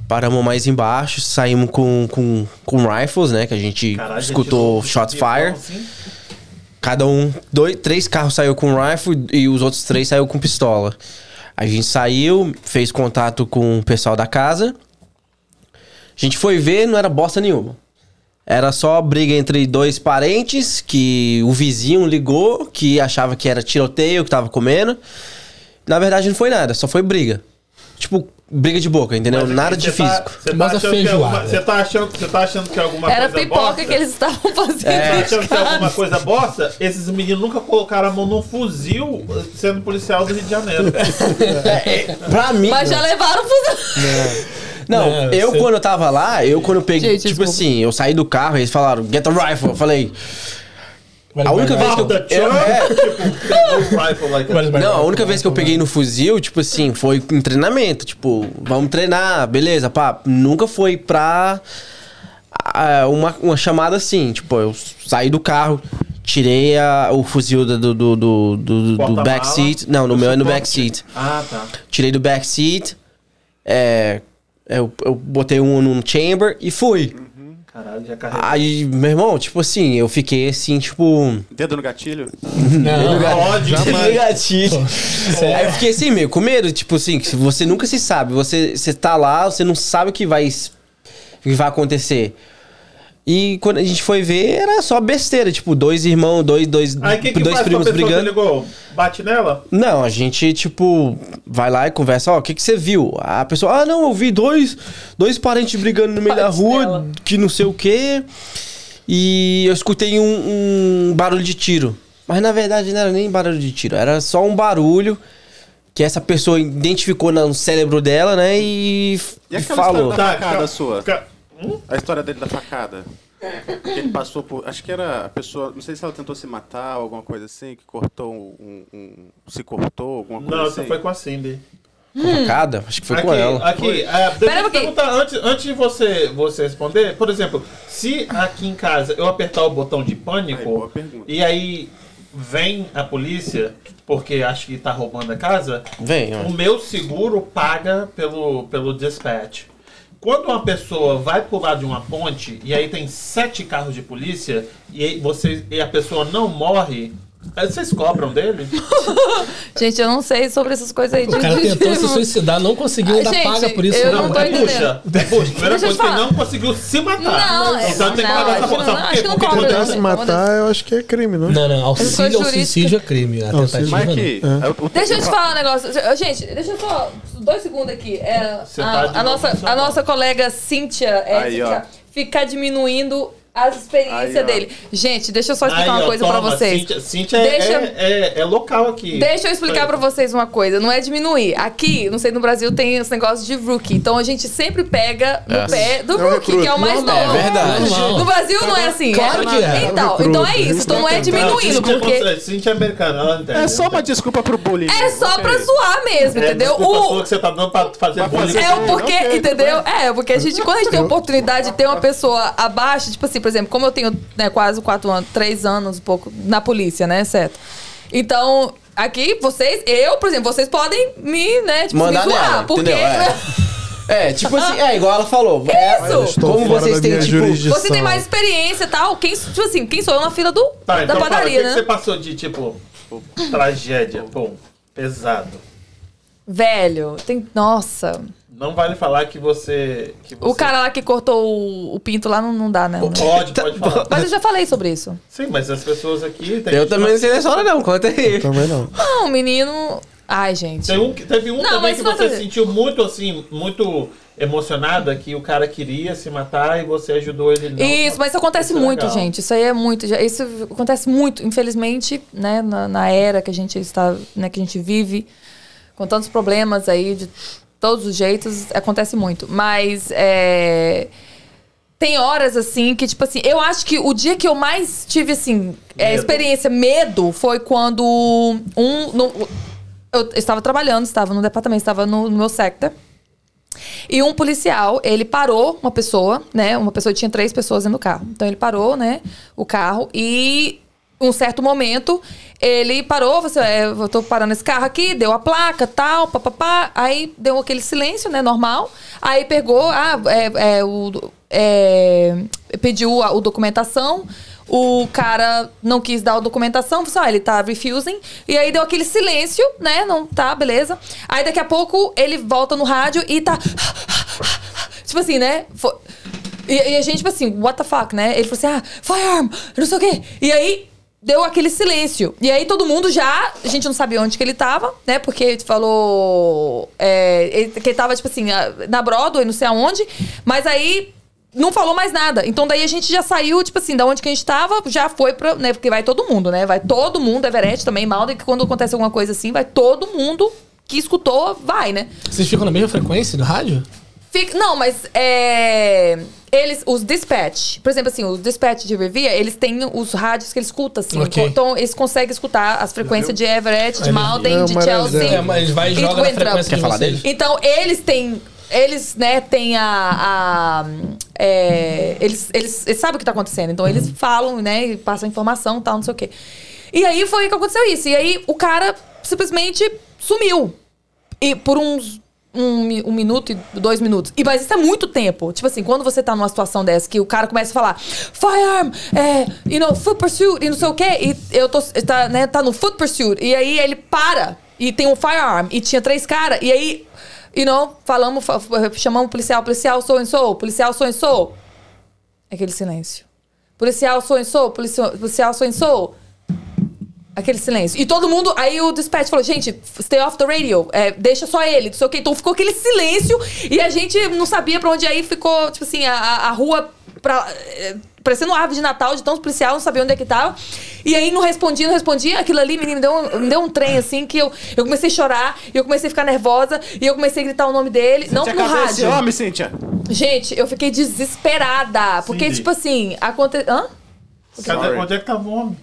paramos mais embaixo, saímos com, com, com rifles, né? Que a gente
Caralho,
escutou
gente,
shots
não-
fire.
assim?
Cada um, dois, três carros saiu com rifle e os outros três saiu com pistola. A gente saiu, fez contato com o pessoal da casa. A gente foi ver, não era bosta nenhuma. Era só briga entre dois parentes que o vizinho ligou, que achava que era tiroteio que tava comendo. Na verdade não foi nada, só foi briga. Tipo, briga de boca, entendeu?
Mas
nada de
tá-
físico.
Você tá,
Mas a
achando que é
feijoada.
alguma, você tá achando, você tá achando que é alguma
Era
coisa
pipoca
bosta?
que eles estavam fazendo.
Você tá achando que é alguma coisa bosta? Esses meninos nunca colocaram a mão num fuzil sendo policial do Rio de Janeiro.
Pra mim.
Mas já levaram fuzil.
Não,
Não,
eu
você-
quando eu tava lá, eu quando eu peguei,
Gente,
tipo
desculpa.
assim, eu saí do carro, eles falaram, get a rifle. Eu falei, a única vez que eu. Eu- é,
tipo,
não, a única vez que eu peguei no fuzil, tipo assim, foi em treinamento. Tipo, vamos treinar, beleza, pá. Nunca foi pra uma, uma chamada assim. Tipo, eu saí do carro, tirei a- o fuzil do, do, do, do, do- do backseat. Não, no meu é no backseat.
Ah, tá.
Tirei do backseat. É, eu, eu botei um no chamber e fui.
Caralho, já carregou.
Aí, meu irmão, tipo assim, eu fiquei assim, tipo.
Dedo no gatilho.
Não,
Pode,
Negativo. Aí eu fiquei assim, meio com medo, tipo assim, que você nunca se sabe. Você, você tá lá, você não sabe o que vai, o que vai acontecer. E quando a gente foi ver, era só besteira, tipo, dois irmãos, dois, dois,
Aí que, que
dois primos
com a pessoa
brigando.
ligou? Bate nela?
Não, a gente, tipo, vai lá e conversa, ó, o que, que você viu? A pessoa, ah, não, eu vi dois, dois parentes brigando no meio da
Bate
rua,
nela.
que não sei o quê. E eu escutei um, um barulho de tiro. Mas na verdade não era nem barulho de tiro, era só um barulho que essa pessoa identificou no cérebro dela, né? E,
E aquela
falou.
história da
Tá,
facada
calma.
sua?
Hum?
A história dele da facada. Que ele passou por. Acho que era a pessoa. Não sei se ela tentou se matar ou alguma coisa assim, que cortou um. um- se cortou, alguma coisa
Não,
assim.
essa foi com a Cindy.
Facada? Acho que foi
aqui,
com ela.
Aqui, é, deixa eu perguntar, antes, antes de você, você responder, por exemplo, se aqui em casa eu apertar o botão de
Aí,
pânico
pergunta.
e aí vem a polícia, porque acha que tá roubando a casa,
Vem,
o meu seguro paga pelo, pelo dispatch. Quando uma pessoa vai pular de uma ponte e aí tem sete carros de polícia e, você, e a pessoa não morre, vocês cobram dele?
Gente, eu não sei sobre essas coisas aí.
O cara tentou se suicidar, não conseguiu, ainda
Gente,
paga por isso.
eu
não.
não tô
é
entendendo.
puxa. É puxa. Primeira coisa que não conseguiu se matar.
Não, é-
então tem que
não,
pagar essa
não- acho que cobra,
Tentar se matar, eu acho que é crime, não?
Não, não. Auxílio ao suicídio é crime. A tentativa
Mas
não.
É.
o-
Deixa eu te falar um negócio. Gente, deixa eu só. Dois segundos aqui. É, a,
tá
a nossa, a nossa colega Cíntia
Aí, ó.
Ética ficar diminuindo as experiências
Aí,
dele. Gente, deixa eu só explicar
Aí,
uma
ó,
coisa pra
toma,
vocês.
Cíntia, Cíntia é,
Deixa-
é, é- é local aqui.
Deixa eu explicar pra vocês uma coisa, não é diminuir. Aqui, não sei, no Brasil tem esse negócio de rookie. Então a gente sempre pega no
É.
pé do
É um
rookie, que é o mais novo.
É verdade.
No Brasil não é assim.
Claro
é?
que é.
Então,
É um
então é isso. Então não é
Não,
diminuindo, porque
é- Cíntia é americana, entende.
É só uma desculpa pro bullying.
é só pra zoar mesmo,
É,
entendeu? O-
que você tá dando pra fazer bullying.
É o porquê,
Ok,
entendeu? É, porque a gente, quando a gente tem a oportunidade de ter uma pessoa abaixo, tipo assim, por exemplo, como eu tenho né, quase quatro anos, três anos, um pouco, na polícia, né, certo? Então, aqui, vocês, eu, por exemplo, vocês podem me, né, tipo,
Mandar
me zoar,
nela,
porque
entendeu? É. É, tipo assim, é igual ela falou. É,
Isso.
Como vocês têm, tipo.
jurisdição.
você tem mais experiência e tal. Quem, tipo assim, quem sou eu na fila do,
Tá,
da
então fala, o que,
padaria,
que
né?
você passou de, tipo, tragédia, bom, pesado?
Velho, tem. Nossa.
Não vale falar que você... Que você...
O cara lá que cortou o, o pinto lá não, não dá, né?
Pode, pode falar.
Mas eu já falei sobre isso.
Sim, mas as pessoas aqui... Tem
Eu também não sei dessa hora, não. Conta aí.
Também não.
Não, menino. Ai, gente.
Tem um, que- teve um
Não,
também que
é
você
pra-
sentiu muito assim, muito emocionada, que o cara queria se matar e você ajudou ele não.
Isso, mas isso acontece
Isso é
muito,
legal.
gente. Isso aí é muito. Isso acontece muito, infelizmente, né? Na, na era que a gente está, né, que a gente vive, com tantos problemas aí de todos os jeitos, acontece muito. Mas é, tem horas assim que, tipo assim, eu acho que o dia que eu mais tive, assim, é,
Medo.
experiência, medo, foi quando um. no- eu estava trabalhando, estava no departamento, estava no, no meu sector. E um policial, ele parou uma pessoa, né? Uma pessoa tinha três pessoas dentro do carro. Então ele parou, né? O carro e um certo momento, ele parou, você, é, eu tô parando esse carro aqui, deu a placa, tal, papapá, aí deu aquele silêncio, né, normal. Aí pegou, ah, é, é, o, é, pediu a, documentação, o cara não quis dar a documentação, falou assim, ah, ele tá refusing, e aí deu aquele silêncio, né, não tá, beleza. Aí daqui a pouco ele volta no rádio e tá... tipo assim, né, e, e a gente, tipo assim, what the fuck, né? Ele falou assim, ah, firearm, não sei o quê. E aí, deu aquele silêncio. E aí, todo mundo já... A gente não sabia onde que ele tava, né? Porque ele falou... É, ele, que ele tava, tipo assim, na Broadway, não sei aonde. Mas aí... Não falou mais nada. Então daí a gente já saiu, tipo assim, da onde que a gente tava, já foi pra. Né, porque vai todo mundo, né? Vai todo mundo, Everett também, Malden, que quando acontece alguma coisa assim, vai todo mundo que escutou, vai, né?
Vocês ficam na mesma frequência do rádio?
Fica- não, mas é, eles, os dispatch, por exemplo, assim, os dispatch de Revere, eles têm os rádios que eles escutam, assim.
Ok.
Então, eles conseguem escutar as frequências de Everett, de Malden,
É
de Chelsea.
maravilha.
É, mas vai e joga na frequência
Quer falar
vocês.
dele?
Então, eles têm. Eles, né, têm a. a- é, eles, eles, eles sabem o que tá acontecendo. Então, eles falam, né, e passam informação e tal, não sei o quê. E aí foi que aconteceu isso. E aí o cara simplesmente sumiu. E por uns. Um, um minuto e dois minutos. E, mas isso é muito tempo. Tipo assim, quando você tá numa situação dessa que o cara começa a falar firearm, é, you know, foot pursuit e não sei o quê, e eu tô, tá, né, tá no foot pursuit, e aí ele para e tem um firearm, e tinha três caras, e aí, you know, falamos, fa- chamamos o policial, policial sou and sou, policial sou and sou. Aquele silêncio. Policial sou and sou, policial, sou and sou. Aquele silêncio. E todo mundo. Aí o dispatch falou: gente, stay off the radio. é, deixa só ele. Não sei o quê. Então ficou aquele silêncio e a gente não sabia pra onde ir. Ficou, tipo assim, a, a- rua. Pra, é, parecendo uma árvore de Natal, de tão policial, não sabia onde é que tava. E aí não respondia, não respondia. Aquilo ali, menino, me deu um, me deu um trem assim que eu, eu comecei a chorar, e eu comecei a ficar nervosa, e eu comecei a gritar o nome dele. não
Cíntia,
no
cadê esse
rádio.
homem, Cíntia?
Gente, eu fiquei desesperada. Porque,
Cindy.
tipo assim, aconteceu. Hã?
Cadê, onde é que tava o homem?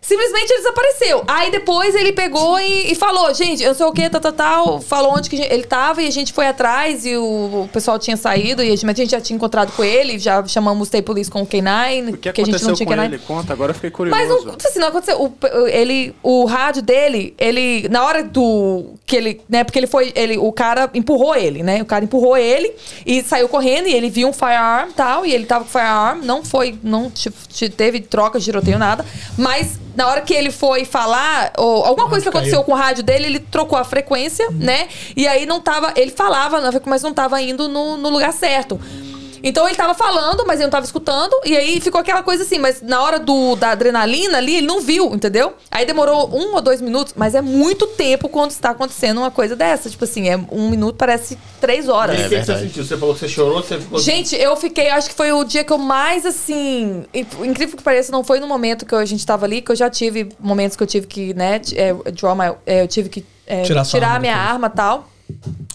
Simplesmente ele desapareceu. Aí depois ele pegou e, e falou, gente, eu não sei o que, tal, tal, tal. Falou onde que ele tava e a gente foi atrás e o, o pessoal tinha saído e a gente, a gente já tinha encontrado com ele, já chamamos o Police com o K9,
O que
que a gente não tinha
com
K9.
ele? Conta, agora eu fiquei curioso.
Mas não, assim, não aconteceu. O, ele, o rádio dele, ele, na hora do. que ele. né, porque ele foi. Ele, o cara empurrou ele, né? O cara empurrou ele e saiu correndo e ele viu um firearm e tal. E ele tava com firearm, não foi. Não te- te- teve troca de tiroteio, nada. Mas na hora que ele foi falar, ou alguma coisa que aconteceu
caiu.
com o rádio dele, ele trocou a frequência, né? E aí não tava. Ele falava, mas não tava indo no, no lugar certo. Então ele tava falando, mas ele não tava escutando. E aí ficou aquela coisa assim, mas na hora do, da adrenalina ali, ele não viu, entendeu? Aí demorou um ou dois minutos, mas é muito tempo quando está acontecendo uma coisa dessa. Tipo assim, é um minuto parece três horas.
E o que, você sentiu? Você falou que você chorou, você ficou.
Gente, eu fiquei, acho que foi o dia que eu mais, assim. in- Incrível que pareça, não foi no momento que a gente tava ali, que eu já tive momentos que eu tive que, né, é, draw my, é, eu tive que é,
Tirar
tirar a minha arma e tal.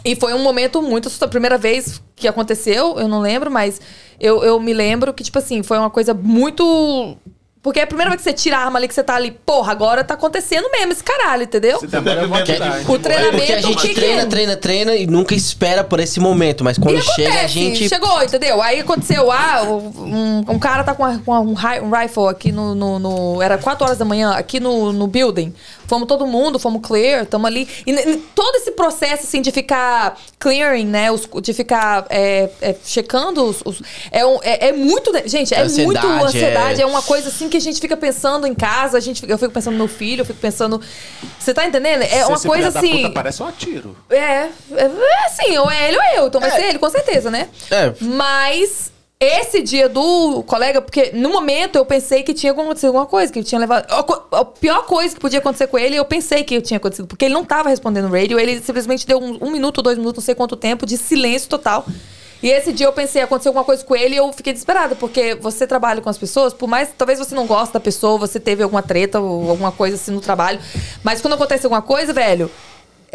E foi um momento muito assustador. Primeira vez que aconteceu, eu não lembro, mas eu, eu me lembro que, tipo assim, foi uma coisa muito. Porque é a primeira vez que você tira a arma ali, que você tá ali, porra, agora tá acontecendo mesmo esse caralho, entendeu?
Vou
Porque-
atrás.
O treinamento,
Porque a gente
que que
treina,
é?
treina, treina e nunca espera por esse momento. Mas quando
E
chega, a
acontece,
gente.
Chegou, entendeu? Aí aconteceu, ah, um, um cara tá com, a- com a- um, um rifle aqui no, no, no- Era 4 horas da manhã, aqui no, no building. Fomos todo mundo, fomos clear, tamo ali. E todo esse processo, assim, de ficar clearing, né? os- de ficar é, é, checando os. os- é, um- é, é muito. Gente, é
Ansiedade,
muito ansiedade.
é-
É... uma coisa assim que a gente fica pensando em casa, a gente, eu fico pensando no meu filho, eu fico pensando. Você tá entendendo? É uma
Esse
coisa assim.
puta parece um atiro.
É, é, é assim, ou é ele ou eu, então vai ser ele, com certeza, né?
É.
Mas esse dia do colega, porque no momento eu pensei que tinha acontecido alguma coisa, que ele tinha levado. A pior coisa que podia acontecer com ele, eu pensei que tinha acontecido, porque ele não tava respondendo no radio, ele simplesmente deu um, um minuto, dois minutos, não sei quanto tempo, de silêncio total. E esse dia eu pensei, aconteceu alguma coisa com ele e eu fiquei desesperada, porque você trabalha com as pessoas, por mais, talvez você não goste da pessoa, você teve alguma treta ou alguma coisa assim no trabalho, mas quando acontece alguma coisa, velho,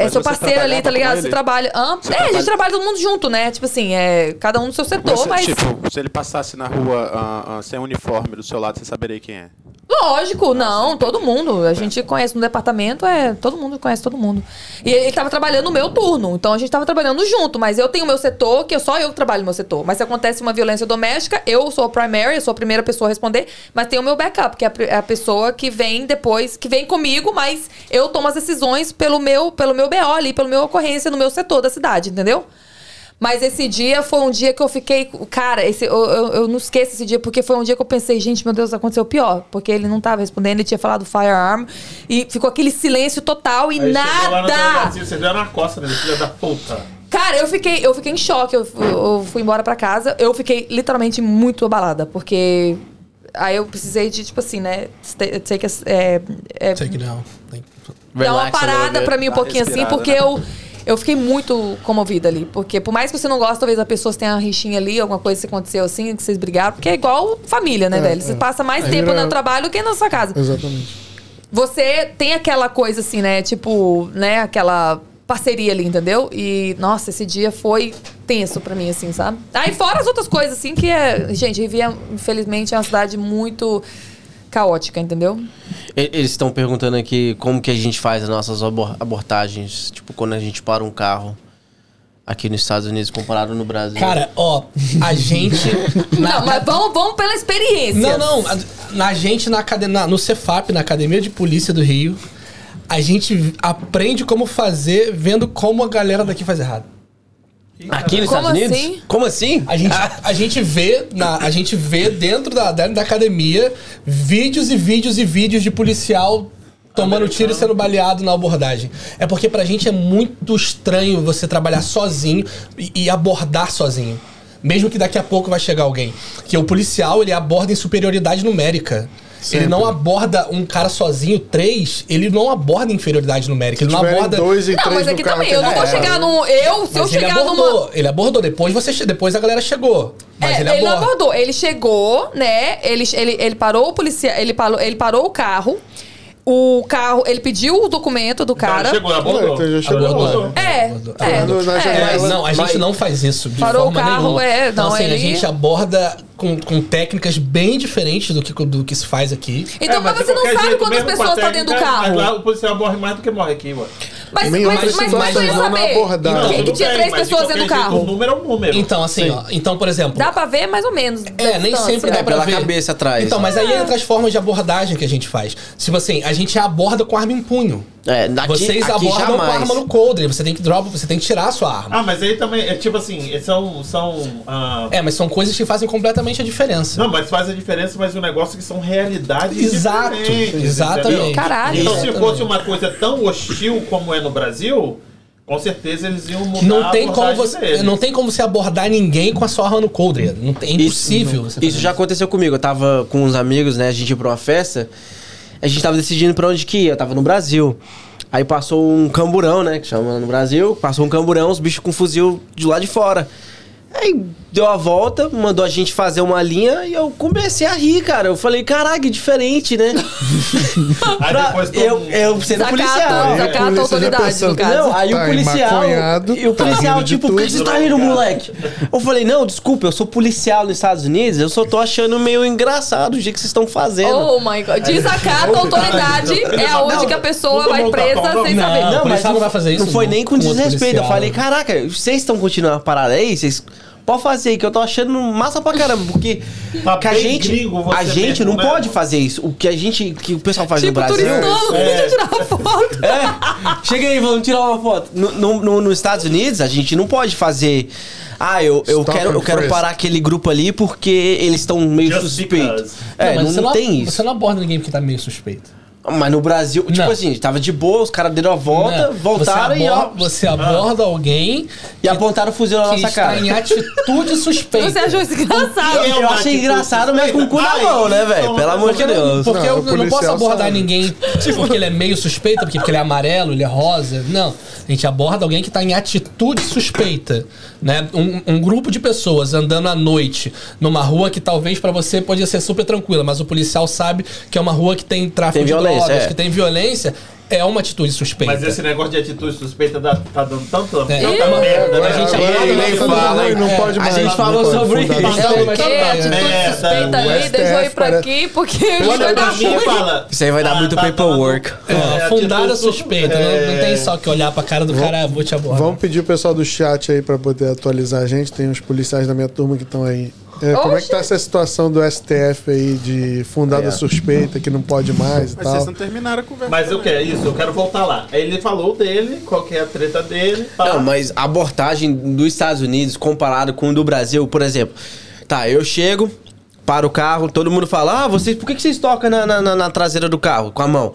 é
Mas
seu parceiro ali, tá ligado? Você trabalha. Hã?
Você
é, a gente
trabalha-
trabalha todo mundo junto, né? Tipo assim, é, cada um no seu setor,
Você,
mas.
Tipo, se ele passasse na rua ah, ah, sem uniforme do seu lado, você saberia quem é.
Lógico, não, todo mundo. A gente conhece no departamento, é, todo mundo conhece todo mundo. E ele tava trabalhando no meu turno, então a gente tava trabalhando junto, mas eu tenho o meu setor, que só eu que trabalho no meu setor. Mas se acontece uma violência doméstica, eu sou a primary, eu sou a primeira pessoa a responder, mas tem o meu backup, que é é a pessoa que vem depois, que vem comigo, mas eu tomo as decisões pelo meu, pelo meu BO ali, pelo meu ocorrência no meu setor da cidade, entendeu? Mas esse dia foi um dia que eu fiquei. Cara, esse, eu, eu, eu não esqueço esse dia, porque foi um dia que eu pensei, gente, meu Deus, aconteceu o pior. Porque ele não tava respondendo, ele tinha falado firearm. E ficou aquele silêncio total e
Aí chegou lá
nada.
delegacia, Você deu na costa dele, filha da puta.
Cara, eu fiquei, eu fiquei em choque. Eu, eu fui embora pra casa. Eu fiquei literalmente muito abalada, porque. Aí eu precisei de, tipo assim, né? Take a, é, é,
que não. Tem-
dar uma parada pra mim um
Dá
pouquinho assim, porque
né?
eu, eu fiquei muito comovida ali. Porque por mais que você não goste, talvez a pessoa tenha uma rixinha ali, alguma coisa que aconteceu assim, que vocês brigaram, porque é igual família, né,
É,
velho? Você
é.
passa mais
Aí
tempo
vira-
no trabalho do que na sua casa.
Exatamente.
Você tem aquela coisa assim, né? Tipo, né? Aquela parceria ali, entendeu? E, nossa, esse dia foi tenso pra mim, assim, sabe? Aí fora as outras coisas, assim, que é... Gente, Riviera, infelizmente, é uma cidade muito caótica, entendeu?
Eles estão perguntando aqui como que a gente faz as nossas abor- abortagens, tipo, quando a gente para um carro aqui nos Estados Unidos comparado no Brasil.
Cara, ó, a gente. na-
Não, mas vamos, vamos pela experiência.
Não, não. A, na gente, na, na- no Cefap, na Academia de Polícia do Rio, a gente aprende como fazer vendo como a galera daqui faz errado.
Aqui nos
Como
Estados Unidos?
assim?
Como assim?
A gente, a gente vê, na, a gente vê dentro da, dentro da academia vídeos e vídeos e vídeos de policial tomando tiro e sendo baleado na abordagem. É porque pra gente é muito estranho você trabalhar sozinho e, e abordar sozinho. Mesmo que daqui a pouco vai chegar alguém. Que o policial, ele aborda em superioridade numérica. Ele não aborda um cara sozinho, três, ele não aborda inferioridade numérica. Ele não aborda.
dois e
Não,
três
mas aqui
carro
também, eu não vou chegar num... Eu, se eu
Mas ele
chegar
abordou,
numa...
ele abordou. Depois, você, depois a galera chegou. Mas
É,
ele,
ele, não abordou. Ele chegou, né? Ele, ele, ele parou o policial, ele parou, ele parou o carro. O carro, ele pediu o documento do cara.
Então, chegou, abordou.
Então já chegou.
Abordou.
É,
Abordou.
é, é.
Mas não, a gente
Mas-
não faz isso de
Parou
forma
o carro,
nenhuma.
é,
então,
não,
assim, a
ele-
gente aborda com, com técnicas bem diferentes do que, do que se faz aqui.
Então,
É,
mas,
de
você não sabe
jeito,
quantas pessoas
a
estão dentro do carro.
Mas lá o policial morre mais do que morre aqui, mano.
Mas, mas, mas, mas,
situação,
eu ia saber que, tinha
bem,
três
mas
pessoas dentro do carro.
O número é um número.
Então, assim, ó, então, por exemplo.
Dá pra ver mais ou menos.
É, nem sempre dá
É,
pra
pela
ver.
cabeça atrás.
Então, mas aí entra as formas de abordagem que a gente faz. Tipo assim, a gente aborda com arma em punho.
É, daqui,
Vocês
aqui
abordam com
jamais.
arma no coldre. Você tem que drop, você tem que tirar a sua arma.
Ah, mas aí também, é tipo assim, são. são ah,
É, mas são coisas que fazem completamente a diferença.
Não, mas faz a diferença, mas o negócio que são realidades
Exato,
diferentes,
exatamente.
entendeu?
Caralho.
Então, se
Exatamente.
fosse uma coisa tão hostil como é no Brasil, com certeza eles iam mudar
Não
a
tem, como você,
deles.
não tem como você abordar ninguém com a sua arma no coldre. Não é impossível. você
Isso
fazer
já aconteceu comigo. Eu tava com uns amigos, né? A gente ia pra uma festa. A gente tava decidindo pra onde que ia. Eu tava no Brasil. Aí passou um camburão, né? Que chama no Brasil. Passou um camburão, os bichos com fuzil de lá de fora. Aí deu a volta, mandou a gente fazer uma linha e eu comecei a rir, cara. Eu falei, caraca, que diferente, né?
Aí
Pra- eu,
mundo-
eu sendo
Desacato,
policial.
desacato a autoridade,
pensando,
no caso.
Não, aí
Tá
o policial. E o
tá
policial,
de
tipo, por que você tá rindo, moleque? Eu falei, não, desculpa, eu sou policial nos Estados Unidos, eu só tô achando meio engraçado o jeito que vocês estão fazendo.
Oh my god. Desacato a autoridade é aonde que a pessoa vai presa sem
Não,
saber.
o policial não vai fazer isso
Não foi nem com desrespeito. Eu falei, caraca, vocês estão continuando a parada aí? Vocês. Pode fazer aí, que eu tô achando massa pra caramba, porque
Tá
que a gente,
gringo você
a gente não
mesmo, né?
pode fazer isso. O que a gente, que o pessoal faz
Tipo,
no Brasil.
deixa eu tirar uma foto.
É, chega aí, vamos tirar uma foto. No, no- no- nos Estados Unidos, a gente não pode fazer. Ah, eu, eu
Stop
quero, eu quero parar aquele grupo ali porque eles estão meio
Just
suspeitos.
because.
É,
mas
não,
você
não tem isso.
Você não aborda ninguém porque tá meio suspeito.
Mas no Brasil, tipo
Não.
assim, tava de boa, os caras deram a volta,
Não,
voltaram
você
e, ó,
aborda, você aborda alguém
e apontaram o fuzil na nossa cara.
em atitude suspeita.
Você achou isso engraçado?
Eu, eu achei engraçado, mas com o cu na mão, né, velho?
Ai,
Pelo amor de Deus.
porque
Não,
eu não posso abordar
sabe.
ninguém porque ele é meio suspeito, porque, porque ele é amarelo, ele é rosa. Não. A gente aborda alguém que está em atitude suspeita. Né? Um, um grupo de pessoas andando à noite numa rua que talvez para você podia ser super tranquila, mas o policial sabe que é uma rua que tem tráfico
Tem
de
violência.
drogas,
é.
que tem violência, é uma atitude suspeita.
Mas esse negócio de atitude suspeita dá- tá dando tanto,
É,
tanta merda,
a
né?
gente
E-
aborda
e-
na
e-
fala,
Não, não
é,
pode
a
mais.
gente
não
falou sobre isso.
isso.
É Atitude
é,
suspeita ali, eu ir pra aqui, porque vai
pra
dar
mim
ruim.
fala.
Isso aí vai dar
"Ah,
muito
tá- tá
paperwork."
É,
é,
fundada suspeita,
sus-
não, não
é,
tem só que olhar pra cara do cara, vou te abordar.
Vamos pedir o pessoal do chat aí pra poder atualizar a gente. Tem uns policiais da minha turma que estão aí. É, como é que tá essa situação do STF aí de fundada
É.
suspeita que não pode mais e
Mas
tal?
vocês não terminaram a conversa.
Mas eu
também.
quero isso, eu quero voltar lá. Aí ele falou dele, qual que é a treta dele. pá.
Não, mas a abordagem dos Estados Unidos comparado com o do Brasil, por exemplo. Tá, eu chego, paro o carro, todo mundo fala: Ah, vocês, por que, que vocês tocam na, na- na- na traseira do carro com a mão?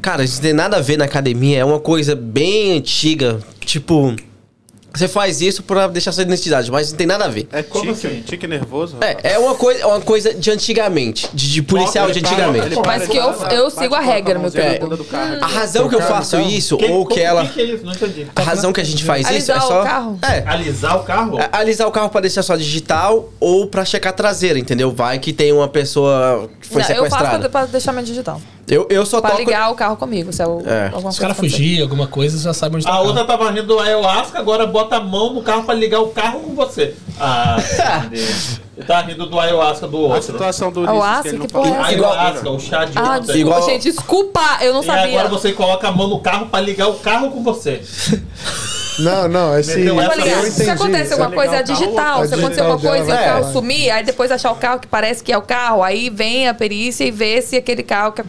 Cara, isso não tem nada a ver na academia, é uma coisa bem antiga. Tipo, você faz isso pra deixar sua identidade, mas não tem nada a ver.
É
Como
tique,
assim?
tique nervoso?
É, é uma coisa, é uma coisa de antigamente, de, de policial de antigamente.
Mas que eu- eu sigo a regra, meu
querido. A razão que eu faço
carro?
isso,
Que-
ou que ela.
que que é isso? Não entendi.
A razão que a gente faz isso é
Alisar
só.
o carro?
É,
Alisar o carro?
A- Alisar o carro pra deixar só digital ou pra checar a traseira, entendeu? Vai que tem uma pessoa que foi
Não, eu faço pra,
sequestrada.
pra deixar meu digital.
Eu, eu só
Pra
toco.
ligar o carro comigo, se é o,
É.
fugir, alguma coisa, você já sabe onde tá
A outra tava rindo do ayahuasca, agora bota a mão no carro pra ligar o carro com você. Ah, tá rindo do ayahuasca do
A
outro.
situação do
Ah,
Ulisses,
aço,
que
porra é?
Ayahuasca, o chá de
Ah,
ontem.
desculpa,
Igual-
gente, desculpa, eu não
E
sabia.
agora você coloca a mão no carro pra ligar o carro com você.
Não, não, esse.
Meteu essa
Pra ligar.
eu
Se acontece
É
alguma coisa, é digital.
a
Se acontecer
digital
alguma coisa e o
vai
carro sumir, aí depois achar o carro que parece que é o carro, aí vem a perícia e vê se aquele carro que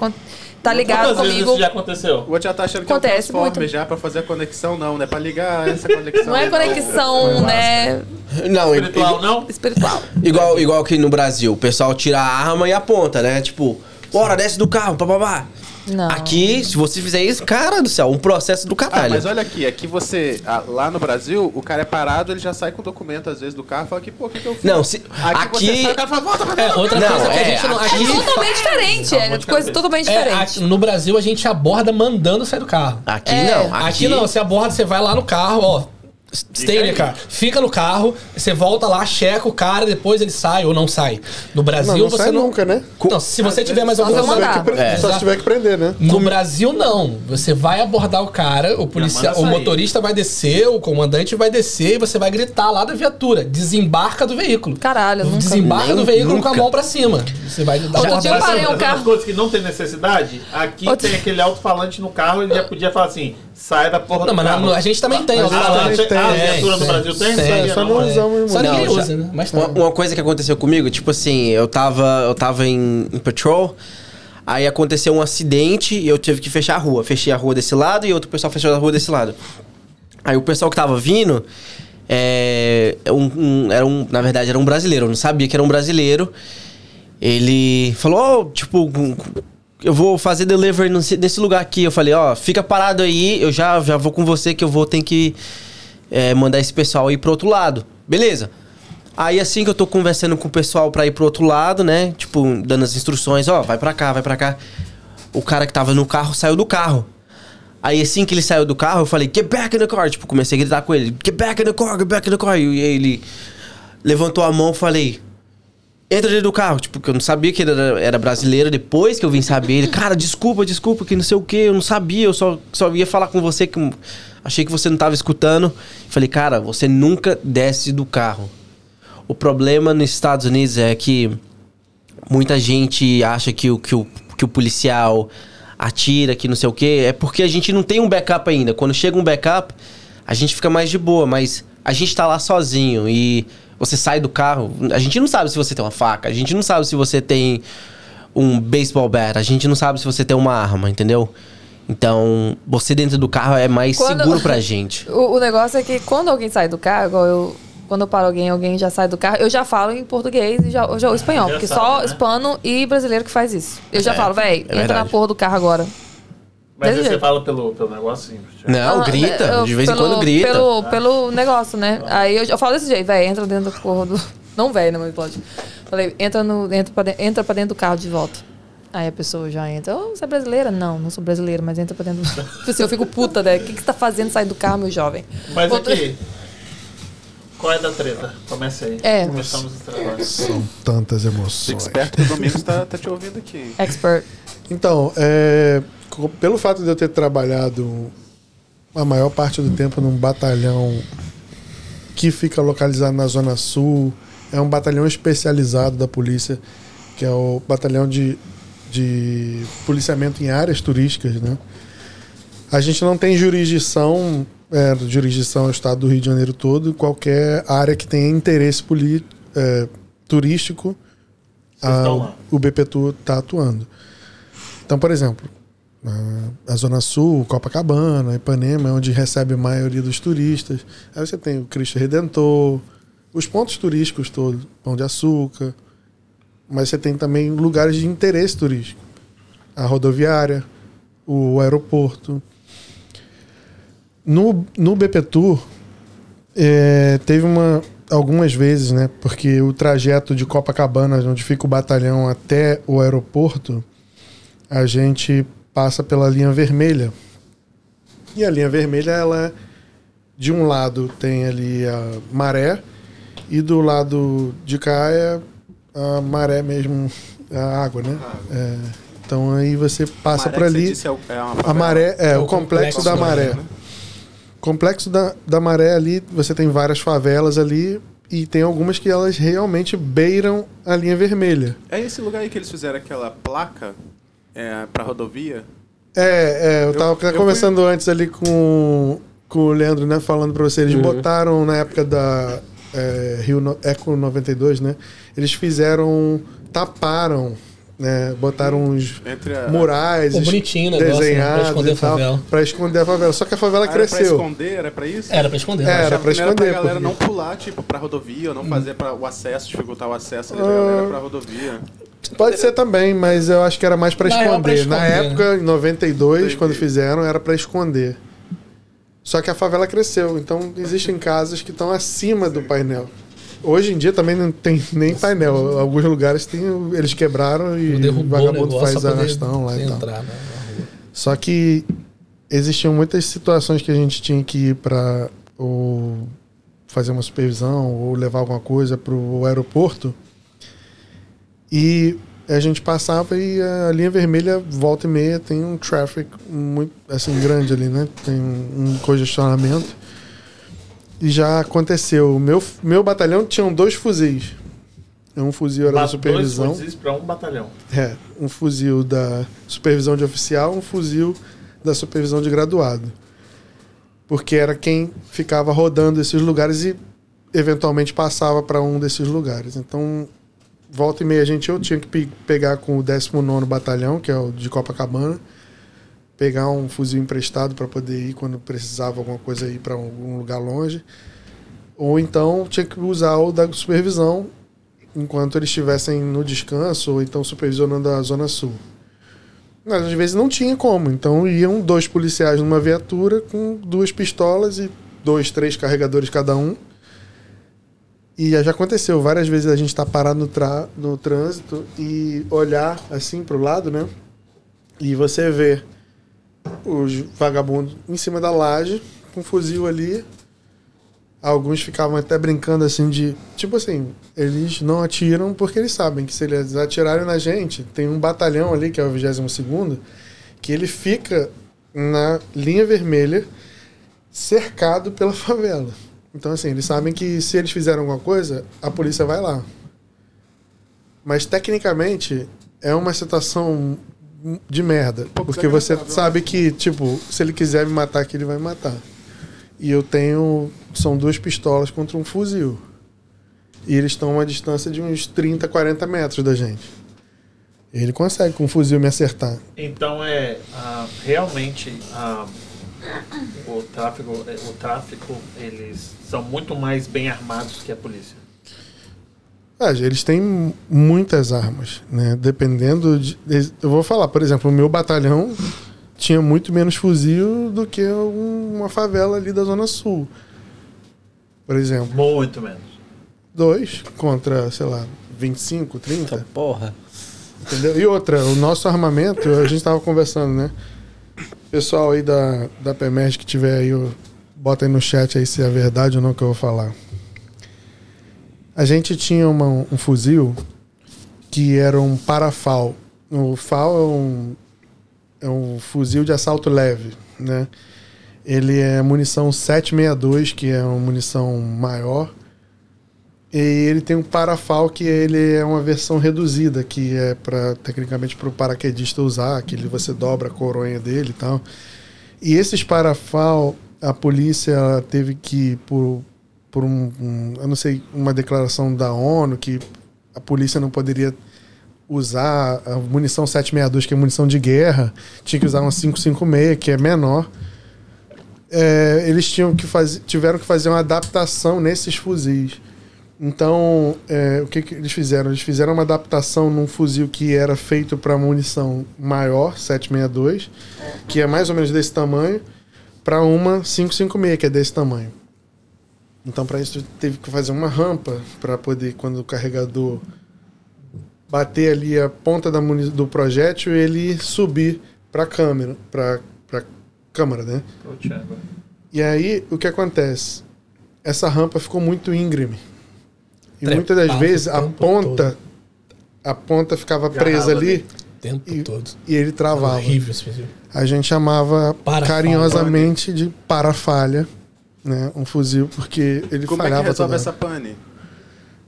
tá ligado
Quantas vezes
comigo.
isso já aconteceu?
O outro já tá achando que é um
Acontece
transformer
muito.
já pra fazer a conexão, não, né? Pra ligar essa conexão.
Não é conexão, né?
Não,
Espiritual, não?
Espiritual.
igual, igual aqui no Brasil, o pessoal tira a arma e aponta, né? Tipo, bora, desce do carro, papabá.
Não.
Aqui, se você fizer isso, cara do céu, um processo do
Ah,
caralho.
mas olha aqui, aqui você. ah, lá no Brasil, o cara é parado, ele já sai com o documento, às vezes, do carro e fala que, pô, o que, que eu fiz?
Não, se-
Aqui, você
aqui-
sai, o cara fala, volta pra
É, outra
Não,
coisa que
é,
a gente não.
aqui-
É totalmente diferente, é coisa totalmente
É,
diferente.
aqui- no Brasil a gente aborda mandando sair do carro.
Aqui
É.
não. Aqui,
Aqui, não, você aborda, você vai lá no carro, ó. Stay cara. Fica no carro, você volta lá, checa o cara, depois ele sai ou não sai. No Brasil
Não, não
você
sai
não.
nunca, né?
Não, se você tiver mais alguma
que pre-
É.
só se tiver que prender, né?
No Brasil, não. Você vai abordar o cara, o policial, o motorista vai descer, o comandante vai descer e você vai gritar lá da viatura. Desembarca do veículo.
Caralho, nunca.
Desembarca
Nem
do veículo com a
nunca.
mão pra cima. Você vai dar
Outro
uma
dia eu parei um carro.
coisas que não tem necessidade, aqui
Outro-
tem aquele alto-falante no carro, ele já podia falar assim, sai da porra
Não,
do
mas
carro.
a gente também tem.
A também
tem,
tem,
a
tem,
viatura no
tem,
Brasil tem?
tem.
Sabia
Só
não,
não
é.
usamos muito.
Só ninguém
já-
usa, né? Mas tá.
Uma, uma coisa que aconteceu comigo, tipo assim, eu tava, eu tava em, em patrol, aí aconteceu um acidente e eu tive que fechar a rua. Fechei a rua desse lado e outro pessoal fechou a rua desse lado. Aí o pessoal que tava vindo, é, um, um- era um, na verdade era um brasileiro, eu não sabia que era um brasileiro. Ele falou, "Ô, tipo, eu vou fazer delivery nesse, lugar aqui. Eu falei, ó, fica parado aí, eu já, já vou com você que eu vou ter que é, mandar esse pessoal ir pro outro lado. Beleza. Aí assim que eu tô conversando com o pessoal pra ir pro outro lado, né? Tipo, dando as instruções, ó, vai pra cá, vai pra cá. O cara que tava no carro saiu do carro. Aí assim que ele saiu do carro, eu falei, get back in the car. Tipo, comecei a gritar com ele, get back in the car, get back in the car. E ele levantou a mão falei, entra dentro do carro. Tipo, que eu não sabia que ele era, era brasileiro. Depois que eu vim saber, ele, cara, desculpa, desculpa, que não sei o que, eu não sabia, eu só, só ia falar com você que achei que você não tava escutando. Falei, cara, você nunca desce do carro. O problema nos Estados Unidos é que muita gente acha que o, que o, que o policial atira, que não sei o quê. É porque a gente não tem um backup ainda. Quando chega um backup, a gente fica mais de boa, mas a gente tá lá sozinho e você sai do carro. A gente não sabe se você tem uma faca, a gente não sabe se você tem um baseball bat, a gente não sabe se você tem uma arma, entendeu? Então, você dentro do carro é mais
Quando-
seguro pra gente.
O, o negócio é que quando alguém sai do carro, igual eu. Quando eu paro alguém, alguém já sai do carro, eu já falo em português e já, eu já o espanhol.
Já
porque
sabe,
só
né?
hispano e brasileiro que faz isso. Eu já
É,
falo, véi,
é
entra
verdade.
na porra do carro agora.
Mas você fala pelo, pelo negócio assim.
Não,
Ah,
grita.
eu-
de vez em
pelo-
quando grita.
Pelo, pelo negócio, né? Aí eu, eu falo desse jeito, véi, entra dentro do porra do. Não véi, né? Mas pode. Falei, entra, no, entra, pra dentro, entra pra dentro do carro de volta. Aí a pessoa já entra. Oh, você é brasileira? Não, não sou brasileira, mas entra pra dentro do. Tipo assim, eu fico puta, né? O que, que você tá fazendo sair do carro, meu jovem?
Mas
Outra-
aqui, Qual é da treta? Comece aí.
É.
Começamos o trabalho.
São tantas emoções.
esperto que o Domingos tá, tá te ouvindo aqui.
Expert.
Então, é, pelo fato de eu ter trabalhado a maior parte do tempo num batalhão que fica localizado na Zona Sul, é um batalhão especializado da polícia, que é o batalhão de, de policiamento em áreas turísticas, né? A gente não tem jurisdição, é, jurisdição é o estado do Rio de Janeiro todo, qualquer área que tenha interesse poli, é, turístico, a- o BPTU está atuando. Então, por exemplo, a- a Zona Sul, Copacabana, Ipanema, é onde recebe a maioria dos turistas. Aí você tem o Cristo Redentor, os pontos turísticos todos, Pão de Açúcar. Mas você tem também lugares de interesse turístico. A rodoviária, o aeroporto. No, no BP Tour, é, teve uma, algumas vezes, né? Porque o trajeto de Copacabana, onde fica o batalhão, até o aeroporto, a gente passa pela linha vermelha. E a linha vermelha, ela de um lado tem ali a maré e do lado de cá é a maré mesmo, a água, né? É, então aí você passa
você
ali.
disse é o- é uma
A maré é,
É
o
o
complexo,
complexo
da maré,
né?
Complexo da, da maré ali, você tem várias favelas ali e tem algumas que elas realmente beiram a linha vermelha.
É esse lugar aí que eles fizeram aquela placa é, pra rodovia?
É, é eu
Eu-
tava
eu
conversando antes ali com, com o Leandro, né, falando pra você, eles
Uhum.
botaram na época da é, Rio no, Eco 92, né, eles fizeram, taparam, né, botaram uns
Entre a...
murais es-
bonitinho o negócio, né, pra
desenhados
esconder
e
a
tal,
favela.
pra esconder a favela. Só que a favela
Ah, Era pra
cresceu.
esconder, era pra isso?
Era pra esconder.
É,
né?
era
Achava
pra
não Era pra
esconder,
galera
porque-
não pular, tipo, pra rodovia, ou não fazer pra o acesso, dificultar o acesso ali da
Ah.
galera pra rodovia.
Pode ser também, mas eu acho que era mais pra
Na
esconder.
real, pra esconder,
Na época, em 92,
Entendi.
quando fizeram, era pra esconder. Só que a favela cresceu, então existem casas que estão acima do painel. Hoje em dia também não tem nem painel. Alguns lugares tem, eles quebraram e o vagabundo
negócio
faz arrastão lá e tal.
né, na.
Só que existiam muitas situações que a gente tinha que ir para ou fazer uma supervisão ou levar alguma coisa para o aeroporto e a gente passava e a linha vermelha volta e meia tem um traffic muito assim grande ali, né? Tem um congestionamento. E já aconteceu. Meu meu batalhão tinham dois fuzis. Um fuzil era da
Dois
supervisão.
fuzis pra um batalhão.
É, um fuzil da supervisão de oficial, um fuzil da supervisão de graduado. Porque era quem ficava rodando esses lugares e eventualmente passava para um desses lugares. Então, volta e meia a gente eu tinha que pe- pegar com o 19º batalhão, que é o de Copacabana, pegar um fuzil emprestado para poder ir quando precisava alguma coisa ir para algum lugar longe. Ou então tinha que usar o da supervisão enquanto eles estivessem no descanso ou então supervisionando a Zona Sul. Mas às vezes não tinha como, então iam dois policiais numa viatura com duas pistolas e dois, três carregadores cada um. E já aconteceu várias vezes a gente estar parado no, tra no trânsito e olhar assim pro lado, né? E você vê os vagabundos em cima da laje, com um fuzil ali, Alguns ficavam até brincando assim de. Tipo assim, eles não atiram porque eles sabem que se eles atirarem na gente, tem um batalhão ali, que é o 22, que ele fica na linha vermelha, cercado pela favela. Então, assim, eles sabem que se eles fizerem alguma coisa, a polícia vai lá. Mas, tecnicamente, é uma situação de merda. Porque você sabe que, tipo, se ele quiser me matar aqui, ele vai me matar. E eu tenho. São duas pistolas contra um fuzil. E eles estão a uma distância de uns 30, 40 metros da gente. Ele consegue com um fuzil me acertar.
Então é ah, realmente ah, o tráfico, o tráfico eles são muito mais bem armados que a polícia.
Ah, eles têm muitas armas, né? Dependendo de. Eu vou falar, por exemplo, o meu batalhão tinha muito menos fuzil do que um- uma favela ali da Zona Sul. Por exemplo,
Muito menos.
dois contra, sei lá, 25, 30.
Essa porra.
Entendeu? E outra, o nosso armamento, a gente tava conversando, né? Pessoal aí da, da PEMERG que tiver aí, bota aí no chat aí se é verdade ou não que eu vou falar. A gente tinha uma- um fuzil que era um parafal. O FAL é um, é um fuzil de assalto leve, né? Ele é munição 762, que é uma munição maior. E ele tem um parafal que ele é uma versão reduzida, que é para tecnicamente para o paraquedista usar, que ele, você dobra a coronha dele e tal. E esses parafal, a polícia teve que por por um, um- eu não sei, uma declaração da ONU que a polícia não poderia usar a munição 762, que é munição de guerra, tinha que usar uma 556, que é menor. É, eles tinham que fazer, tiveram que fazer uma adaptação nesses fuzis. Então, é, o que, que eles fizeram? Eles fizeram uma adaptação num fuzil que era feito para munição maior, 762, que é mais ou menos desse tamanho, para uma 556, que é desse tamanho. Então, para isso, teve que fazer uma rampa para poder, quando o carregador bater ali a ponta da do projétil, ele subir para a câmera, para câmera, né? E aí, o que acontece? Essa rampa ficou muito íngreme. E muitas das vezes a ponta a ponta ficava
Agarrava
presa ali.
O tempo
E-
todo.
e ele travava.
Horrível esse fuzil.
A gente chamava
Parafalha.
carinhosamente de parafalha, né? Um fuzil, porque ele
Como é que
falhava
resolve
toda
essa pane?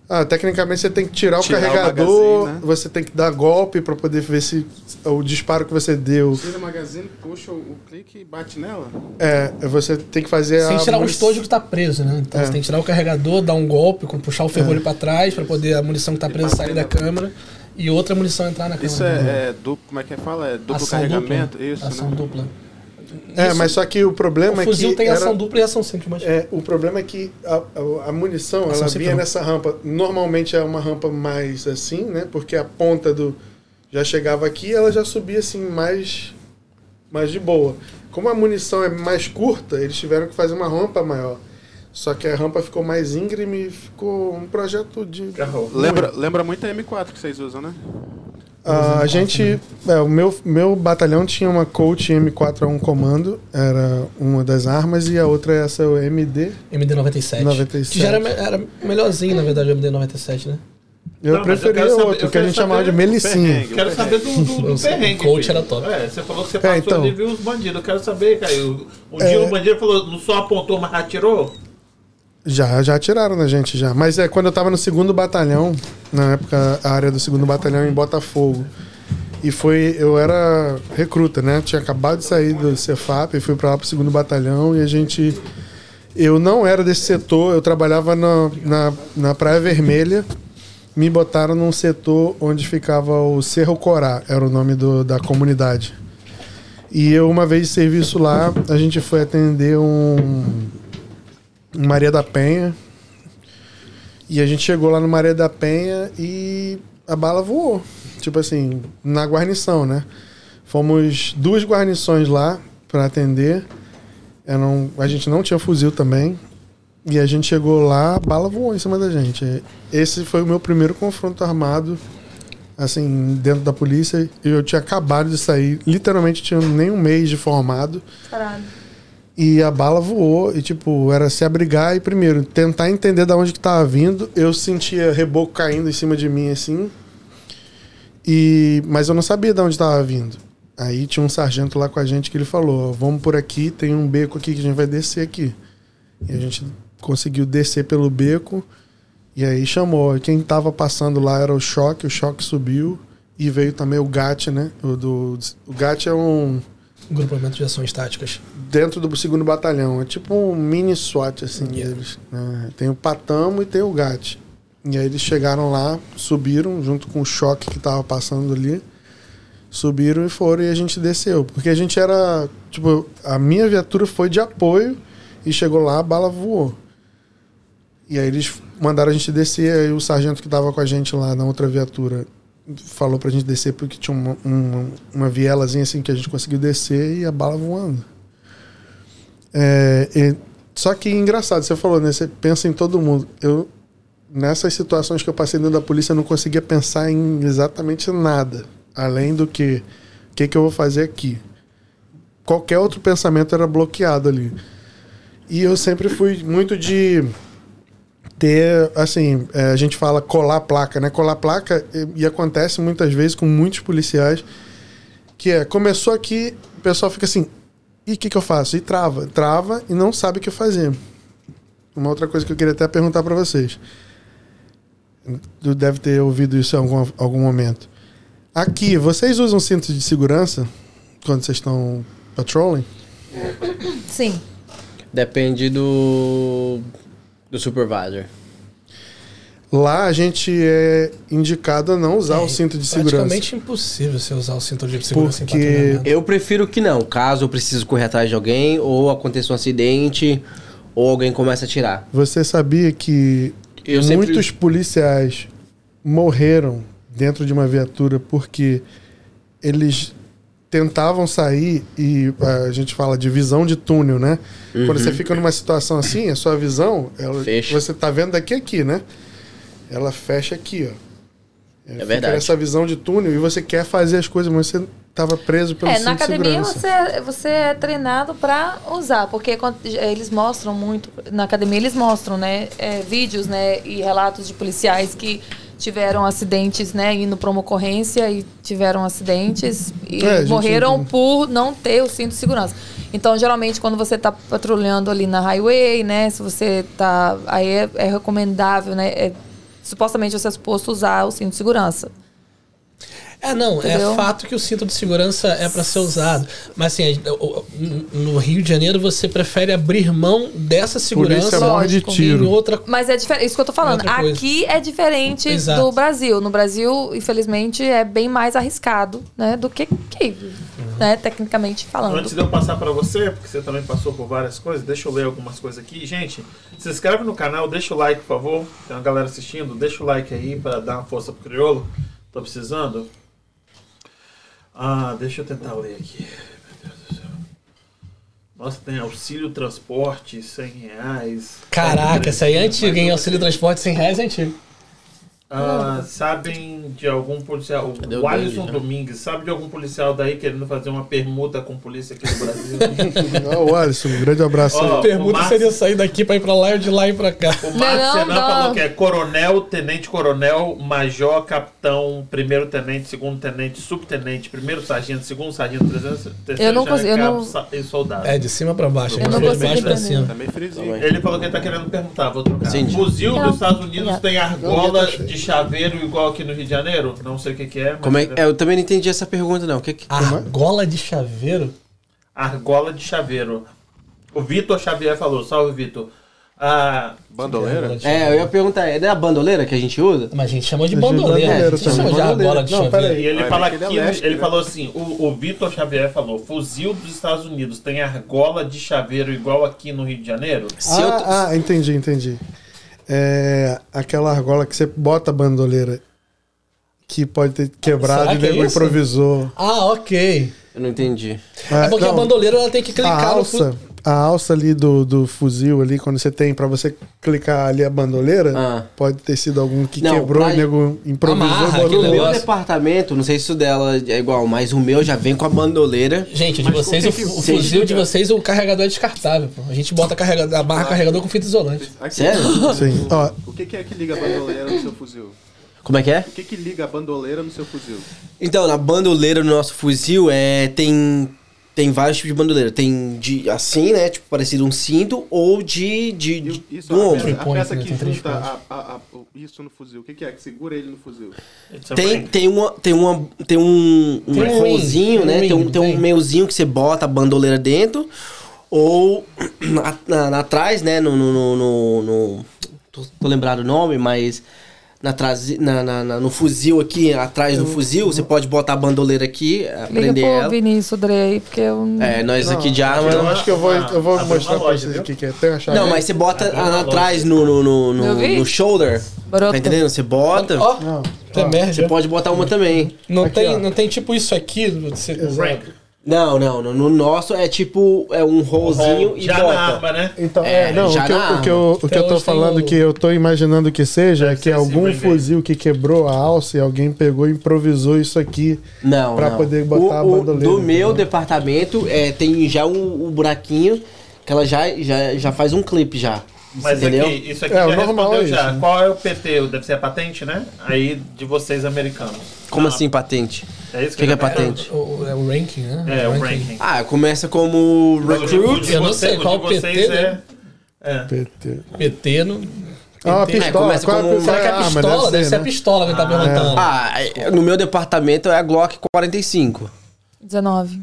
Ah, tecnicamente você tem que tirar,
Tirar
o
o
carregador,
magazine, né?
você tem que dar golpe para poder ver se o disparo que você deu.
Tira o magazine, puxa o, o clique e bate nela.
É, você tem que fazer
Sem
a
tirar o
munic-
estojo que tá preso, né? Então
É.
você tem que tirar o carregador, dar um golpe, puxar o ferrolho pra trás pra poder a munição que tá presa sair da câmera e outra munição entrar na câmera.
Isso é, é duplo, como é que fala? É duplo
Ação
carregamento?
dupla.
Isso,
Ação
né?
dupla.
É,
Isso-
mas só que o problema
o
é
fuzil
que
tem
era-
ação dupla e ação simples, mas
É, o problema é que a, a- a munição,
Ação
ela vinha
não.
nessa rampa. Normalmente é uma rampa mais assim, né? Porque a ponta do já chegava aqui, ela já subia assim mais mais de boa. Como a munição é mais curta, eles tiveram que fazer uma rampa maior. Só que a rampa ficou mais íngreme e ficou um projeto de.
Lembra, lembra muito a M4 que vocês usam, né?
Ah, a gente, é, o meu, meu batalhão tinha uma Colt M4A1 comando, era uma das armas, e a outra é essa o MD.
MD97.
97.
Que já era, era melhorzinho, na verdade, o MD97, né?
Eu
Não, mas eu
preferia
quero saber-
outro,
eu
que a gente chamava de
perrengue.
Quero saber do, do, do
O
perrengue.
coach
filho.
era top.
É, você falou que você passou
então.
ali e viu os bandidos. Eu quero saber, Caio. Um
É.
dia o bandido falou, não só apontou, mas atirou?
Já, já atiraram na gente já. Mas é quando eu tava no segundo batalhão, na época a área do segundo batalhão em Botafogo. E foi, eu era recruta, né? Tinha acabado de sair do Cefap e fui pra lá pro segundo batalhão e a gente. Eu não era desse setor, eu trabalhava na, na, na Praia Vermelha. Me botaram num setor onde ficava o Cerro Corá, era o nome do, da comunidade. E eu, uma vez de serviço lá, a gente foi atender um, Maria da Penha. E a gente chegou lá no Maria da Penha e a bala voou. Tipo assim, na guarnição, né? Fomos duas guarnições lá para atender. A gente não tinha fuzil também. E a gente chegou lá, a bala voou em cima da gente. Esse foi o meu primeiro confronto armado, assim, dentro da polícia. Eu tinha acabado de sair, literalmente tinha nem um mês de formado.
Caralho.
E a bala voou e, tipo, era se abrigar e, primeiro, tentar entender de onde que tava vindo. Eu sentia reboco caindo em cima de mim, assim. E... Mas eu não sabia de onde tava vindo. Aí tinha um sargento lá com a gente que ele falou, ó, vamos por aqui, tem um beco aqui que a gente vai descer aqui. E a gente conseguiu descer pelo beco. E aí chamou. Quem tava passando lá era o choque, o choque subiu. E veio também o GAT, né? O, do, o GAT é um
Grupamento de ações táticas.
dentro do segundo batalhão. É tipo um mini SWAT, assim,
Yeah.
deles. né? Tem o Patamo e tem o GAT. E aí eles chegaram lá, subiram junto com o choque que tava passando ali. Subiram e foram e a gente desceu. Porque a gente era. Tipo, a minha viatura foi de apoio e chegou lá, a bala voou. E aí eles mandaram a gente descer, aí o sargento que tava com a gente lá na outra viatura falou pra gente descer porque tinha uma, uma, uma vielazinha assim que a gente conseguiu descer e a bala voando. É, e- só que engraçado, você falou, né? Você pensa em todo mundo. Eu, nessas situações que eu passei dentro da polícia, eu não conseguia pensar em exatamente nada. Além do que, o que, que eu vou fazer aqui? Qualquer outro pensamento era bloqueado ali. E eu sempre fui muito de ter, assim, é, a gente fala colar placa, né? Colar placa e, e acontece muitas vezes com muitos policiais que é, começou aqui, o pessoal fica assim, e o que, que eu faço? E trava, trava e não sabe o que fazer. Uma outra coisa que eu queria até perguntar para vocês. Tu deve ter ouvido isso em algum, algum momento. Aqui, vocês usam cinto de segurança quando vocês estão patrolling?
Sim.
Depende do. Do supervisor.
Lá a gente é indicado a não usar o cinto de segurança.
Praticamente impossível você usar o cinto de segurança
Porque-
em patrulhamento.
Eu prefiro que não. Caso eu precise correr atrás de alguém, ou aconteça um acidente, ou alguém começa a tirar.
Você sabia que
Eu sempre-
muitos policiais morreram dentro de uma viatura porque eles tentavam sair e a gente fala de visão de túnel, né? Quando você fica numa situação assim, a sua visão, ela,
Uhum. Fecha.
você tá vendo daqui a aqui, né? Ela fecha aqui, ó. Fica
verdade.
Essa visão de túnel e você quer fazer as coisas, mas você tava preso pelo
É, na
de
academia você, você é treinado pra usar, porque quando- eles mostram muito, na academia eles mostram, né, é, vídeos, né, e relatos de policiais que tiveram acidentes, né, indo pra uma ocorrência e tiveram acidentes e
É, gente
morreram
entende.
por não ter o cinto de segurança. Então, geralmente, quando você tá patrulhando ali na highway, né, se você tá, aí é, é recomendável, né, é- supostamente você é suposto usar o cinto de segurança.
É, não,
Entendeu?
é fato que o cinto de segurança é pra ser usado. Mas assim, no Rio de Janeiro você prefere abrir mão dessa segurança
Polícia morre de tiro.
em outra
Mas é diferente, isso que eu tô falando. Aqui é diferente
Exato.
do Brasil. No Brasil, infelizmente, é bem mais arriscado, né, do que aqui, né, tecnicamente falando.
Antes de eu passar pra você, porque você também passou por várias coisas, deixa eu ler algumas coisas aqui. Gente, se inscreve no canal, deixa o like, por favor. Tem uma galera assistindo, deixa o like aí pra dar uma força pro crioulo. Tô precisando. Ah, deixa eu tentar ler aqui. Meu Deus do céu. Nossa, tem auxílio transporte, 100 reais.
Caraca, essa aí é antiga, hein? Auxílio transporte 100 reais é antigo.
Ah, sabem de algum policial?
Cadê o
O Alisson
dele, já?
Domingues, sabe de algum policial daí querendo fazer uma permuta com polícia aqui no Brasil?
Ó, o Alisson, um grande abraço aí.
Ó,
A pergunta
o Márcio-
seria sair daqui pra ir pra lá e de lá e pra cá.
O Marcos
não,
Senan
não.
falou que é coronel, tenente coronel, major, capitão, primeiro tenente, segundo tenente, subtenente, primeiro sargento, segundo sargento, terceiro, terceiro
Eu não
sargento,
consigo- eu
cabo,
não-
sa- e soldado.
É, de cima pra baixo.
Eu não
de
consigo
baixo pra
entender.
cima.
Frisinho.
Também.
Ele falou que ele tá querendo perguntar, vou trocar.
Entendi.
Fuzil
Não.
dos Estados Unidos
Não.
tem argola
tá cheio.
De chaveiro igual aqui no Rio de Janeiro? Não sei o que, que é. mas
Como é,
ele-
é, eu também não entendi essa pergunta, não. O que que...
Argola de chaveiro?
Argola de chaveiro. O Vitor Xavier falou, salve Vitor. Ah,
Bandoleira?
É, eu ia perguntar, é da bandoleira que a gente usa?
Mas a gente chamou de bandoleira. A gente
também.
de argola
Bandoleira.
de
Não,
chaveiro.
E ele
Ah,
fala aqui,
aquele é leste,
ele
né?
falou assim, o, o Vitor Xavier falou, fuzil dos Estados Unidos tem argola de chaveiro igual aqui no Rio de Janeiro?
Se eu
ah, ah, entendi, entendi. É aquela argola que você bota a bandoleira que pode ter quebrado
Será
e
é
nego
isso?
improvisou.
Ah, ok.
Eu não entendi.
É porque a
não,
bandoleira ela tem que
a
clicar no
alça,
fu-
a alça ali do, do fuzil ali, quando você tem pra você clicar ali a bandoleira,
Ah.
pode ter sido algum que
Não,
quebrou
pra-
nego improvisou
Amarra
No
botou.
meu
negócio.
departamento, não sei se o dela é igual, mas o meu já vem com a bandoleira.
Gente, o de
Mas
vocês, o, o fuzil de vocês, o carregador é descartável. Pô. A gente bota carregador, amarra carregador com fita isolante.
Aqui.
Sério?
Sim. Ó,
O que, que é que liga a bandoleira no seu fuzil?
Como é que é?
O que, que liga a bandoleira no seu fuzil?
Então, na bandoleira do nosso fuzil, é, tem, tem vários tipos de bandoleira. Tem de assim, né? Tipo, parecido um cinto, ou de, de, de
isso,
do
a
ombro.
peça, a
Point,
peça
né?
que
Tem três
junta
pontos.
a- a- a- o- isso no fuzil. O que, que é que segura ele no fuzil?
Tem, tem, uma, tem, uma, tem um, um
Tem
rolzinho, né? Tem um, tem um meiozinho que você bota a bandoleira dentro. Ou na, na- na- atrás, né? No, no, no, no- no- tô, tô lembrado o nome, mas na traze, na, na- na- no fuzil aqui, atrás do fuzil, você pode botar a bandoleira aqui, eh,
Liga
prender
pro
ela.
Vinícius Dre aí, porque eu não...
É, nós aqui de
eu
arma.
acho que eu vou, eu vou
Ah,
mostrar pra vocês o que, que é. Tem chave?
Não, mas você bota a- atrás no, no, no, no,
Eu vi.
no shoulder.
Broto.
Tá entendendo? Você bota.
Ó,
Não.
tem
Ó,
merda.
Você pode botar uma também.
Não,
Aqui,
tem,
ó.
não tem tipo isso aqui. Você,
Exato.
Não, não, no, no nosso é tipo é um rolzinho e
Já
bota.
na arma, né?
Então,
É,
é, não, o
já
que, eu, o que eu, o que eu tô falando,
o-
que eu tô imaginando que seja, é que
esse
algum fuzil que quebrou a alça e alguém pegou e improvisou isso aqui.
Não,
Pra
não.
poder botar
o,
a
o-
bandoleira,
Do meu departamento é, tem já um, um buraquinho que ela já, já, já faz um clipe já.
Mas
Entendeu?
aqui, isso aqui
É, o
já
normal
respondeu
é
já.
isso, né?
Qual é o PT? Deve ser a patente, né? Aí de vocês americanos.
Como
Não,
assim patente?
É isso
O que, que é patente?
O, é o ranking, né?
É, o ranking.
Ah, começa como
O de- o
recruit.
Eu não sei
o
qual
vocês
PT, né?
é. É.
PT.
PT no.
Ah, pistola.
começa
Qual é a
como-
pistola?
Será que é a
Ah,
pistola? Deve
ser,
ser a
né?
pistola que ele tá perguntando.
Ah, é- no meu departamento é a Glock 45.
19.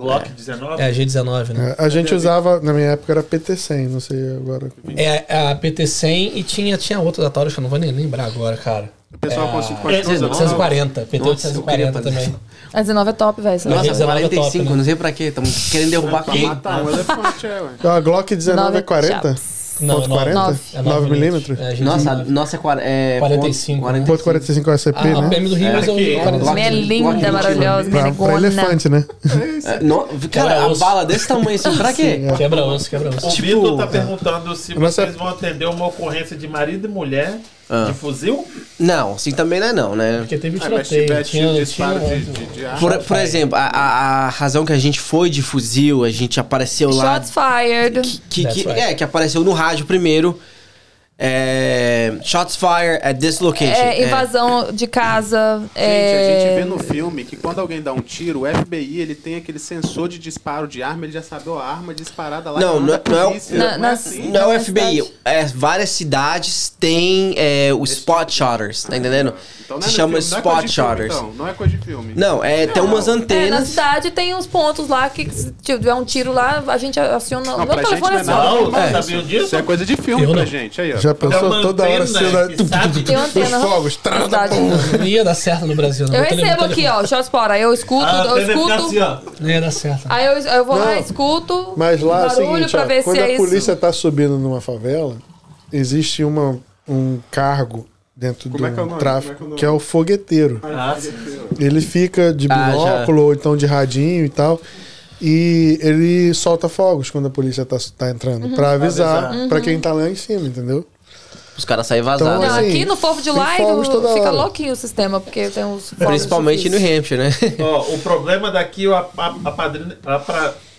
Glock 19?
É a G19, né?
É, a gente usava, na minha época era PT100, não sei agora.
É a PT100 e tinha, tinha outra da Taurus que eu não vou nem lembrar agora, cara.
O pessoal
É,
é,
usando.
840. PT
Nossa, eu queria
840
fazer
também.
A 19 é top, velho.
Nossa,
Nossa,
19 é top,
45,
né?
não sei pra quê. Estamos querendo derrubar
Pra
quem?
matar um elefante, é, ué.
A Glock 19 é 40?
chaps.
Não,
Ponto
não,
40?
nove.
É
9
9
milímetros?
É, a G19.
Nossa, nossa é, quar- é
45,
ponto-
Ponto 45 é o SCP,
A, a
né?
PM do Rio
É,
mas eu
aqui,
uso 45.
Minha
Glock
linda,
21.
maravilhosa,
Pra, pra elefante, né?
É, no- cara, a bala desse tamanho assim, pra quê?
Quebra osso, quebra osso.
O
Tipo,
Vitor tá perguntando se vocês
é-
vão atender uma ocorrência de marido e mulher
Ah.
de fuzil.
Não, assim também não é não, né?
Porque teve
Ah,
tiroteio.
tiver
Tinha,
tiro,
tinha,
disparo de, de, de arma.
Por, por exemplo, a, a, a razão que a gente foi de fuzil, a gente apareceu lá.
Shots fired.
Que,
That's
que-
right.
É, que apareceu no rádio primeiro. É, shots fired at this location.
É, invasão de casa.
Gente,
é...
a gente vê no filme que quando alguém dá um tiro, o FBI ele tem aquele sensor de disparo de arma, ele já sabe a arma disparada lá.
Não, não é- não é
Na-
não é
nas-
assim.
Não é o FBI. É, várias cidades têm é, o spot shotters, tá entendendo?
Então não é
Se chama
filme, não é
spot
de filme,
shotters.
Então, não é coisa de filme.
Não, é, tem umas
É, na
antenas.
cidade tem uns pontos lá que se tiver um tiro lá, a gente aciona.
Não,
Meu
gente
telefone
não é.
Não,
É.
sabiam disso?
Isso é coisa de filme
não.
gente. Aí, ó.
Já
É
pensou toda hora
antena
sendo
sabe-
Tem uma
os
antena.
fogos.
cidade.
Não ia dar certo no Brasil. Não.
Eu recebo aqui, ó, shots fora. Eu escuto,
Ah,
eu escuto.
assim, ó.
Não ia dar certo.
Aí eu, eu vou lá, escuto.
Mas lá é o
barulho
seguinte,
pra
ó,
ver
quando
se
a
é
polícia
isso.
tá subindo numa favela, existe uma, um cargo dentro
Como
do
é é
tráfico
Como é que é o nome?
que é o fogueteiro.
Ah.
Ele fica de
Ah,
binóculo ou então de radinho e tal. E ele solta fogos quando a polícia tá, tá entrando.
Uhum.
Pra avisar
avisar.
pra quem tá lá em cima, entendeu?
Os caras saem vazados.
Então,
Não,
assim,
aqui no Fogo de
fogos toda
fica
hora.
louquinho o sistema, porque tem uns
Principalmente no
difíceis.
Hampshire, né?
Ó, o problema daqui é o apadrinhamento.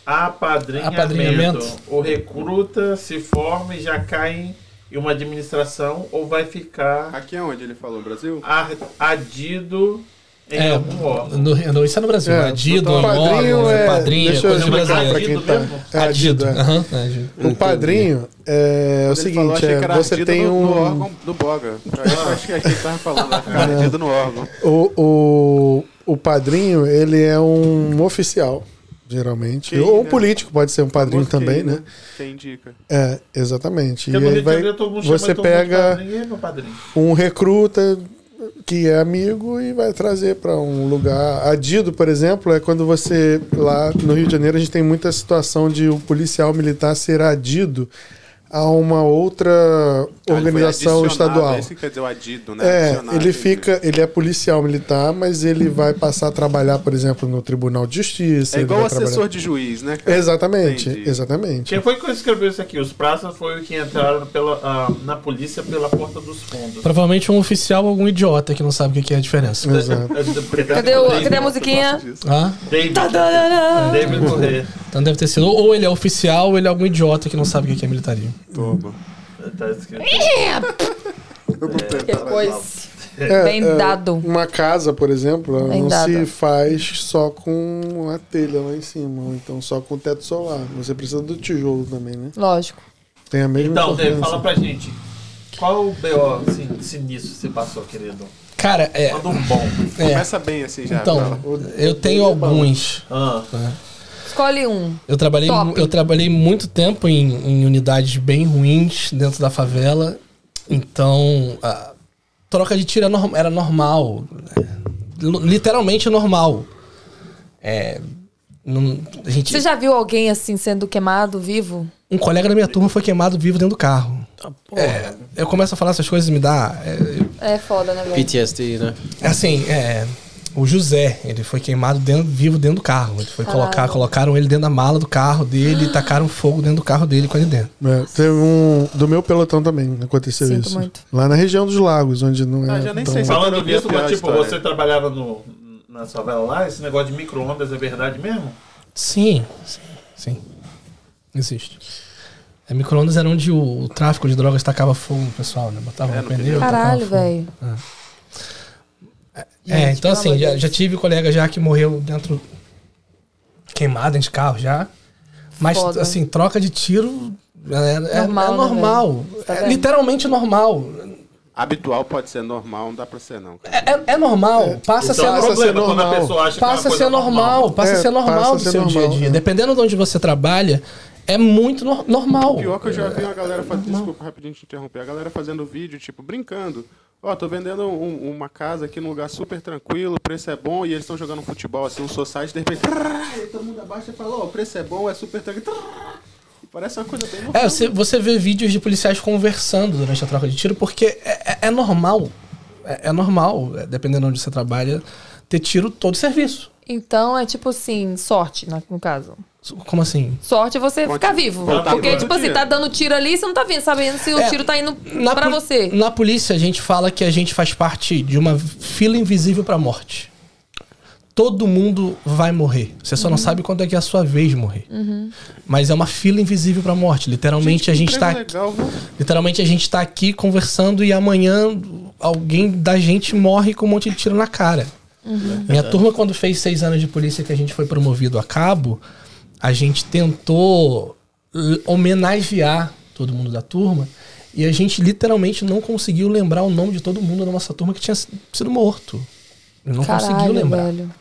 Apadrinhamento.
O recruta se forma e já cai em uma administração ou vai ficar
Aqui é onde ele falou, Brasil?
adido
É,
órgão.
no, no, isso é no Brasil.
É,
Adido,
o padrinho
órgão,
é-
padrinho,
deixa eu
coisa
explicar
brasileira.
pra quem
Adido
tá. É adido, é.
Aham, é adido.
O padrinho é, o
falou,
seguinte,
que
é, você tem
no,
um.
no órgão do Boga. Eu acho que aqui ele tava falando, ficar ardido no órgão.
O, o, o padrinho, ele é um oficial, geralmente.
Quem,
Ou um
né?
político, pode ser um padrinho
Famoso
também,
quem,
né?
Quem indica.
É, exatamente.
Porque
E aí vai, você pega
padrinho. Padrinho?
um recruta que é amigo e vai trazer para um lugar. Adido, por exemplo, é quando você lá no Rio de Janeiro a gente tem muita situação de o policial militar ser adido a uma outra
Ah,
organização estadual.
É isso quer dizer o adido, né?
É,
Adicionado,
ele fica, ele é policial militar, mas ele vai passar a trabalhar, por exemplo, no Tribunal de Justiça.
É
ele
igual
vai
assessor
trabalhar-
de juiz, né? cara?
Exatamente,
Entendi.
exatamente.
Quem foi que escreveu isso aqui? Os praças foi o que entraram pela, ah, na polícia pela porta dos fundos.
Provavelmente um oficial ou algum idiota que não sabe o que é a diferença.
Exato.
Cadê, o, cadê a musiquinha?
Ah,
David. David Corrêa.
então deve ter sido. Ou ele é oficial ou ele é algum idiota que não sabe o que é militarismo.
Toma.
Tá escrito.
Depois.
É,
Bem
é,
dado.
Uma casa, por exemplo, ela
Bem
não
dado.
se faz só com a telha lá em cima, ou então só com o teto solar. Você precisa do tijolo também, né?
Lógico.
Tem a mesma
Então,
importância.
fala pra gente. Qual o BO assim, sinistro você passou, querido?
Cara, é.
Manda um bom.
é
Começa bem assim já.
então, eu tenho alguns.
Ah,
Escolhe um.
Eu trabalhei,
Top.
eu trabalhei muito tempo em, em unidades bem ruins dentro da favela. Então, a troca de tiro era norm- era normal. Literalmente normal. É, não- a gente,
Você já viu alguém assim sendo queimado vivo?
Um colega da minha turma foi queimado vivo dentro do carro. É, eu começo a falar essas coisas e me dá. É,
É foda, né, velho?
PTSD, né?
é assim, é, o José, ele foi queimado dentro- vivo dentro do carro. Ele foi colocar, colocaram ele dentro da mala do carro dele e tacaram fogo dentro do carro dele com ele dentro.
É, teve um. Do meu pelotão também aconteceu
Sinto
isso.
muito.
Lá na região dos lagos, onde não é.
Ah, já nem
tão-
sei se-
falando disso, mas, tipo,
história.
você trabalhava no, na favela lá, esse negócio de micro-ondas é verdade mesmo?
Sim, sim, sim. Existe. É, micro-ondas era onde o, o tráfico de drogas tacava fogo no pessoal, né? Botava
É,
no pneu.
Caralho, velho.
É,
Gente,
então
pelo
assim, já, já tive colega já que morreu dentro. queimado dentro de carro já. Mas,
Foda.
assim, troca de tiro é, é-
Normal,
é
né,
normal.
velho? Tá
é literalmente normal.
Habitual pode ser normal, não dá pra ser não.
É, é- é normal. Passa a ser
Então,
Passa
o
a ser
problema a
normal.
é
Passa a ser normal, passa a
É,
ser normal
a
do
ser
seu dia a
normal,
dia.
é.
Dependendo de onde você trabalha, é muito no- normal.
Pior que eu já vi uma galera fazendo. Desculpa, rapidinho te interromper. A galera fazendo vídeo, tipo, brincando. Ó, tô vendendo um- uma casa aqui num lugar super tranquilo, o preço é bom, e eles estão jogando futebol, assim, um society, de repente. trrr, e todo mundo abaixa e fala, ó, o preço é bom, é super tranquilo. trrr. E Parece uma coisa bem normal.
É, você, você vê vídeos de policiais conversando durante a troca de tiro, porque é, é- é normal. É, é normal, é, dependendo de onde você trabalha, ter tiro todo serviço.
Então é tipo assim, sorte, na- no caso.
Como assim?
Sorte é você
Pode-
ficar vivo. Porque, tipo assim, tá dando tiro ali, você não tá vendo, sabendo se o
É,
tiro tá indo
Na
pra você.
Na polícia, a gente fala que a gente faz parte de uma fila invisível pra morte. Todo mundo vai morrer. Você só não sabe quando é que é a sua vez de morrer. Mas é uma fila invisível pra morte. Literalmente, a
que
gente tá
legal?
Literalmente a gente tá aqui conversando e amanhã alguém da gente morre com um monte de tiro na cara. Minha turma, quando fez seis anos de polícia que a gente foi promovido a cabo, a gente tentou homenagear todo mundo da turma e a gente literalmente não conseguiu lembrar o nome de todo mundo da nossa turma que tinha sido morto. Não conseguiu
Caralho,
lembrar.
velho.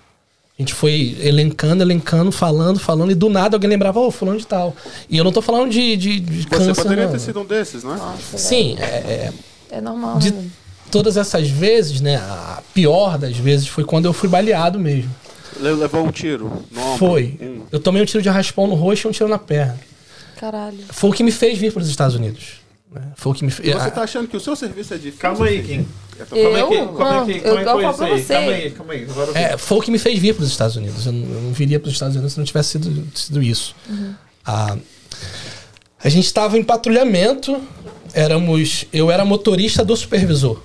A gente foi elencando, elencando, falando, falando, e do nada alguém lembrava, ô, fulano de tal. E eu não tô falando de, de, de
Você
câncer,
poderia
não.
ter sido um desses, não é?
Nossa,
Sim, é, é.
É normal,
de
né?
todas essas vezes, né? A pior das vezes foi quando eu fui baleado mesmo.
Le- Levou um tiro no ombro.
Foi.
Um.
Eu tomei um tiro de raspão no rosto e um tiro na perna.
Caralho.
Foi o que me fez vir para os Estados Unidos. né? Foi o que me fez.
Você tá achando que o seu serviço é difícil?
Calma aí, Kim.
Eu
Não, falo
isso
pra
aí?
você.
Calma aí, calma aí. Agora eu
É, foi o que me fez vir para os Estados Unidos. Eu não, eu não viria para os Estados Unidos se não tivesse sido, sido isso. Ah, a gente estava em patrulhamento, éramos, eu era motorista do supervisor.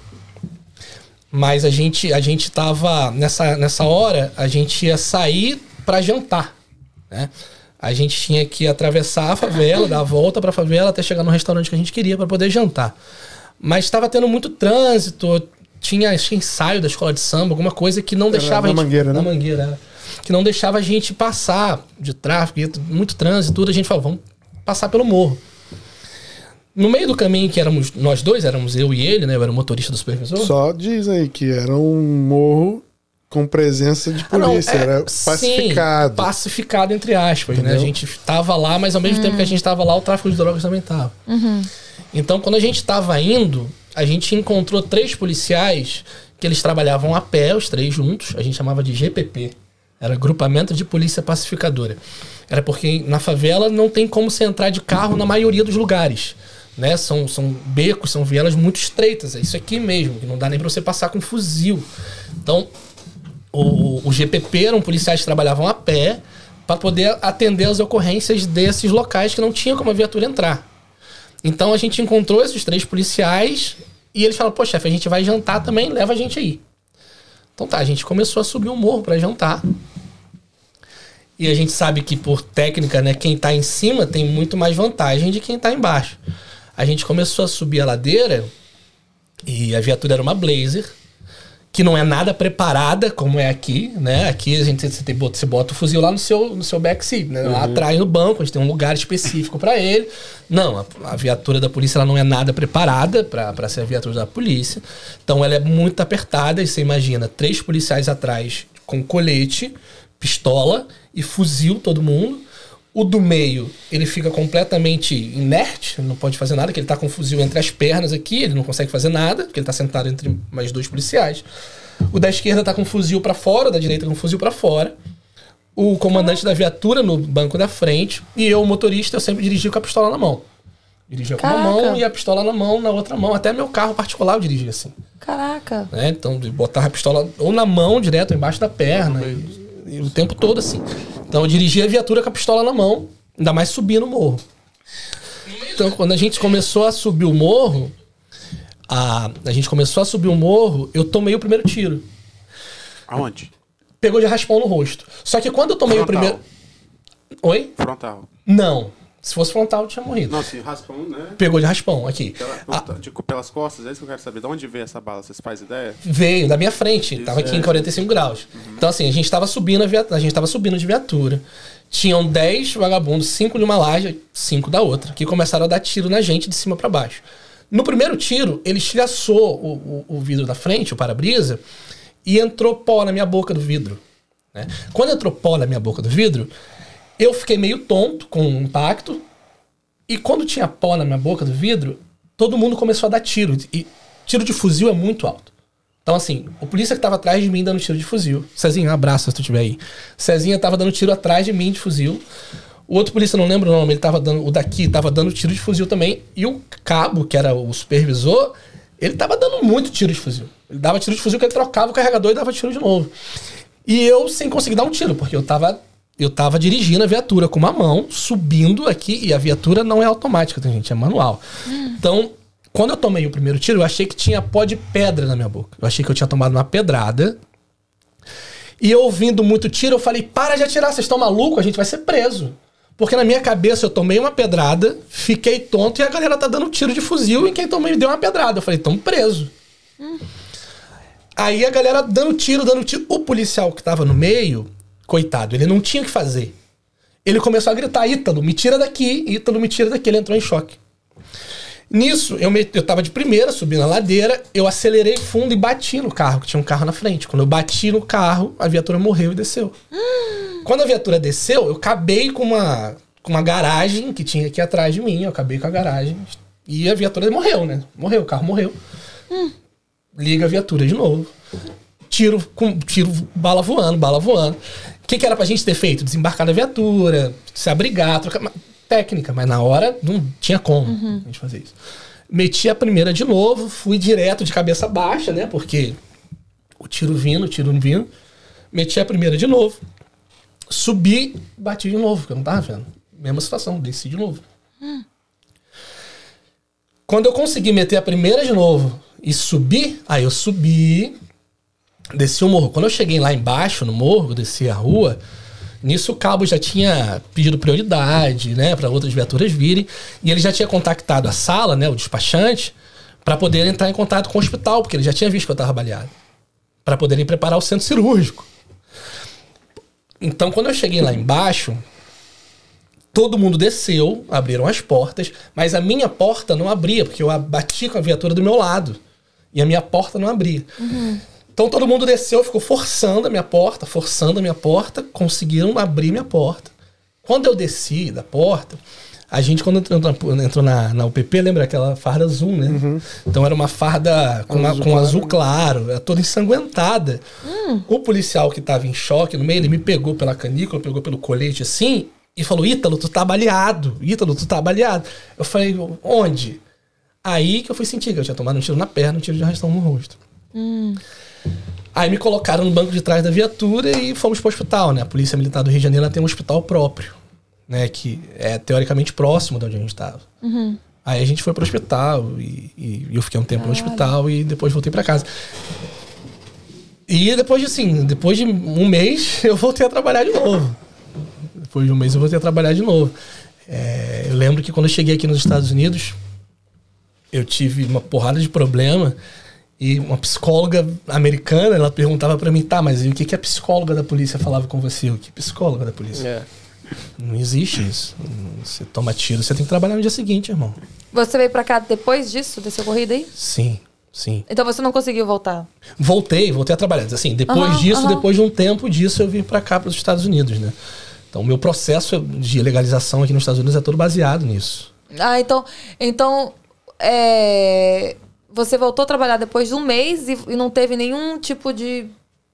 Mas a gente a gente tava nessa nessa hora, a gente ia sair para jantar, né? A gente tinha que atravessar a favela, dar a volta para a favela até chegar no restaurante que a gente queria para poder jantar. Mas estava tendo muito trânsito, tinha, que ensaio da escola de samba, alguma coisa que não deixava
na
a gente,
Mangueira, né?
na mangueira, que não deixava a gente passar de tráfego, muito trânsito, tudo. A gente falou, vamos passar pelo morro. No meio do caminho que éramos nós dois, éramos eu e ele, né? Eu era o motorista do supervisor.
Só diz aí que era um morro com presença de
Ah, não,
polícia,
é,
era
sim,
pacificado.
pacificado, entre aspas, né? A
Entendeu?
gente tava lá, mas ao mesmo tempo que a gente tava lá, o tráfico de drogas também tava. Então, quando a gente tava indo, a gente encontrou três policiais que eles trabalhavam a pé, os três juntos. A gente chamava de GPP. Era Grupamento de Polícia Pacificadora. Era porque na favela não tem como você entrar de carro na maioria dos lugares. Né? São, são becos, são vielas muito estreitas. É isso aqui mesmo, que não dá nem pra você passar com fuzil. Então, o, o GPP eram policiais que trabalhavam a pé para poder atender as ocorrências desses locais que não tinha como a viatura entrar. Então a gente encontrou esses três policiais e eles falaram: pô, chefe, a gente vai jantar também, leva a gente aí. Então tá, a gente começou a subir o morro para jantar. E a gente sabe que por técnica, né, quem tá em cima tem muito mais vantagem de quem tá embaixo. A gente começou a subir a ladeira e a viatura era uma Blazer que não é nada preparada como é aqui, né? Aqui a gente você, tem, você bota o fuzil lá no seu, no seu backseat, né? Lá atrás no banco, a gente tem um lugar específico para ele. Não, a, a viatura da polícia ela não é nada preparada para ser a viatura da polícia. Então ela é muito apertada e você imagina três policiais atrás com colete, pistola e fuzil todo mundo. O do meio, ele fica completamente inerte, ele não pode fazer nada, que ele tá com o fuzil entre as pernas aqui, ele não consegue fazer nada, porque ele tá sentado entre mais dois policiais. O da esquerda tá com o fuzil para fora, o da direita com o fuzil para fora. O comandante da viatura no banco da frente e eu, o motorista, eu sempre dirigia com a pistola na mão. Dirigia com uma mão e a pistola na mão, na outra mão. Até meu carro particular eu dirigia assim.
Caraca.
Né? Então, de botar a pistola ou na mão direto, ou embaixo da perna. E, e o tempo todo assim. Então eu dirigia a viatura com a pistola na mão, ainda mais subir no morro. Então, quando a gente começou a subir o morro, a, a gente começou a subir o morro, eu tomei o primeiro tiro.
Aonde?
Pegou de raspão no rosto. Só que quando eu tomei o
Frontal.
primeiro. Oi?
Frontal.
Não. Se fosse frontal, tinha morrido.
Não, se raspão, né?
Pegou de raspão aqui.
Pela,
Ah,
de- pelas costas, é isso que eu quero saber. De onde veio essa bala? Vocês fazem ideia?
veio da minha frente, tava aqui em 45 graus. Então, assim, a gente tava subindo a a gente tava subindo de viatura. Tinham 10 vagabundos, 5 de uma laje, 5 da outra, que começaram a dar tiro na gente de cima pra baixo. No primeiro tiro, ele estilhaçou o, o, o vidro da frente, o para-brisa, e entrou pó na minha boca do vidro. né? Quando entrou pó na minha boca do vidro, eu fiquei meio tonto com o impacto, e quando tinha pó na minha boca do vidro, todo mundo começou a dar tiro. E tiro de fuzil é muito alto. Então, assim, o polícia que tava atrás de mim dando tiro de fuzil. Cezinho, um abraço se tu estiver aí. Cezinha tava dando tiro atrás de mim de fuzil. O outro polícia, não lembro o nome, ele tava dando. O daqui tava dando tiro de fuzil também. E o cabo, que era o supervisor, ele tava dando muito tiro de fuzil. Ele dava tiro de fuzil que ele trocava o carregador e dava tiro de novo. E eu sem conseguir dar um tiro, porque eu tava. Eu tava dirigindo a viatura com uma mão, subindo aqui, e a viatura não é automática, tá, gente? É manual. Então, quando eu tomei o primeiro tiro, eu achei que tinha pó de pedra na minha boca. Eu achei que eu tinha tomado uma pedrada. E eu ouvindo muito tiro, eu falei: para de atirar, vocês estão malucos? A gente vai ser preso. Porque na minha cabeça eu tomei uma pedrada, fiquei tonto e a galera tá dando tiro de fuzil e quem tomou me deu uma pedrada. Eu falei: tamo preso. Aí a galera dando tiro, dando tiro. O policial que tava no meio, coitado, ele não tinha o que fazer. Ele começou a gritar: Ítalo, me tira daqui, Ítalo, me tira daqui. Ele entrou em choque. Nisso, eu, me, eu tava de primeira, subi na ladeira, eu acelerei fundo e bati no carro, que tinha um carro na frente. Quando eu bati no carro, a viatura morreu e desceu. Quando a viatura desceu, eu acabei com uma, com uma garagem que tinha aqui atrás de mim. Eu acabei com a garagem. E a viatura morreu, né? Morreu, o carro morreu. Liga a viatura de novo. Tiro, com, tiro, bala voando, bala voando. O que, que era pra gente ter feito? Desembarcar na viatura, se abrigar, trocar. Técnica, mas na hora não tinha como a gente fazer isso. Meti a primeira de novo, fui direto de cabeça baixa, né? Porque o tiro vindo, o tiro vindo. Meti a primeira de novo. Subi, bati de novo, porque eu não tava vendo. Mesma situação, desci de novo. Quando eu consegui meter a primeira de novo e subir, aí eu subi, desci o morro. Quando eu cheguei lá embaixo, no morro, desci a rua, nisso o cabo já tinha pedido prioridade, né, para outras viaturas virem, e ele já tinha contactado a sala, né, o despachante, para poder entrar em contato com o hospital, porque ele já tinha visto que eu estava baleado, para poderem preparar o centro cirúrgico. Então, quando eu cheguei lá embaixo, todo mundo desceu, abriram as portas, mas a minha porta não abria, porque eu bati com a viatura do meu lado. E a minha porta não abria. Então todo mundo desceu, ficou forçando a minha porta, forçando a minha porta, conseguiram abrir minha porta. Quando eu desci da porta, a gente, quando entrou na, entrou na, na UPP, lembra aquela farda azul, né? Então era uma farda com, uma-
Azul
com
claro.
azul claro, era toda ensanguentada. O policial que tava em choque no meio, ele me pegou pela canícula, pegou pelo colete assim, e falou: Ítalo, tu tá baleado. Ítalo, tu tá baleado. Eu falei: onde? Aí que eu fui sentir que eu tinha tomado um tiro na perna, um tiro de arrastão no rosto. Aí me colocaram no banco de trás da viatura e fomos pro hospital, né? A Polícia Militar do Rio de Janeiro tem um hospital próprio, né? Que é teoricamente próximo de onde a gente estava. Aí a gente foi pro hospital e, e eu fiquei um tempo no hospital e depois voltei para casa. E depois de assim, depois de um mês, eu voltei a trabalhar de novo. Depois de um mês eu voltei a trabalhar de novo. É, eu lembro que quando eu cheguei aqui nos Estados Unidos, eu tive uma porrada de problema e uma psicóloga americana, ela perguntava pra mim, tá, mas e o que, que a psicóloga da polícia falava com você? O que psicóloga da polícia?
É.
Não existe isso. Você toma tiro, você tem que trabalhar no dia seguinte, irmão.
Você veio pra cá depois disso, desse ocorrido aí?
Sim, sim.
Então você não conseguiu voltar?
Voltei, voltei a trabalhar. Assim, depois disso, depois de um tempo disso, eu vim pra cá, para os Estados Unidos, né? Então, o meu processo de legalização aqui nos Estados Unidos é todo baseado nisso.
Ah, então. Então. é, Você voltou a trabalhar depois de um mês e, e não teve nenhum tipo de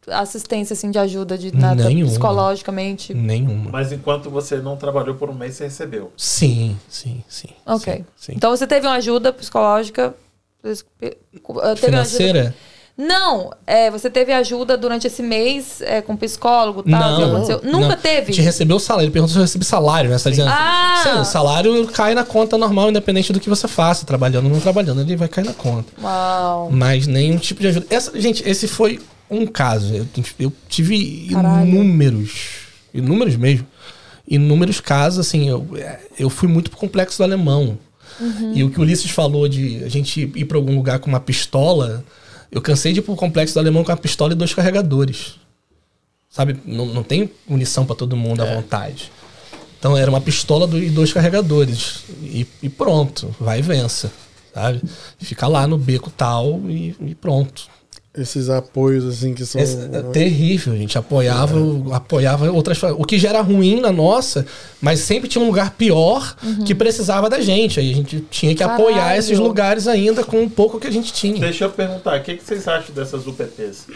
assistência, assim, de ajuda, de nada
Nenhuma.
psicologicamente.
Nenhuma.
Mas enquanto você não trabalhou por um mês, você recebeu.
Sim, sim, sim.
Ok.
Sim, sim.
Então você teve uma ajuda psicológica. Teve uma ajuda-
Financeira?
Não, é, você teve ajuda durante esse mês é, com psicólogo e tal? que aconteceu? Nunca
não.
teve?
Te recebeu o salário. Ele perguntou se eu recebi salário, né? Você tá dizendo.
Ah!
Sim, o salário cai na conta normal, independente do que você faça. Trabalhando ou não trabalhando, ele vai cair na conta.
Uau.
Mas nenhum tipo de ajuda. Essa, gente, esse foi um caso. Eu, eu tive
Caralho.
inúmeros, inúmeros mesmo, inúmeros casos, assim, eu, eu fui muito pro complexo do alemão. E o que o Ulisses falou de a gente ir para algum lugar com uma pistola, eu cansei de ir pro complexo do alemão com uma pistola e dois carregadores. Sabe? Não, não tem munição para todo mundo à vontade. Então era uma pistola e dois carregadores. E, e pronto, vai e vença. Sabe? Fica lá no beco tal e, e pronto.
Esses apoios, assim, que são.
Esse- é terrível, a gente apoiava, apoiava outras O que já era ruim na nossa, mas sempre tinha um lugar pior que precisava da gente. Aí a gente tinha que apoiar
Caralho.
esses lugares ainda com o pouco que a gente tinha.
Deixa eu perguntar, o que, que vocês acham dessas UPPs?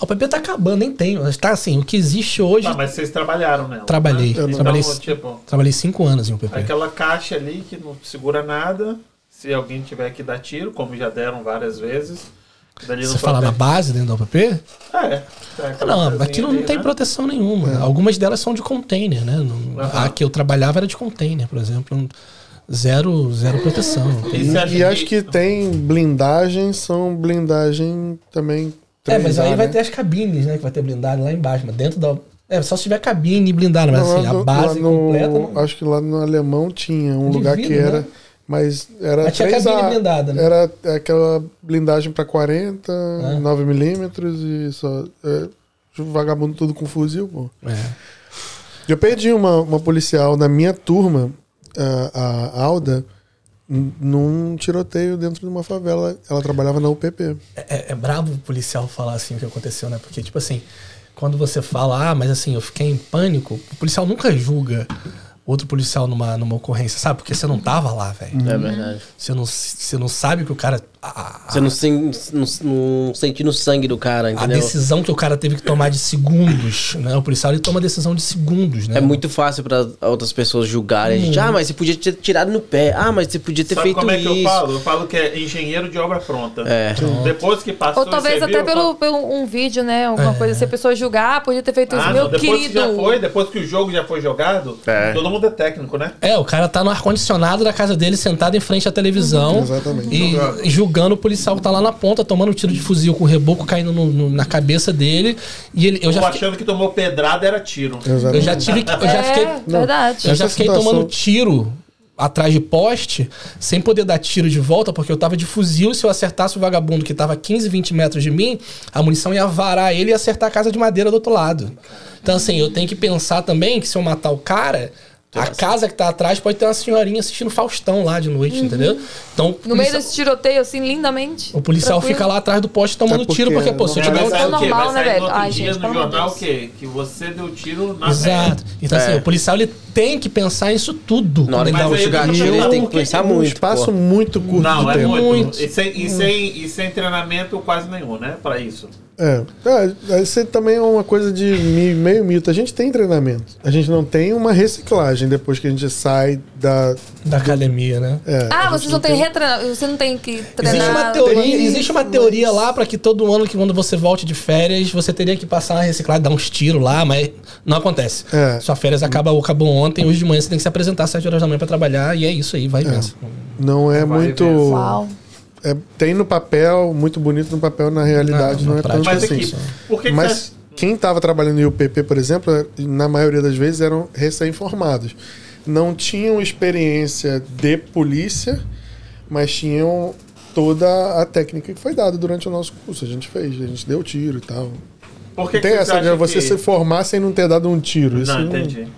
O PP tá acabando, nem tem. Mas Tá assim, o que existe hoje.
Tá, mas vocês trabalharam nela.
Trabalhei.
Né?
Eu
Então,
trabalhei-
tipo,
Trabalhei cinco anos em UPP.
aquela caixa ali que não segura nada. Se alguém tiver que dar tiro, como já deram várias vezes.
Você
não
fala na base dentro da UPP?
É. é aquela
Não,
coisinha
aquilo
ali,
não tem
né?
proteção nenhuma. Algumas delas são de container, né? Não-
Aham.
A que eu trabalhava era de container, por exemplo. Zero, zero proteção. Não
E
E acho que tem blindagem, são blindagem também.
É, mas
3A,
aí vai
né?
ter as cabines, né? Que vai ter blindado lá embaixo. Mas dentro da. É, só se tiver cabine e blindado, mas
Não,
assim, a base
no-
completa. Não...
Acho que lá no alemão tinha um
De
lugar que era.
né?
Mas era.
Mas tinha
3A,
cabine blindada, né?
Era aquela blindagem pra 40,
É.
9mm e só. É, vagabundo tudo com fuzil, pô.
É.
Eu perdi uma, uma policial na minha turma, a, a Alda, num tiroteio dentro de uma favela. Ela trabalhava na UPP.
É, é brabo o policial falar assim o que aconteceu, né? Porque, tipo assim, quando você fala, ah, mas assim, eu fiquei em pânico, o policial nunca julga outro policial numa, numa ocorrência, sabe? Porque você não tava lá, velho.
É verdade.
Você não, você não sabe que o cara. A,
Você não, sen, não, não sente no sangue do cara,
a
entendeu?
decisão que o cara teve que tomar de segundos, né? O policial ele toma decisão de segundos, né?
É muito fácil pra outras pessoas julgarem a gente. Ah, mas você podia ter tirado no pé. Ah, mas você podia ter
Sabe
feito
como é que eu falo? Eu falo que é engenheiro de obra pronta.
É.
Depois que passou
Ou talvez até
viu,
pelo, pelo um vídeo, né? Alguma coisa, se a pessoa julgar, ah, podia ter feito isso.
Ah,
Meu
não, depois
querido.
que já foi, depois que o jogo já foi jogado,
É.
todo mundo é técnico, né?
É, o cara tá no ar-condicionado da casa dele, sentado em frente à televisão.
Exatamente.
E, e julgando o policial que tá lá na ponta, tomando um tiro de fuzil com o reboco caindo no- no- na cabeça dele. E ele, eu já fiquei,
achando que tomou pedrada era tiro.
Exatamente.
eu já tive que- eu já
é,
fiquei,
verdade.
eu já fiquei
situação-
tomando tiro atrás de poste, sem poder dar tiro de volta, porque eu tava de fuzil. Se eu acertasse o vagabundo que tava a 15, 20 metros de mim, a munição ia varar ele e acertar a casa de madeira do outro lado. Então, assim, eu tenho que pensar também que se eu matar o cara. A casa que tá atrás pode ter uma senhorinha assistindo Faustão lá de noite, entendeu? Então,
Uhum. No meio desse tiroteio, assim, lindamente.
o policial
tranquilo.
fica lá atrás do poste tomando
É porque
tiro, porque, pô, se eu tiver um
é
sair o quê?
normal,
Vai
né,
sair no
velho? Ai, gente,
no jornal o quê? Que você deu tiro na
Exato. Então, assim,
É.
o policial ele tem que pensar isso tudo.
Na hora que
Mas
dá
tô
gatilhos, ele tem que
que-
pensar
um
muito.
espaço
pô.
muito curto
Não, é
tempo.
Muito. E, sem, e, sem, e sem treinamento quase nenhum, né? Pra isso.
É, é, isso também é uma coisa de meio mito. A gente tem treinamento. A gente não tem uma reciclagem depois que a gente sai da.
Da academia, né?
é,
Ah, vocês não têm retreinar. Você não tem que treinar.
Existe uma teoria, existe uma teoria lá pra que todo ano que quando você volte de férias, você teria que passar na reciclagem, dar uns tiros lá, mas não acontece.
É.
Sua férias acaba, acabou ontem, hoje de manhã você tem que se apresentar às 7 horas da manhã pra trabalhar e é isso aí, vai e pensa.
Não é
Vai
muito.
ver.
Uau.
É, tem no papel, muito bonito no papel, na realidade
Não,
não, é tanto
Mas
assim.
aqui, por que, que
Mas
você...
quem estava trabalhando em UPP, por exemplo, na maioria das vezes eram recém-formados. Não tinham experiência de polícia, mas tinham toda a técnica que foi dada durante o nosso curso. A gente fez, a gente deu tiro e tal.
Por que que
Tem
vocês
essa de você
que...
se formar sem não ter dado um tiro. Isso
Não, entendi.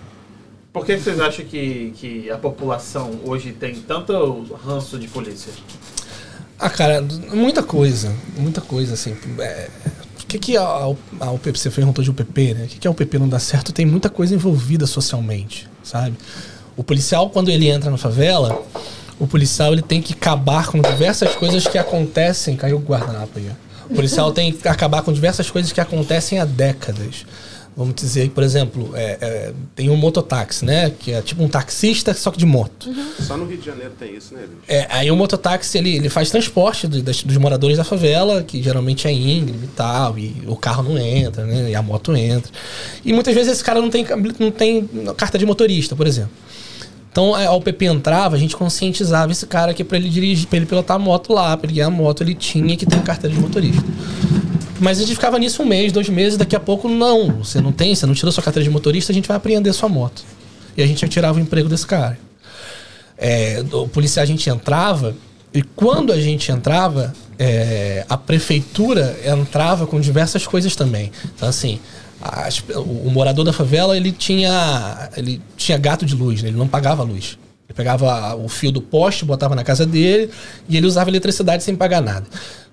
Por que que vocês acham que, que a população hoje tem tanto ranço de polícia?
Ah, cara, muita coisa. Muita coisa, assim. É, o que, que a, a UPP, você perguntou de UPP, né? O que, que a UPP não dá certo? Tem muita coisa envolvida socialmente, sabe? O policial, quando ele entra na favela, o policial ele tem que acabar com diversas coisas que acontecem. Caiu o guardanapo aí. O policial tem que acabar com diversas coisas que acontecem há décadas. Vamos dizer, por exemplo, é, é, tem um mototáxi, né? Que é tipo um taxista, só que de moto.
Só no Rio de Janeiro tem isso, né, bicho?
É, aí o mototáxi ele, ele faz transporte do- das- dos moradores da favela, que geralmente é íngreme e tal, e o carro não entra, né? E a moto entra. E muitas vezes esse cara não tem, não tem carta de motorista, por exemplo. Então a UPP entrava, a gente conscientizava esse cara que para ele dirigir, para ele pilotar a moto lá, para ele guiar a moto, ele tinha que ter carteira de motorista. Mas a gente ficava nisso um mês, dois meses, daqui a pouco, não, você não tem, você não tirou sua carteira de motorista, a gente vai apreender sua moto. E a gente tirava o emprego desse cara. É, o policial a gente entrava, e quando a gente entrava, é, a prefeitura entrava com diversas coisas também. Então, assim, as- o, morador da favela, ele tinha, ele tinha gato de luz, né? ele não pagava luz. Ele pegava o fio do poste, botava na casa dele e ele usava eletricidade sem pagar nada.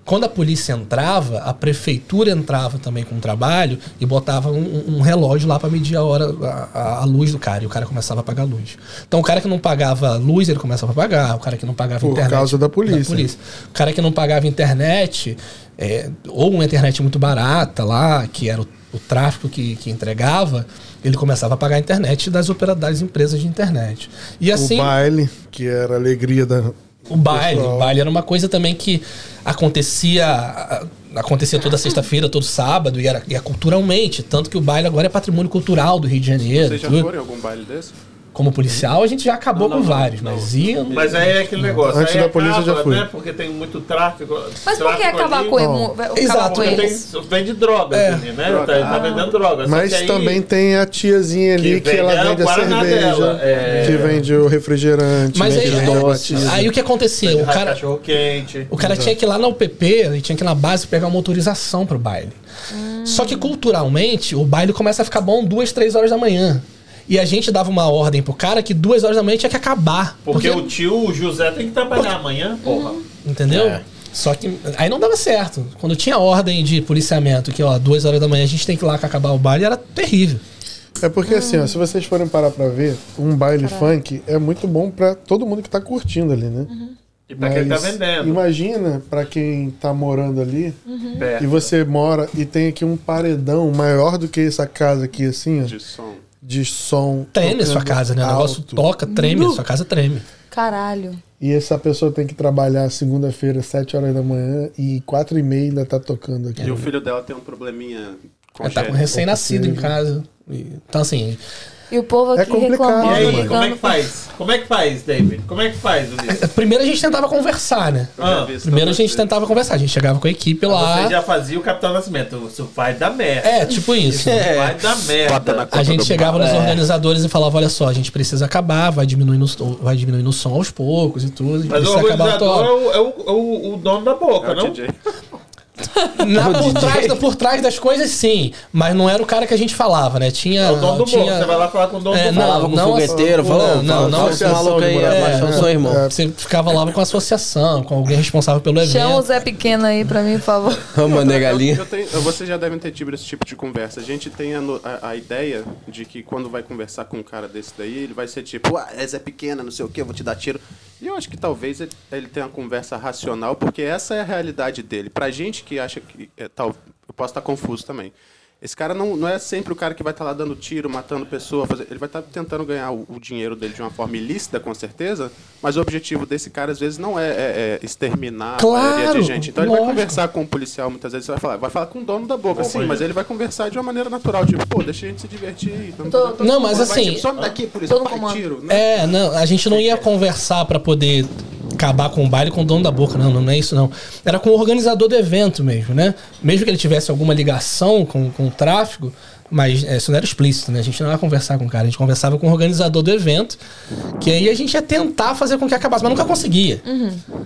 Quando a polícia entrava, a prefeitura entrava também com o trabalho e botava um, um- relógio lá para medir a hora, a, a- luz do cara. E o cara começava a pagar luz. Então o cara que não pagava luz, ele começava a pagar. O cara que não pagava
Por
internet.
causa da polícia.
O cara que não pagava internet, é, ou uma internet muito barata lá, que era o, o tráfico que, que entregava, ele começava a pagar a internet das operadoras das empresas de internet. E assim.
O baile, que era a alegria da.
O baile,
pessoal.
o baile era uma coisa também que acontecia acontecia toda sexta-feira, todo sábado, e era, e era culturalmente. Tanto que o baile agora é patrimônio cultural do Rio de Janeiro.
Vocês já
tudo.
foram em algum baile desse?
Como policial, a gente já acabou
Não, não,
com vários,
não.
mas ia.
Mas aí é aquele negócio.
Antes
aí
da polícia eu já
acaba,
fui.
Né? Porque tem muito tráfico.
Mas por que acabar
ali,
com, acabar
exato,
com eles?
tem, vende droga,
É.
ali, né?
Droga.
Tá, tá vendendo droga.
Mas
aí-
também tem a tiazinha ali
Que
que, ela
vende- é
vende a cerveja,
é.
que vende o refrigerante,
Mas
vende
aí,
a batida.
aí o que acontecia? O cara,
Cachorro quente.
O cara tinha que ir lá na UPP, ele tinha que ir na base pegar uma autorização pro baile. Só que culturalmente, o baile começa a ficar bom duas, três horas da manhã. E a gente dava uma ordem pro cara que duas horas da manhã tinha que acabar.
Porque, o tio o José tem que trabalhar amanhã, porra.
Entendeu?
É.
Só que aí não dava certo. Quando tinha ordem de policiamento, que ó, duas horas da manhã a gente tem que ir lá acabar o baile, era terrível.
É porque assim, ó, se vocês forem parar pra ver, um baile funk é muito bom pra todo mundo que tá curtindo ali, né?
E pra quem tá
Mas
vendendo.
Imagina pra quem tá morando ali
perto.
e você mora e tem aqui um paredão maior do que essa casa aqui, assim, ó,
De som.
De som.
Treme a sua casa, né? O negócio toca, treme, a sua casa treme.
Caralho.
E essa pessoa tem que trabalhar segunda-feira, 7 horas da manhã, e 4 e meia ainda tá tocando aqui.
E o filho dela tem um probleminha
Ela tá com recém-nascido em casa. Então, assim,
E o povo
É
aqui
E
reclamando.
aí,
mano.
como é que faz? Como é que faz, David? Como é que faz, Ulisses?
primeiro a gente tentava conversar, né?
Ah,
Primeiro a gente tentava conversar. A gente chegava com a equipe lá.
Você já fazia o Capitão Nascimento. Isso vai dar merda.
É, tipo isso.
Vai dar
na
merda.
A gente chegava nos organizadores e falava: olha só, a gente precisa acabar, vai diminuindo, o- vai diminuindo o som aos poucos e tudo.
Mas o organizador é o, é o, é o- o dono da boca,
É o
não?
DJ.
Na, por, trás, da- por trás das coisas, sim. Mas não era o cara que a gente falava, né? Tinha.
É o dono do
tinha.
Você vai lá falar com o dono
É,
do
não,
morro.
Falava com
não,
o fogueteiro,
não,
falou,
não,
não,
não,
esse maluco aí,
é,
seu irmão.
Você ficava lá com a associação, com alguém responsável pelo evento.
Chama o Zé Pequeno aí pra mim, por favor.
Vamos,
Eu,
galinha?
eu tenho- vocês já devem ter tido esse tipo de conversa. A gente tem a, a- a ideia de que quando vai conversar com um cara desse daí, ele vai ser tipo, ah, é pequena, não sei o que, eu vou te dar tiro. E eu acho que talvez ele, tenha uma conversa racional, porque essa é a realidade dele. Pra gente que acha que. É, tal, eu posso estar confuso também. Esse cara não, não é sempre o cara que vai estar lá dando tiro, matando pessoa. fazer- ele vai estar tentando ganhar o, o dinheiro dele de uma forma ilícita, com certeza. Mas o objetivo desse cara, às vezes, não é, é- é exterminar a maioria
Claro,
de gente. Então ele vai
lógico.
conversar com o policial, muitas vezes vai falar, vai falar com o dono da boca, sim, mas ele vai conversar de uma maneira natural, tipo, pô, deixa a gente se divertir. Não,
Tô-
Não, mas
vai,
assim-
tipo, some daqui,
Tô no
pai, tiro. né?
É, não, a gente não ia conversar pra poder acabar com o baile com o dono da boca, não, não é isso não. Era com o organizador do evento mesmo, né? Mesmo que ele tivesse alguma ligação com, com o tráfego, mas é, isso não era explícito, né? A gente não ia conversar com o cara, a gente conversava com o organizador do evento, que aí a gente ia tentar fazer com que acabasse, mas nunca conseguia.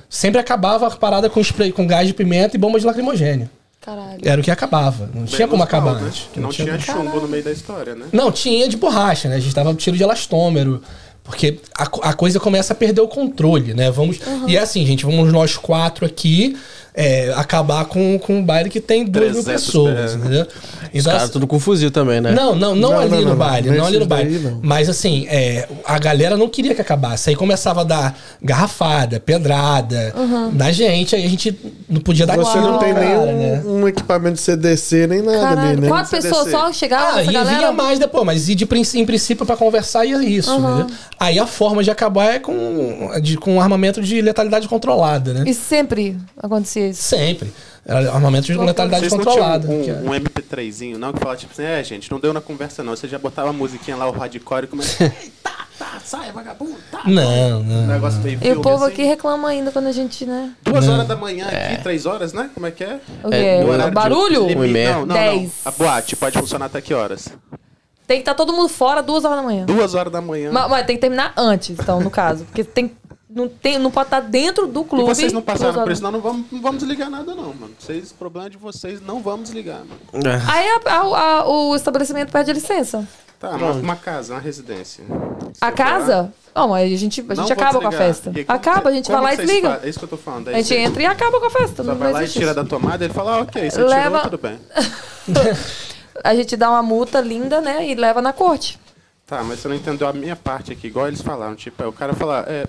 Sempre acabava a parada com spray, com gás de pimenta e bomba de lacrimogênio.
Caralho.
Era o que acabava. Não tinha como acabar
né?
antes.
Que não, tinha chumbo no meio da história, né?
Não, tinha de borracha, né? A gente tava tiro de elastômero. Porque a, a coisa começa a perder o controle, né? Vamos. E é assim, gente, vamos nós quatro aqui é, acabar com, com um baile que tem duas mil
300
pessoas,
pés.
entendeu?
Os
Então,
caras
assim,
tudo com fuzil também, né?
não, não, não,
Não,
ali
não,
no
não,
baile,
não.
não ali no baile.
daí.
Mas assim, é, a galera não queria que acabasse. Aí começava a dar garrafada, pedrada na gente, aí a gente não podia dar
Você não tem
cara,
nenhum
né?
um equipamento CDC nem nada ali,
Caralho,
né?
quatro pessoas só chegaram
Ah, e
galera.
vinha mais depois, mas e de, em princípio pra conversar ia isso, entendeu? Aí a forma de acabar é com, de, com armamento de letalidade controlada, né?
E sempre acontecia
Sempre. Era armamento de letalidade
não
controlada.
tinham
que é-
um, um MP3zinho, não? Que fala tipo assim, é, gente, não deu na conversa não. Você já botava a musiquinha lá, o hardcore e começa. tá, tá, sai, vagabundo, tá.
Não,
Um
não.
negócio meio
E o povo
assim.
aqui reclama ainda quando a gente, né?
Duas horas da manhã aqui, três horas, né? Como é que é?
O quê?
É,
horário de-
Barulho?
limite-
Um e.
Não, não,
Dez.
não. A boate pode funcionar até que horas?
Tem que estar todo mundo fora duas horas da manhã.
Duas horas da manhã.
Mas, mas tem que terminar antes, então, no caso. Porque tem, não, tem, não pode estar dentro do
E
clube.
vocês não passaram por isso, não, não vamos, não vamos desligar nada, não, mano. Vocês, problema é de vocês, não vamos desligar, mano.
É.
Aí a- a- a- o estabelecimento pede licença.
Tá, uma, uma casa, uma residência.
A
Você
casa? Não, aí a gente, a gente acaba com a
desligar.
festa.
E como
Acaba, a gente vai lá e desliga.
É isso que eu tô falando.
A gente entra e acaba com a festa.
Só
Não
vai lá e tira
isso.
da tomada e ele fala, ah, ok, você
Leva-
tirou, tudo bem.
A gente dá uma multa linda, né? E leva na corte.
Tá, mas você não entendeu a minha parte aqui, igual eles falaram. Tipo, é o cara falar, é,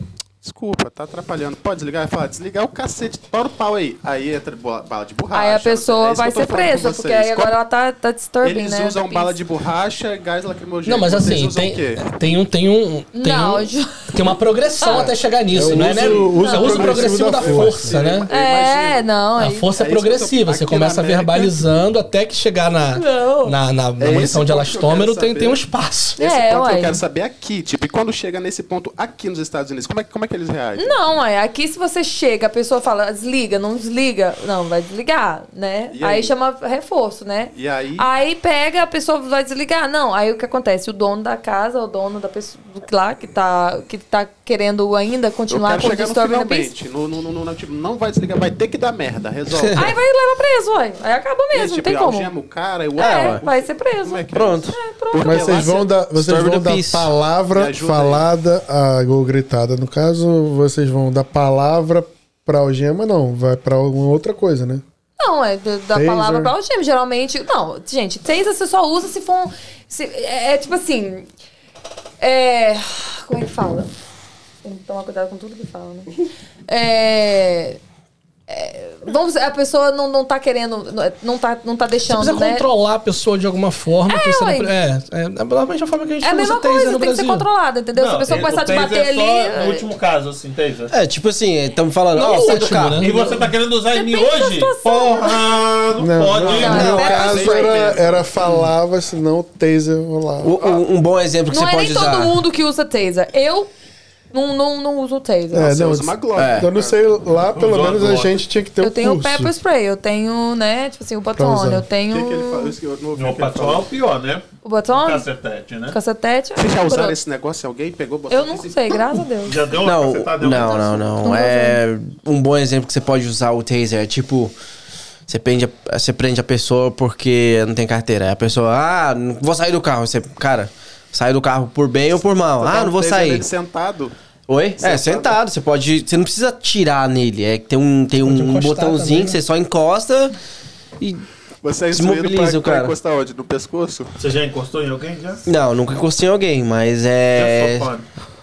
desculpa, tá atrapalhando, pode desligar? Ele fala, desligar o cacete, para o pau aí. Aí entra bala de borracha.
aí a
é
pessoa
que
vai
eu
ser presa, porque aí agora ela tá, tá disturbing,
Eles
né?
usam
Tá
bala de borracha, gás lacrimogêneo.
Não, mas
Vocês
assim,
usam
tem,
o quê?
tem um. Tem, um, tem,
Não,
um,
Ju-
tem uma progressão
Ah.
até chegar nisso,
É
não é, né?
uso- uso
É o uso
progressivo
da
da
força,
força.
né?
Eu
É, não.
A força é
É eu
progressiva, você começa
América-
verbalizando até que chegar na,
Não.
na, na, na
É
munição
esse
de
eu
elastômero tem, tem um espaço.
Esse
É,
ponto que eu quero saber aqui, tipo, e quando chega nesse ponto aqui nos Estados Unidos, como é, como é que eles reagem?
Não, é aqui se você chega, a pessoa fala, desliga, não desliga. Não, vai desligar, né? Aí?
aí?
chama reforço, né?
E aí,
Aí pega, a pessoa vai desligar. Não, aí o que acontece? O dono da casa, o dono da pessoa do- lá que tá, que tá querendo ainda
eu
continuar
quero
com o Peace.
finalmente. No, no, no, no- tipo, não vai desligar, vai ter que dar merda, resolve.
Aí vai e leva preso, ué. Aí acaba mesmo,
tipo,
não tem como.
algema o cara, eu,
É,
ué.
vai ser preso.
É é
Pronto.
isso?
É, pronto.
Mas vocês vão dar, vocês vão dar palavra falada a, ou gritada. No caso, vocês vão dar palavra pra algema, não. Vai pra alguma outra coisa, né?
Não, é da da
Taser.
palavra pra algema. Geralmente. Não, gente, taser você só usa se for. se- é, é tipo assim. É. Como é que fala? Tem que tomar cuidado com tudo que fala, né? É. é, vamos dizer, a pessoa não, não tá querendo. Não tá, não tá
Você
deixando,
precisa
né?
controlar a pessoa de alguma forma.
É, ué.
é, é, é provavelmente a forma que a gente
É a mesma coisa,
no
tem que ser
Brasil.
controlada, entendeu? Se a pessoa
Não,
começar a te bater
é
ali.
no último caso, assim, taser.
É, tipo assim, estamos falando,
Não
sai do
último,
carro.
né?
E você tá querendo usar em mim hoje? Porra, não,
Não,
pode.
não,
Não,
no meu
é
caso era, era falava, senão o taser rolava.
Um, um bom exemplo que
Não
você
é
pode
nem
usar.
todo mundo que usa taser. Eu não, não, não uso taser.
É,
Você
não,
usa uma Glock.
é.
Eu não sei, lá pelo menos
a
gente tinha que ter
Eu
o
tenho o
curso.
pepper spray, eu tenho, né, tipo assim, o batom,
usar.
eu
O
tenho
que, que ele fala? Isso que eu não ouvi
Meu
o
patrão é o pior, né?
o batom,
Cacetete, né?
cacetete.
Vocês já usaram esse negócio? Alguém pegou, botou
Eu
aqui,
não
assim?
sei, graças a Deus.
Já deu uma
Não,
cacetada?
não, não, não.
Não
É um bom exemplo que você pode usar o taser. É tipo, você prende, a, você prende a pessoa porque não tem carteira. Aí A pessoa, ah, não vou sair do carro. Você, cara, sai do carro por bem ou por mal.
Você
Ah,
um
não vou sair.
sentado.
Oi? É,
Sentado.
Você pode. Você não precisa tirar nele. É que tem um, tem
Pode
um botãozinho
também,
que você só encosta e.
Você é instruído pra,
o
pra
cara.
encostar onde? No pescoço?
Você já encostou em alguém? Já?
Não, nunca encostei em alguém, mas é.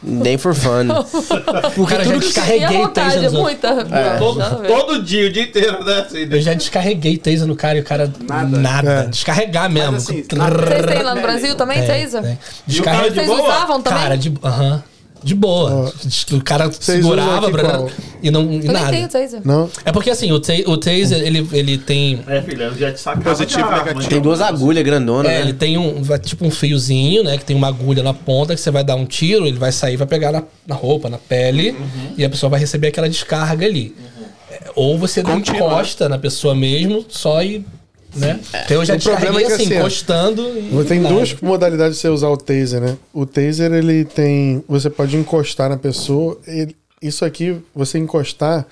Nem for fun.
O cara, já
Minha
descarreguei
vontade
taser
é muita.
É.
Todo, todo dia, o dia inteiro, né? Assim, né?
Eu já descarreguei taser no cara e o cara.
Nada.
Nada.
É.
Descarregar mesmo.
assim,
Vocês têm lá no Brasil também,
Tem,
taser?
tem.
E o cara de
Vocês
boa?
usavam também?
Cara, de, aham, de boa. O cara segurava pra- e não e
Eu nem
nada.
tenho taser.
Não?
É porque assim, o, ta o taser, ele, ele tem.
É, filha, eu já te sacava
Positivo, negativo.
Tem duas agulhas grandonas,
É,
né?
ele tem um. tipo um fiozinho, né? Que tem uma agulha na ponta que você vai dar um tiro, ele vai sair, vai pegar na, na roupa, na pele,
Uhum.
e a pessoa vai receber aquela descarga ali. É, Ou você não
Contínua,
encosta na pessoa mesmo, só e. Né? Então eu já
O problema é que
assim,
assim,
encostando. E
Tem
nada.
duas modalidades de você usar o taser, né? O taser, ele tem. Você pode encostar na pessoa. ele- isso aqui, você encostar,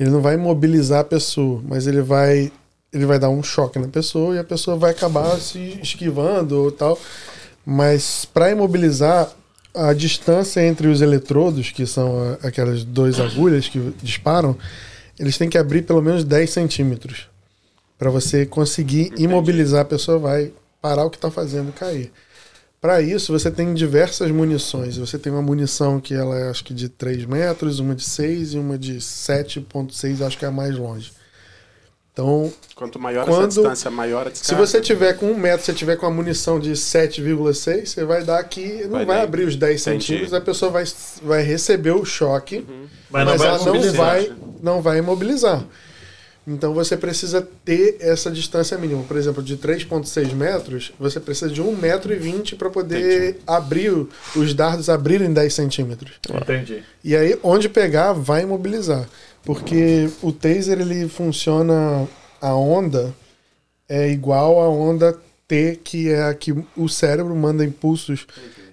ele não vai imobilizar a pessoa, mas ele vai. Ele vai dar um choque na pessoa e a pessoa vai acabar se esquivando ou tal. Mas para imobilizar, a distância entre os eletrodos, que são aquelas duas agulhas que disparam, eles têm que abrir pelo menos 10 centímetros. Para você conseguir imobilizar a pessoa, vai parar o que está fazendo cair. Para isso, você tem diversas munições. Você tem uma munição que ela é acho que de 3 metros, uma de 6 e uma de 7.6, acho que é a mais longe. Então,
Quanto maior
Quando-
essa distância, maior a
se
descarga.
você tiver com um metro, você tiver com a munição de 7,6, você vai dar aqui, não
Vai
vai, abrir os 10
Entendi.
centímetros, a pessoa vai, vai receber o choque,
Mas
mas,
não vai
ela não vai, não vai imobilizar. Então você precisa ter essa distância mínima. Por exemplo, de 3,6 metros, você precisa de 1,20 metro para poder abrir o- os dardos abrirem 10 centímetros.
Entendi.
E aí, onde pegar, vai imobilizar. Porque o taser ele funciona, a onda é igual à onda T, que é a que o cérebro manda impulsos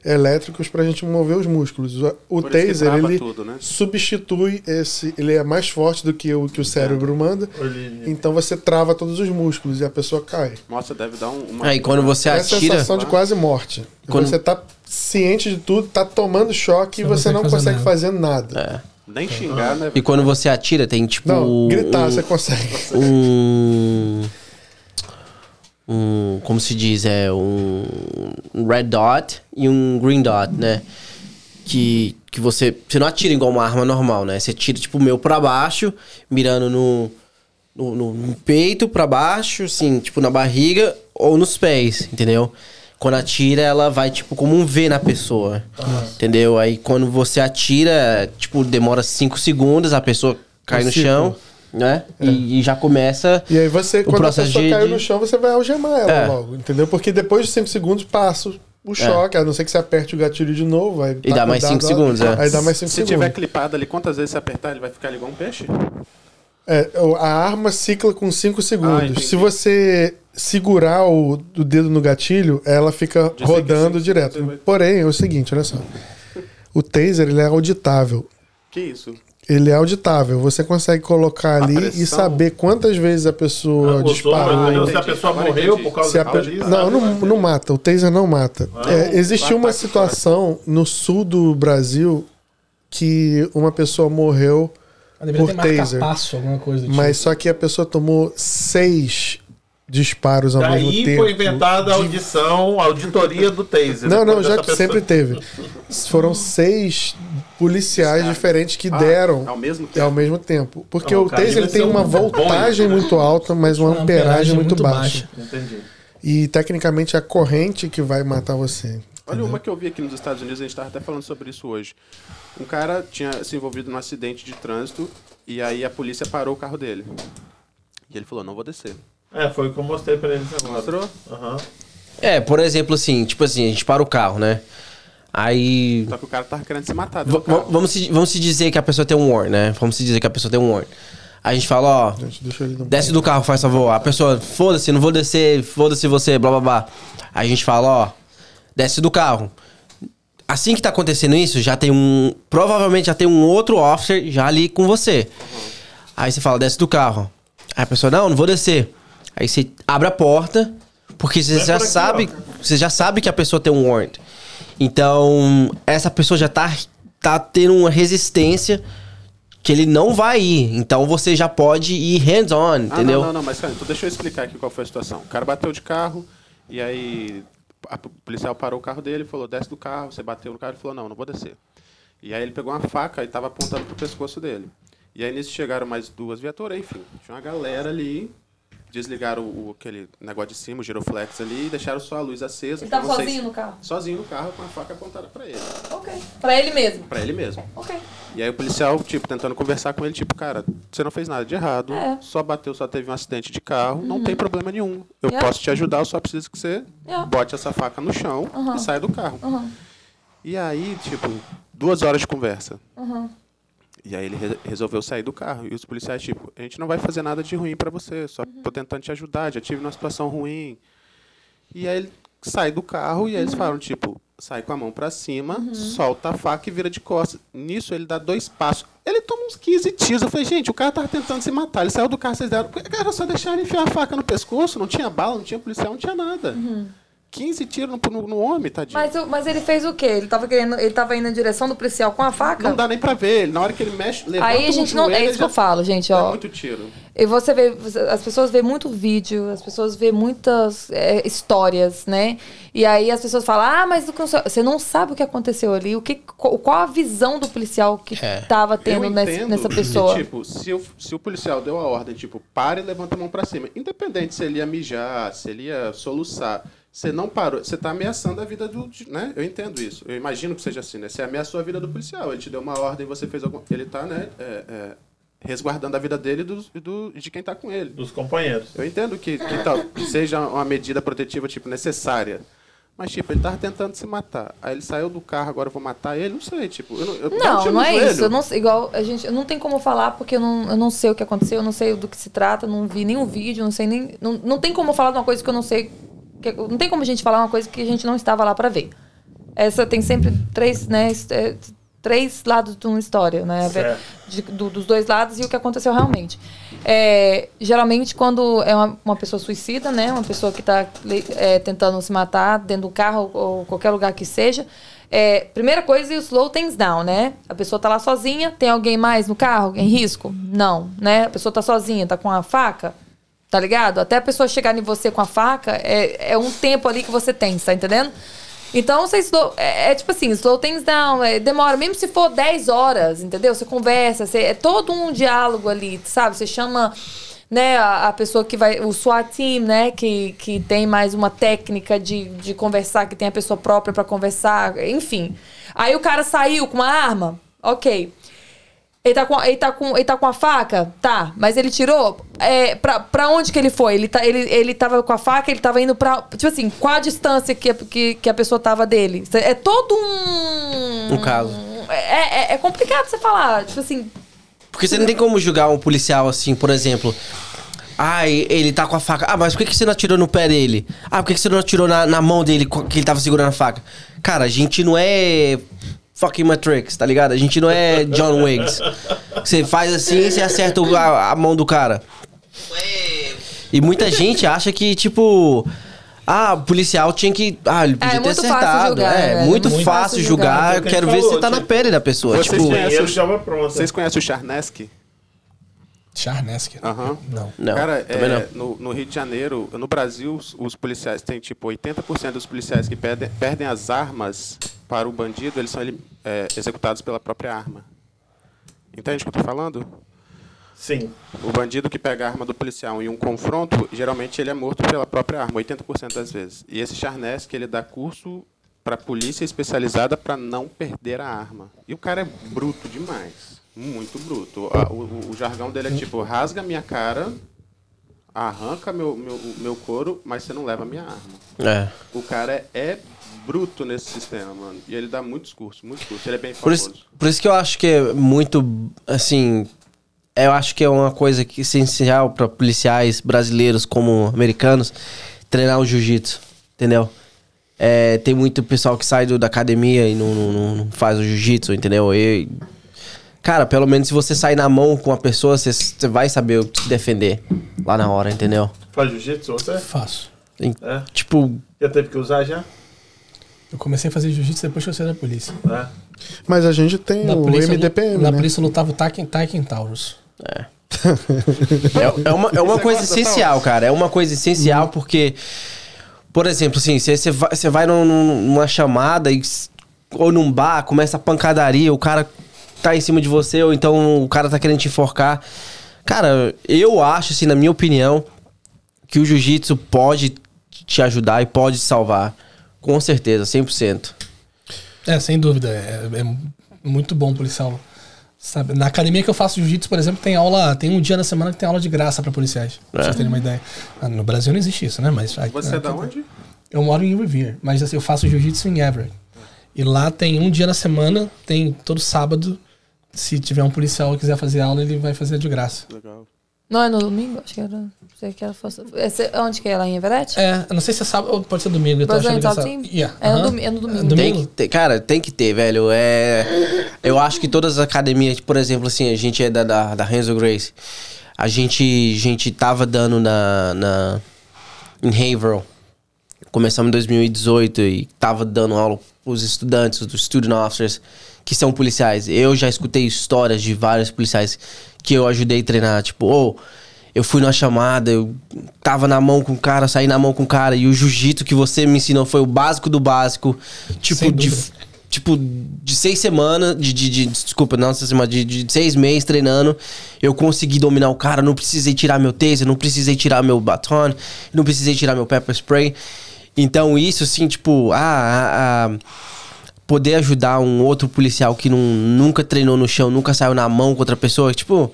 elétricos para a gente mover os músculos. O-
Por
taser
trava
ele
tudo, né?
substitui esse, ele é mais forte do que o que o cérebro manda. Então você trava todos os músculos e a pessoa cai.
Nossa, deve dar um, uma.
Aí quando você
É a
atira.
sensação de quase morte.
Quando-
Você tá ciente de tudo, tá tomando choque e
Você não
você não
consegue
consegue
fazer
fazer nada.
Nem xingar, né?
E quando você atira, tem tipo.
Não, gritar
um,
você consegue.
um, um- como se diz, é um red dot e um green dot, né? Que, que você, você não atira igual uma arma normal, né? Você tira tipo o meu pra baixo, mirando no, no, no- no peito pra baixo, assim, tipo na barriga ou nos pés, entendeu? Quando atira, ela vai tipo como um V na pessoa, entendeu? Aí quando você atira, tipo, demora 5 segundos, a pessoa cai no
ciclo.
chão, né? E, e já começa
E aí você, quando a
processo
pessoa
de-
caiu
de-
no chão, você vai algemar ela
É.
logo, entendeu? Porque depois de 5 segundos passa o choque, a não ser que você aperte o gatilho de novo. Vai
E dá mais cinco segundos, é.
Aí dá mais 5
Se
segundos.
tiver clipado ali, quantas vezes você apertar, ele vai ficar ali igual um peixe?
É, a arma cicla com 5
Ah,
segundos.
entendi.
Se você segurar o, o dedo no gatilho, ela fica
De
rodando direto. Porém, é o seguinte, olha só. O taser ele é auditável.
Que isso?
Ele é auditável. Você consegue colocar ali e saber quantas vezes a pessoa
som,
disparou.
mas entendeu? se a pessoa morreu por causa
Se a
da
pe-
polícia,
Não, não, não mata. O taser não mata.
Ah,
É, existiu uma situação no sul do Brasil que uma pessoa morreu,
Ah,
Por taser.
coisa do
mas
tipo.
só que a pessoa tomou seis disparos ao mesmo
Daí
tempo.
foi inventada a audição, a auditoria do taser.
Não, não, já sempre teve. Foram seis policiais diferentes que
Ah,
deram
Ao mesmo
ao
tempo.
mesmo tempo. Porque
Não,
o taser ele tem uma
um
voltagem
Boeing, né?
muito alta, mas uma
Uma
amperagem muito baixa.
Entendi.
E tecnicamente é a corrente que vai matar você.
Olha
entendeu?
uma que eu vi aqui nos Estados Unidos, a gente estava até falando sobre isso hoje. Um cara tinha se envolvido num acidente de trânsito e aí a polícia parou o carro dele. E ele falou, não vou descer.
É, foi o que eu mostrei pra eles agora.
Mostrou?
Aham.
É, por exemplo, assim, tipo assim, a gente para o carro, né? Aí.
Só que o cara tava querendo se matar
vamos, se, vamos se dizer que a pessoa tem um warrant, né? Vamos se dizer que a pessoa tem um warrant. A gente fala, ó, desce do carro, faz favor. A pessoa, foda-se, não vou descer, foda-se você, blá blá blá. Aí a gente fala, ó, desce do carro. Assim que tá acontecendo isso, já tem um. Provavelmente já tem um outro officer já ali com você. Aí você fala, desce do carro. Aí a pessoa, não, não vou descer. Aí você abre a porta, porque você
Vem
já
por aqui,
sabe.
ó.
Você já sabe que a pessoa tem um warrant. Então, essa pessoa já tá, tá tendo uma resistência que ele não vai ir. Então você já pode ir hands-on,
Ah,
entendeu?
não, não, não, mas cara, então deixa eu explicar aqui qual foi a situação. O cara bateu de carro e aí a policial parou o carro dele e falou, desce do carro, você bateu no carro, ele falou, não, não vou descer. E aí ele pegou uma faca e tava apontando pro pescoço dele. E aí nisso chegaram mais duas viaturas, enfim, tinha uma galera ali, desligaram o, o- aquele negócio de cima, o giroflex ali, e deixaram só a luz acesa.
Ele tava sozinho
se-
no carro?
Sozinho no carro com a faca apontada pra ele.
Ok. Pra ele mesmo?
Pra ele mesmo.
Ok.
E aí o policial, tipo, tentando conversar com ele, tipo, cara, você não fez nada de errado,
É.
só bateu, só teve um acidente de carro, não tem problema nenhum. Eu
Yeah.
posso te ajudar, eu só preciso que você
Yeah.
bote essa faca no chão
Uhum.
e saia do carro.
Uhum.
E aí, tipo, duas horas de conversa.
Uhum.
E aí ele re- resolveu sair do carro. E os policiais, tipo, a gente não vai fazer nada de ruim pra você, só
Uhum.
tô tentando te ajudar, já tive uma situação ruim. E aí ele sai do carro e aí eles
Uhum.
falam, tipo, sai com a mão pra cima, solta a faca e vira de costas. Nisso ele dá dois passos. Ele toma uns 15 tiros. Eu falei, gente, o cara tava tentando se matar. Ele saiu do carro, vocês deram. Cara, só deixaram ele enfiar a faca no pescoço, não tinha bala, não tinha policial, não tinha nada. 15 tiros no, no, no homem, tadinho.
Mas, mas ele fez o quê? Ele tava querendo. Ele tava indo na direção do policial com a faca?
Não dá nem pra ver. Ele, na hora que ele mexe, levanta
Aí a
o
gente não.
joelho,
É isso que eu falo, gente, ó.
muito tiro.
E você vê, as pessoas vê muito vídeo, as pessoas vê muitas é, histórias, né? E aí as pessoas falam, ah, mas o que você- não sabe o que aconteceu ali, o que, qual a visão do policial que
É.
tava tendo nessa
que,
pessoa.
tipo, se o, se o policial deu a ordem, tipo, pare e levanta a mão pra cima. Independente se ele ia mijar, se ele ia soluçar. Você não parou, você tá ameaçando a vida do. Né? Eu entendo isso. Eu imagino que seja assim, né? Você ameaçou a vida do policial. Ele te deu uma ordem, você fez alguma. Ele tá, né? é, é, resguardando a vida dele e do, do- de quem tá com ele.
Dos companheiros.
Eu entendo que, que, tal, seja uma medida protetiva, tipo, necessária. Mas, tipo, ele tava tentando se matar. Aí ele saiu do carro, agora eu vou matar ele. Não sei, tipo... Eu não, eu,
Não, não é
joelho.
isso. Eu não, sei- igual a gente, eu não tem como falar porque eu não, eu não sei o que aconteceu, eu não sei do que se trata, não vi nenhum vídeo, não sei nem. Não, não tem como falar de uma coisa que eu não sei. Não tem como a gente falar uma coisa que a gente não estava lá pra ver. Essa tem sempre três, né? é, três lados de uma história, né? De- do- dos dois lados e o que aconteceu realmente. É, geralmente, quando é uma, uma pessoa suicida, né? Uma pessoa que está tentando se matar dentro do carro ou qualquer lugar que seja. é, primeira coisa, é o slow things down, né? A pessoa tá lá sozinha, tem alguém mais no carro em risco? Não, né? A pessoa tá sozinha, tá com a faca, tá ligado? Até a pessoa chegar em você com a faca, é, é um tempo ali que você tem, tá entendendo? Então, você slow, é, é tipo assim, slow things down, é, demora, mesmo se for 10 horas, entendeu? Você conversa, você, é todo um diálogo ali, sabe? Você chama né, a, a pessoa que vai, o SWAT team, né, que, que tem mais uma técnica de, de conversar, que tem a pessoa própria pra conversar, enfim. Aí o cara saiu com uma arma, ok. Ele tá, com, ele, tá com, ele tá com a faca? Tá. Mas ele tirou? É, pra, pra onde que ele foi? Ele, tá, ele, ele tava com a faca, ele tava indo pra. Tipo assim, qual a distância que, a- que, que a pessoa tava dele? É todo um.
Um caso.
É, é, é complicado você falar. Tipo assim.
Porque você não tem como julgar um policial assim, por exemplo. Ai, ele tá com a faca. Ah, mas por que que você não atirou no pé dele? Ah, por que que você não atirou na, na mão dele que ele tava segurando a faca? Cara, a gente não é fucking Matrix, tá ligado? A gente não é John Wiggs. Você faz assim e você acerta o- a, a mão do cara. E muita gente acha que, tipo. Ah, o policial tinha que. Ah, ele podia
é
ter
muito fácil
acertado.
julgar,
é,
velho.
muito,
Muito
fácil
fácil
julgar.
julgar.
Eu quero ver se você tá na pele da pessoa.
Vocês
tipo,
conhecem-
pronto.
Vocês conhecem o Charneski?
Charneski.
Aham.
Não.
não,
Cara, é,
não.
No, no Rio de Janeiro, no Brasil, os, os policiais têm tipo 80% dos policiais que perdem, perdem as armas para o bandido, eles são ele- é, executados pela própria arma. Entende o que eu tô falando?
Sim.
O bandido que pega a arma do policial em um confronto, geralmente ele é morto pela própria arma, 80% das vezes. E esse Charnes, que ele dá curso para polícia especializada para não perder a arma. E o cara é bruto demais. Muito bruto. O, o- o jargão dele é tipo, rasga minha cara, arranca meu, meu, meu couro, mas você não leva minha arma.
É.
O cara é, é bruto nesse sistema, mano. E ele dá muitos cursos, muitos cursos. Ele é bem
Por
famoso.
isso, por isso que eu acho que é muito, assim, eu acho que é uma coisa que essencial para policiais brasileiros como americanos treinar o jiu-jitsu, entendeu? É, tem muito pessoal que sai do- da academia e não, não- não- faz o jiu-jitsu, entendeu? E, cara, pelo menos se você sair na mão com a pessoa, você, você vai saber o que se defender lá na hora, entendeu?
Faz jiu-jitsu você?
Faço.
É.
Tipo,
Já teve que usar já?
Eu comecei a fazer jiu-jitsu depois que eu saí da polícia.
É.
Mas a gente tem
Na
o
polícia,
MDPM,
na
né?
polícia eu lutava o Taiken, Taiken Taurus.
É, é uma, é uma coisa essencial, cara. É uma coisa essencial porque, por exemplo, assim, você vai, vai num- num- numa chamada e, ou num bar, começa a pancadaria, o cara tá em cima de você, ou então o cara tá querendo te enforcar. Cara, eu acho, assim, na minha opinião, que o jiu-jitsu pode te ajudar e pode te salvar. Com certeza, 100%.
É, sem dúvida. É, é muito bom policial. Sabe? Na academia que eu faço jiu-jitsu, por exemplo, tem aula. Tem um dia na semana que tem aula de graça pra policiais. Pra vocês terem uma ideia. Ah, No Brasil não existe isso, né? Mas aqui-
Você é da
aqui-
onde?
Eu moro em Revere, mas assim, eu faço jiu-jitsu em Everett. E lá tem um dia na semana, tem todo sábado. Se tiver um policial que quiser fazer aula, ele vai fazer de graça.
Legal.
Não é no domingo? Acho que era. Não sei que ela fosse. Esse, onde que é lá em Everett?
É, eu não sei se é sábado ou pode ser domingo. Eu tô
Brazilian
achando.
Team?
Yeah,
É no
aham.
domi- é no domingo.
Tem
Domingo?
que ter, cara, tem que ter, velho. É, eu acho que todas as academias, por exemplo, assim, a gente é da, da, da Renzo Grace. A gente, a gente tava dando na, na em Haverhill. Começamos em 2018 e tava dando aula pros estudantes, os student officers, que são policiais. Eu já escutei histórias de vários policiais que eu ajudei a treinar, tipo, ô, eu fui numa chamada, eu tava na mão com o cara, saí na mão com o cara, e o jiu-jitsu que você me ensinou foi o básico do básico. Tipo, de, tipo, de seis semanas, de, de, de- desculpa, não essa semana, de, de seis meses treinando, eu consegui dominar o cara, não precisei tirar meu taser, não precisei tirar meu baton, não precisei tirar meu pepper spray. Então isso, assim, tipo, ah, ah, ah, poder ajudar um outro policial que não, nunca treinou no chão, nunca saiu na mão com outra pessoa, tipo,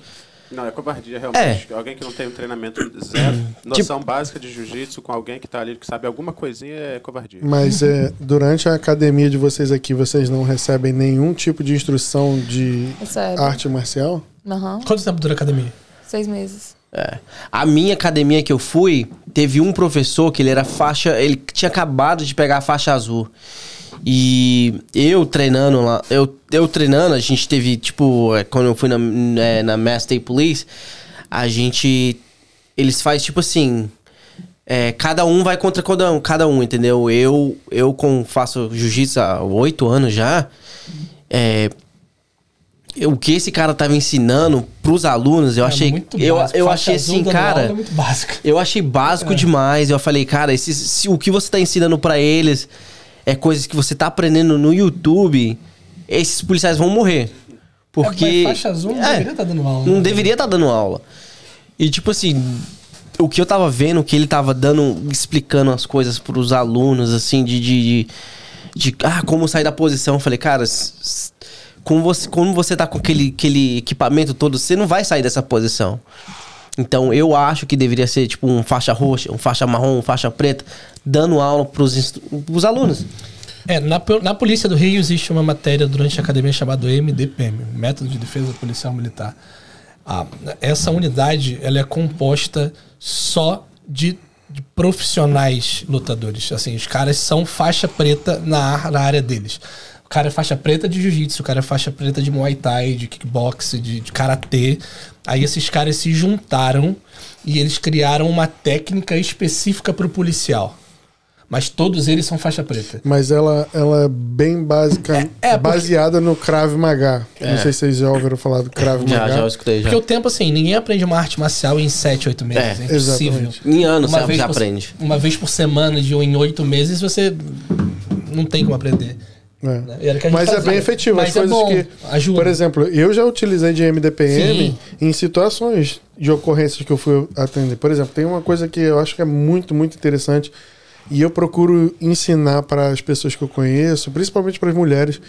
Não, é covardia, realmente. Alguém que não tem um treinamento zero, noção básica de jiu-jitsu com alguém que tá ali, que sabe alguma coisinha, é covardia.
Mas é, durante a academia de vocês aqui, vocês não recebem nenhum tipo de instrução de
Recebe.
arte marcial?
Aham.
Quanto tempo dura a academia?
Seis meses.
É. A minha academia que eu fui, teve um professor que ele era faixa. Ele tinha acabado de pegar a faixa azul. E eu treinando lá, eu, eu treinando, a gente teve, tipo, é, quando eu fui na, é, na Mass State Police, a gente. Eles fazem tipo assim. é, cada um vai contra cada um, cada um, entendeu? Eu, eu com, faço jiu-jitsu há oito anos já. É, o que esse cara tava ensinando pros alunos, eu
É
achei.
muito
eu, eu
Faixa
achei assim, cara.
É.
Eu achei básico demais. Eu falei, cara, esse, se o que você tá ensinando pra eles é coisas que você tá aprendendo no YouTube, esses policiais vão morrer. Porque.
É, faixa azul não
É,
deveria estar dando aula.
Não
né?
deveria estar dando aula. E tipo assim, o que eu tava vendo, que ele tava dando, explicando as coisas pros alunos, assim, de. de, de, de, ah, como sair da posição. Eu falei, cara, como você, como você tá com aquele, aquele equipamento todo, você não vai sair dessa posição. Então eu acho que deveria ser tipo um faixa roxa, um faixa marrom, um faixa preta, dando aula instru- pros alunos.
É, na, na Polícia do Rio existe uma matéria durante a academia chamada MDPM, Método de Defesa Policial Militar. Ah, essa unidade ela é composta só de, de profissionais lutadores. Assim, os caras são faixa preta na, na área deles. O cara é faixa preta de jiu-jitsu, o cara é faixa preta de muay thai, de kickbox, de, de karatê. Aí esses caras se juntaram e eles criaram uma técnica específica para o policial. Mas todos eles são faixa preta.
Mas ela, ela é bem básica,
É, é, porque-
baseada no Krav Maga. Não sei se vocês já ouviram falar do Krav
Já,
Maga.
já eu escutei já.
Porque o tempo, assim, ninguém aprende uma arte marcial em 7, 8 meses.
É,
É, impossível.
exatamente.
Em anos você
vez
já
por-
aprende.
Uma vez por semana, de ou em 8 meses, você não tem como aprender.
É.
né?
Mas é
fazia.
bem efetivo.
Mas
As
é
coisas
bom,
que.
ajuda.
Por exemplo, eu já utilizei de MDPM
Sim.
em situações de ocorrências que eu fui atender. Por exemplo, tem uma coisa que eu acho que é muito, muito interessante. E eu procuro ensinar para as pessoas que eu conheço, principalmente para as mulheres,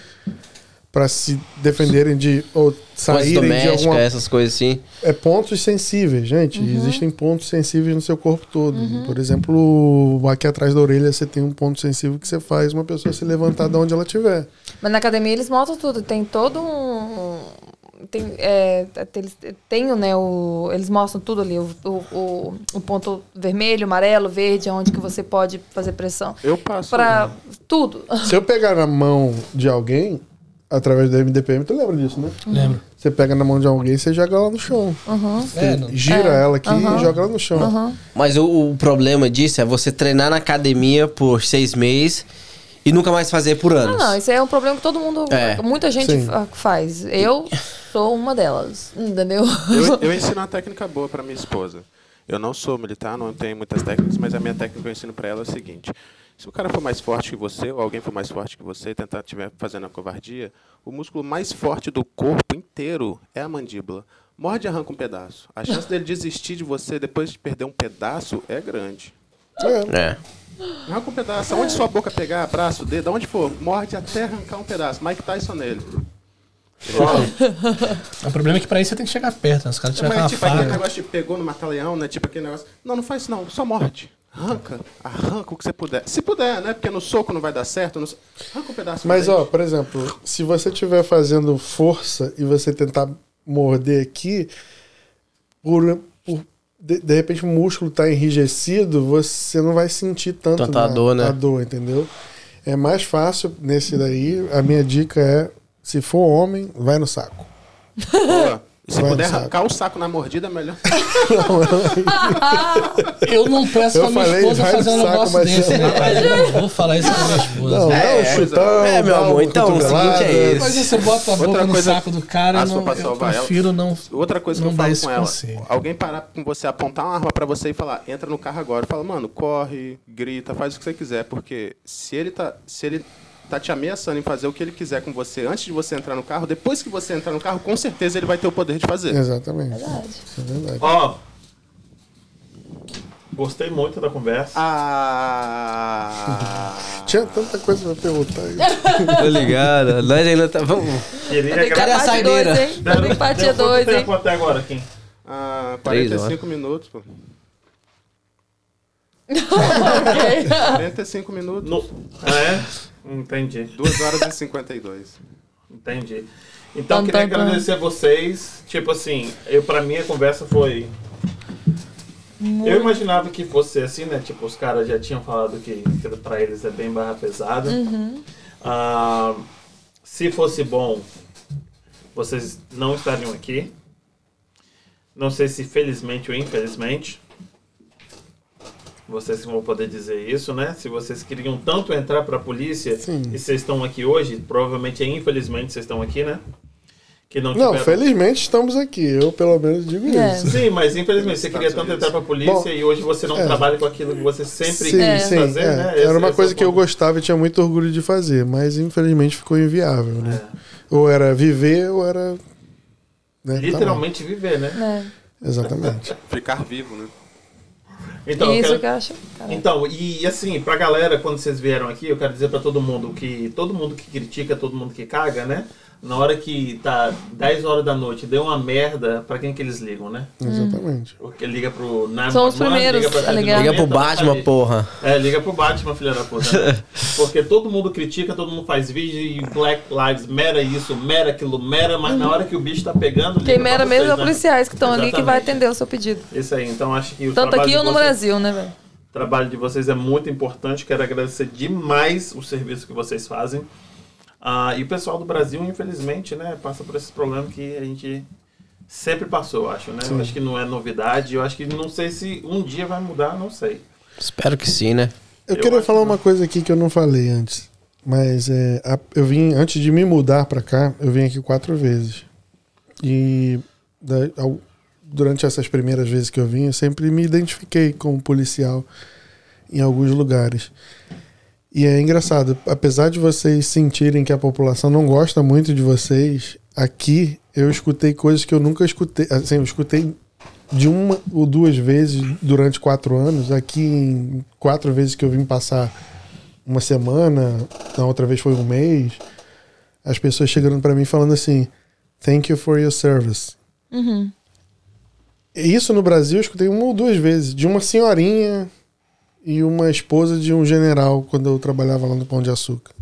para se defenderem de ou saírem de alguma
essas coisas assim.
é pontos sensíveis, gente.
Uhum.
Existem pontos sensíveis no seu corpo todo. Por exemplo, aqui atrás da orelha você tem um ponto sensível que você faz uma pessoa se levantar de onde ela estiver.
Mas na academia eles mostram tudo. Tem todo um. Tem, é, eles, tem, né, o, eles mostram tudo ali. O, o, o, ponto vermelho, amarelo, verde, onde que você pode fazer pressão.
Eu passo.
Pra tudo.
Se eu pegar na mão de alguém, através do MDPM, tu lembra disso, né?
Lembro.
Você pega na mão de alguém e você joga ela no chão.
É, não-
Gira
É.
ela aqui
Aham.
e joga ela no chão.
Mas o, o problema disso é você treinar na academia por seis meses e nunca mais fazer por
Não,
anos.
não, isso aí é um problema que todo mundo.
É.
Muita gente
Sim.
fa- faz. Eu sou uma delas. Entendeu?
Eu, eu ensino uma técnica boa para minha esposa. Eu não sou militar, não tenho muitas técnicas, mas a minha técnica que eu ensino para ela é o seguinte: se o cara for mais forte que você, ou alguém for mais forte que você, e tentar estiver fazendo a covardia, o músculo mais forte do corpo inteiro é a mandíbula. Morde e arranca um pedaço. A chance dele desistir de você depois de perder um pedaço é grande.
É.
É.
Arranca um pedaço. Aonde sua boca pegar, braço, dedo, aonde for, morde até arrancar um pedaço. Mike Tyson nele.
O problema é que pra isso você tem que chegar perto, né? Os caras tiver com
Mas
uma
tipo aquele negócio de pegou no mata-leão, né? Tipo aquele negócio. Não, não faz isso não, só morde. Arranca, arranca o que você puder. Se puder, né? Porque no soco não vai dar certo. no Arranca um pedaço.
Mas, ó, por exemplo, se você estiver fazendo força e você tentar morder aqui, por, por- de, de repente o músculo está enrijecido, você não vai sentir tanto
Tanta dor, né?
a dor, entendeu? É mais fácil nesse daí. A minha dica é: se for homem, vai no saco.
Boa. E se
Vai
puder
saco.
arrancar o saco na mordida, é melhor.
Eu não peço
Eu
pra minha
falei,
esposa fazer um negócio desse, né? Eu não vou falar isso pra minha esposa.
Não,
É,
não, chutão.
é, meu amor, então, o
cotovelada.
seguinte é esse.
Mas você bota a boca
Outra
no
coisa-
saco do cara, não, eu prefiro não.
Outra coisa que
Não
eu falo com ela:
conselho.
alguém parar com você, apontar uma arma pra você e falar, entra no carro agora. Fala, mano, corre, grita, faz o que você quiser. Porque se ele tá. Se ele tá te ameaçando em fazer o que ele quiser com você antes de você entrar no carro, depois que você entrar no carro, com certeza ele vai ter o poder de fazer.
Exatamente. Isso é verdade.
Ó. Gostei muito da conversa.
Ah.
Tinha tanta coisa pra perguntar. aí.
Tô ligado. Nós ainda tá. Vamos.
Queria
Tem que
Cadê a saideira?
2, hein? Tem que ter parte
Deu quanto
2, hein?
tempo até agora, Kim?
Ah,
Três
45 minutos, pô.
Ok.
45 minutos.
No... É? Entendi.
2 horas e 52.
Entendi. Então,
Tan,
queria agradecer a vocês. Tipo assim, eu, pra mim a conversa foi. Eu imaginava que fosse assim, né? Tipo, os caras já tinham falado que, que pra eles é bem barra pesada. Ah, se fosse bom, vocês não estariam aqui. Não sei se felizmente ou infelizmente. Vocês vão poder dizer isso, né? Se vocês queriam tanto entrar pra polícia
Sim.
e vocês estão aqui hoje, provavelmente é infelizmente vocês estão aqui, né? Que não
Não,
tiveram-
felizmente estamos aqui. Eu, pelo menos, digo
É.
isso.
Sim, mas infelizmente você queria tanto
Unidos.
entrar pra polícia
Bom,
e hoje você não
é.
trabalha com aquilo que você sempre
Sim,
quis
sim.
fazer,
é.
né? Esse-
Era uma
esse é
coisa que eu gostava e tinha muito orgulho de fazer, mas infelizmente ficou inviável, né?
É.
Ou era viver ou era. né, tá
Literalmente viver, né?
É.
Exatamente.
Ficar vivo, né?
Então, eu
Isso
quero-
que eu acho. Caralho.
Então, e assim, pra galera, quando vocês vieram aqui, eu quero dizer pra todo mundo que todo mundo que critica, todo mundo que caga, né? Na hora que tá 10 horas da noite, deu uma merda, pra quem que eles ligam, né?
Exatamente.
Porque liga pro 911,
São os primeiros
liga pra
a ligar.
Liga pro
190,
Batman, porra.
É, liga pro Batman, filha da puta. né? Porque todo mundo critica, todo mundo faz vídeo e Black Lives mera isso, mera aquilo, mera, mas na hora que o bicho tá pegando.
Quem mera
vocês,
mesmo é
né?
policiais que estão ali que vai atender o seu pedido.
Isso aí, então acho que o
Tanto
trabalho
aqui
de
ou no
vocês-
Brasil, né, velho?
O trabalho de vocês é muito importante. Quero agradecer demais o serviço que vocês fazem. Ah, e o pessoal do Brasil, infelizmente, né, passa por esses problemas que a gente sempre passou, eu acho, né? Eu acho que não é novidade. Eu acho que não sei se um dia vai mudar, não sei.
Espero que sim, né?
Eu,
Eu
queria falar
que
uma coisa aqui que eu não falei antes. Mas é, a- eu vim, antes de me mudar pra cá, eu vim aqui quatro vezes. E da- ao- durante essas primeiras vezes que eu vim, eu sempre me identifiquei como policial em alguns lugares. E é engraçado, apesar de vocês sentirem que a população não gosta muito de vocês, aqui eu escutei coisas que eu nunca escutei. Assim, eu escutei de uma ou duas vezes durante quatro anos. Aqui, em quatro vezes que eu vim passar uma semana, na outra vez foi um mês, as pessoas chegando para mim falando assim: Thank you for your service. Isso no Brasil eu escutei uma ou duas vezes, de uma senhorinha e uma esposa de um general, quando eu trabalhava lá no Pão de Açúcar.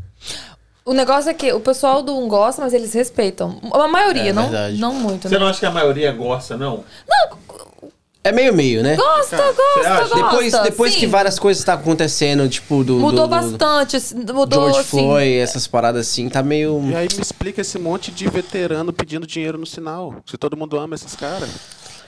O negócio é que o pessoal do um gosta, mas eles respeitam. A maioria,
É
não,
verdade.
não muito,
Você
né?
não acha que a maioria gosta, não?
É meio meio, né?
Gosta, gosta, gosta.
Depois, depois
sim.
que várias coisas estão acontecendo, tipo, do.
Mudou
do, do
bastante, assim, mudou
George
assim.
Floyd, essas paradas assim, tá meio.
E aí me explica esse monte de veterano pedindo dinheiro no sinal. Se todo mundo ama esses caras.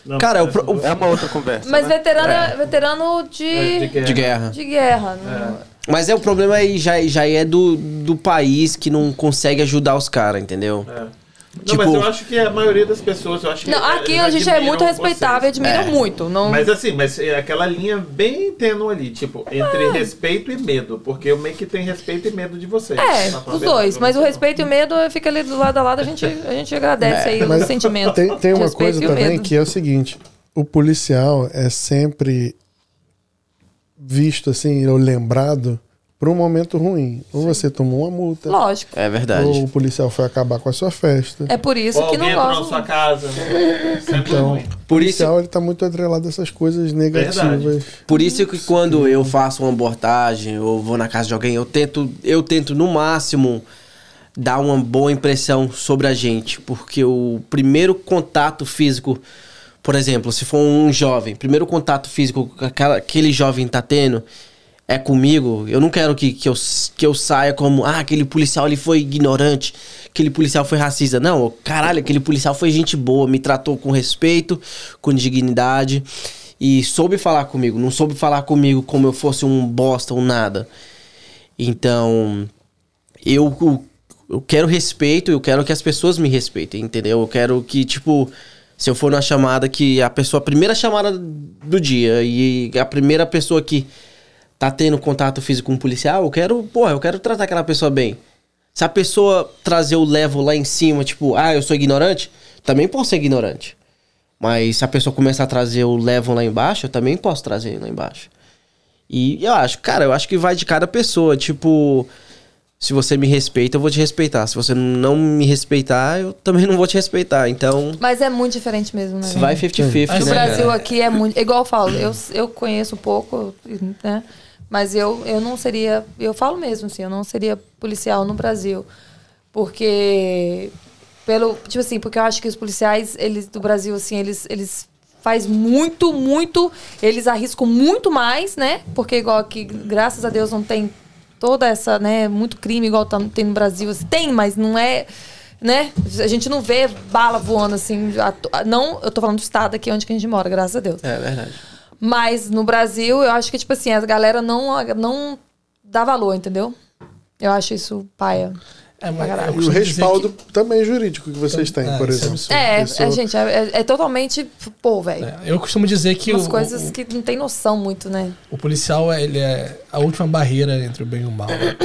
Não,
Cara, o o-
É uma outra conversa.
Mas
né?
veterano, é. veterano de,
É, de guerra.
De guerra.
de guerra. não-
Mas é o problema aí já, já é do, do país que não consegue ajudar os caras, entendeu?
É. Não,
Tipo-
mas eu acho que a maioria das pessoas, eu acho que
Não, aqui a gente é muito respeitável,
vocês.
admira
É.
muito. Não...
Mas assim, mas é aquela linha bem tênue ali, tipo, entre respeito e medo. Porque eu meio que tenho respeito e medo de vocês.
é, os dois. Mas o respeito e o medo fica ali do lado a lado, a gente, a gente agradece aí o sentimento.
Tem, tem uma coisa também que é o seguinte: o policial é sempre visto assim, ou lembrado por um momento ruim. Ou você tomou uma multa,
Lógico.
É verdade.
ou o policial foi acabar com a sua festa.
É por isso
Ou
que não
entrou na sua casa. Sempre
Então,
ruim.
o
Por isso,
policial ele tá muito atrelado a essas coisas negativas.
por isso que quando eu faço uma abordagem ou vou na casa de alguém, eu tento, eu tento no máximo dar uma boa impressão sobre a gente, porque o primeiro contato físico, por exemplo, se for um jovem, primeiro contato físico que aquela- aquele jovem tá tendo é comigo, eu não quero que, que, eu, que eu saia como, ah, aquele policial ele foi ignorante, aquele policial foi racista. Não, caralho, aquele policial foi gente boa, me tratou com respeito, com dignidade e soube falar comigo, não soube falar comigo como eu fosse um bosta ou nada. Então, eu, eu, eu quero respeito, eu quero que as pessoas me respeitem, entendeu? Eu quero que, tipo, se eu for numa chamada que a pessoa, a primeira chamada do dia e a primeira pessoa que tá tendo contato físico com um policial, eu quero, porra, eu quero tratar aquela pessoa bem. Se a pessoa trazer o level lá em cima, tipo, ah, eu sou ignorante, também posso ser ignorante. Mas se a pessoa começar a trazer o level lá embaixo, eu também posso trazer lá embaixo. E eu acho, cara, eu acho que vai de cada pessoa. Tipo, se você me respeita, eu vou te respeitar. Se você não me respeitar, eu também não vou te respeitar. Então,
Mas é muito diferente mesmo, né?
vai 50-50,
Mas
No
né?
Brasil
cara?
aqui é muito. Igual eu falo, eu, eu conheço pouco, né? Mas eu, eu não seria. Eu falo mesmo, assim, eu não seria policial no Brasil. Porque. Pelo. Tipo assim, porque eu acho que os policiais, eles do Brasil, assim, eles. eles faz muito, muito. Eles arriscam muito mais, né? Porque igual aqui, graças a Deus, não tem toda essa, né? Muito crime igual tá- tem no Brasil. Assim, tem, mas não é. Né? A gente não vê bala voando assim. Não, eu tô falando do estado aqui onde a gente mora, graças a Deus.
É verdade.
Mas no Brasil, eu acho que, tipo assim, a galera não, não dá valor, entendeu? Eu acho isso paia.
É, mas
E o
costumo dizer
respaldo
que-
também jurídico que vocês têm,
É,
por
é
exemplo.
É,
Isso-
é, gente, é, é- é totalmente. Pô, velho.
É, eu costumo dizer que
Umas
o,
coisas
o,
que não tem noção muito, né?
o policial ele é a última barreira entre o bem e o mal. né?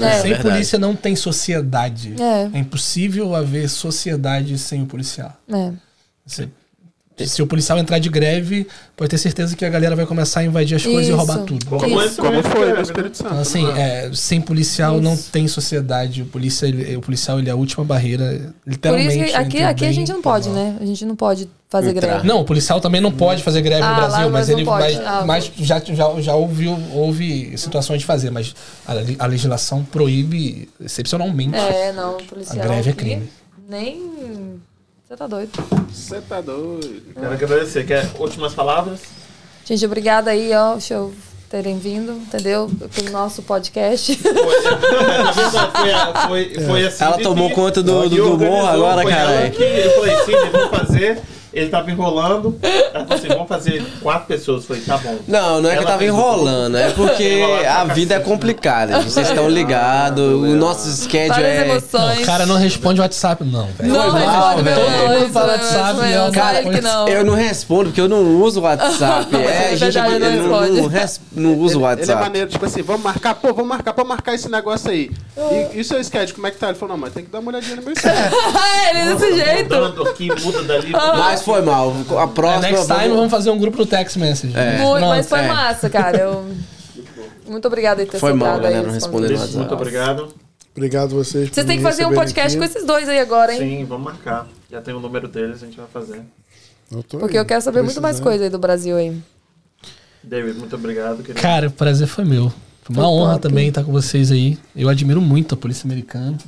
É.
sem
verdade.
polícia não tem sociedade.
É.
impossível haver sociedade sem o policial.
É.
Você- se o policial entrar de greve, pode ter certeza que a galera vai começar a invadir as coisas e
Isso.
roubar tudo.
Como,
Isso.
esse
Como
mesmo
foi no Espírito Santo.
Então, assim,
né?
é, sem policial não
Isso.
tem sociedade. O, polícia, ele- o policial ele é a última barreira,
Por
literalmente.
isso que aqui, aqui a gente não pode, né? A gente não pode fazer
Entrar.
greve.
Não, o policial também não pode fazer greve
Ah,
no Brasil, mas ele
não pode.
mas,
Ah,
mas já, já, já ouviu, houve situações de fazer, mas a, a legislação proíbe excepcionalmente.
É, não, policial.
A greve é crime.
Nem. Você tá doido.
Você tá doido.
Quero agradecer. Quer últimas palavras?
Gente, obrigada aí, ó, show terem vindo, entendeu? Pelo nosso podcast.
Foi, foi, foi, foi assim.
Ela tomou
que-
conta do- do- do morro agora,
foi que- Eu falei, sim, vamos fazer. Ele tava enrolando. Ela falou assim: vamos fazer quatro pessoas. Eu falei, tá bom.
Não, não é que eu
Ela
tava
fez o
enrolando, é porque a vida é
né?
complicada. Vocês estão ligados, o nosso schedule
Várias
é.
Não, o cara não responde o WhatsApp, não, velho.
Não
Foi mal,
responde
velho.
não,
Todo mundo
isso,
fala WhatsApp, e
isso,
cara,
que não.
Eu não respondo porque eu não uso o WhatsApp. É, a gente eu
não
não, não, res- não uso o
Ele, ele é
WhatsApp.
maneiro, tipo assim, vamos marcar, pô, vamos marcar, pô, marcar esse negócio aí. E, e o seu schedule, como é que tá? Ele falou, não, mas tem que dar uma olhadinha no meu schedule.
ele é desse jeito.
Mudando aqui, muda dali.
Mas foi mal. A
É,
próxima.
next time
vamos-
vamos fazer um grupo no text message.
É.
Muito,
Pronto.
mas foi
é.
massa, cara. Eu... Muito obrigada por ter
Foi mal,
aceitado aí.
galera, não
responder.
respondendo
Muito
WhatsApp.
obrigado.
Obrigado vocês.
Vocês têm que fazer um podcast com
aqui.
esses dois aí agora, hein?
Sim, vamos marcar. Já tem o número deles, a gente vai fazer.
Eu tô
Porque
aí,
eu quero saber muito mais coisa aí do Brasil aí.
David, muito obrigado. Querido.
Cara, o prazer foi meu. Foi uma
Foi
honra
top.
também estar com vocês aí. Eu admiro muito a polícia americana.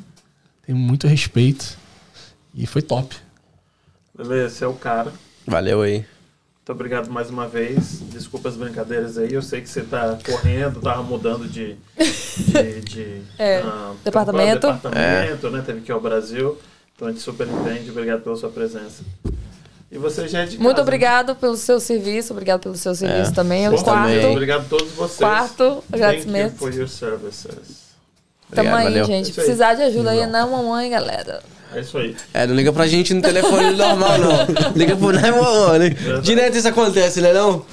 Tenho muito respeito. E foi top.
Beleza, você é o cara.
Valeu aí.
Muito obrigado mais uma vez. Desculpa as brincadeiras aí. Eu sei que você tá correndo, tava mudando de, de, de,
É,
ah,
departamento.
departamento, né? Teve que ir ao Brasil. Então a gente super entende. Obrigado pela sua presença. E você já é de
Muito
casa,
obrigado pelo seu serviço, obrigado pelo seu serviço também. É
Né?
o
Bom,
quarto.
também.
Obrigado a todos vocês.
Quarto
Thank you
agradecimento.
for your services.
Tamo
Obrigado,
aí,
valeu.
gente. Precisar de ajuda aí, não, mamãe, galera.
É isso aí.
É, não liga pra gente no telefone normal, não. Liga pro 911. né? Direto isso acontece, né não?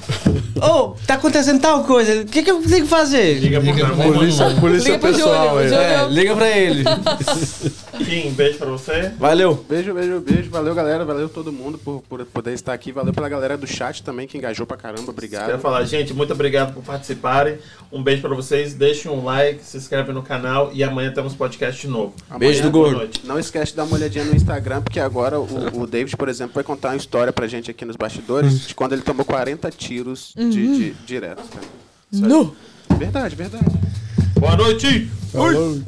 Ô, tá acontecendo tal coisa. O que, que eu tenho que fazer?
Liga pro
Liga pro.
Polícia, polícia
Liga
pessoal aí.
É, liga pra ele.
Kim, beijo pra você.
Valeu.
Beijo, beijo, beijo. Valeu, galera. Valeu todo mundo por, por poder estar aqui. Valeu pela galera do chat também, que engajou pra caramba. Obrigado.
Quero falar, gente, muito obrigado por participarem. Um beijo pra vocês. Deixem um like, se inscreve no canal e amanhã temos podcast de novo.
Beijo do
Boa
gordo.
noite.
Não esquece de dar uma olhadinha no Instagram, porque agora o, o David, por exemplo, vai contar uma história pra gente aqui nos bastidores de quando ele tomou 40 tiros de, de, direto. Cara. Isso aí. Verdade, verdade.
Boa noite!
Falou.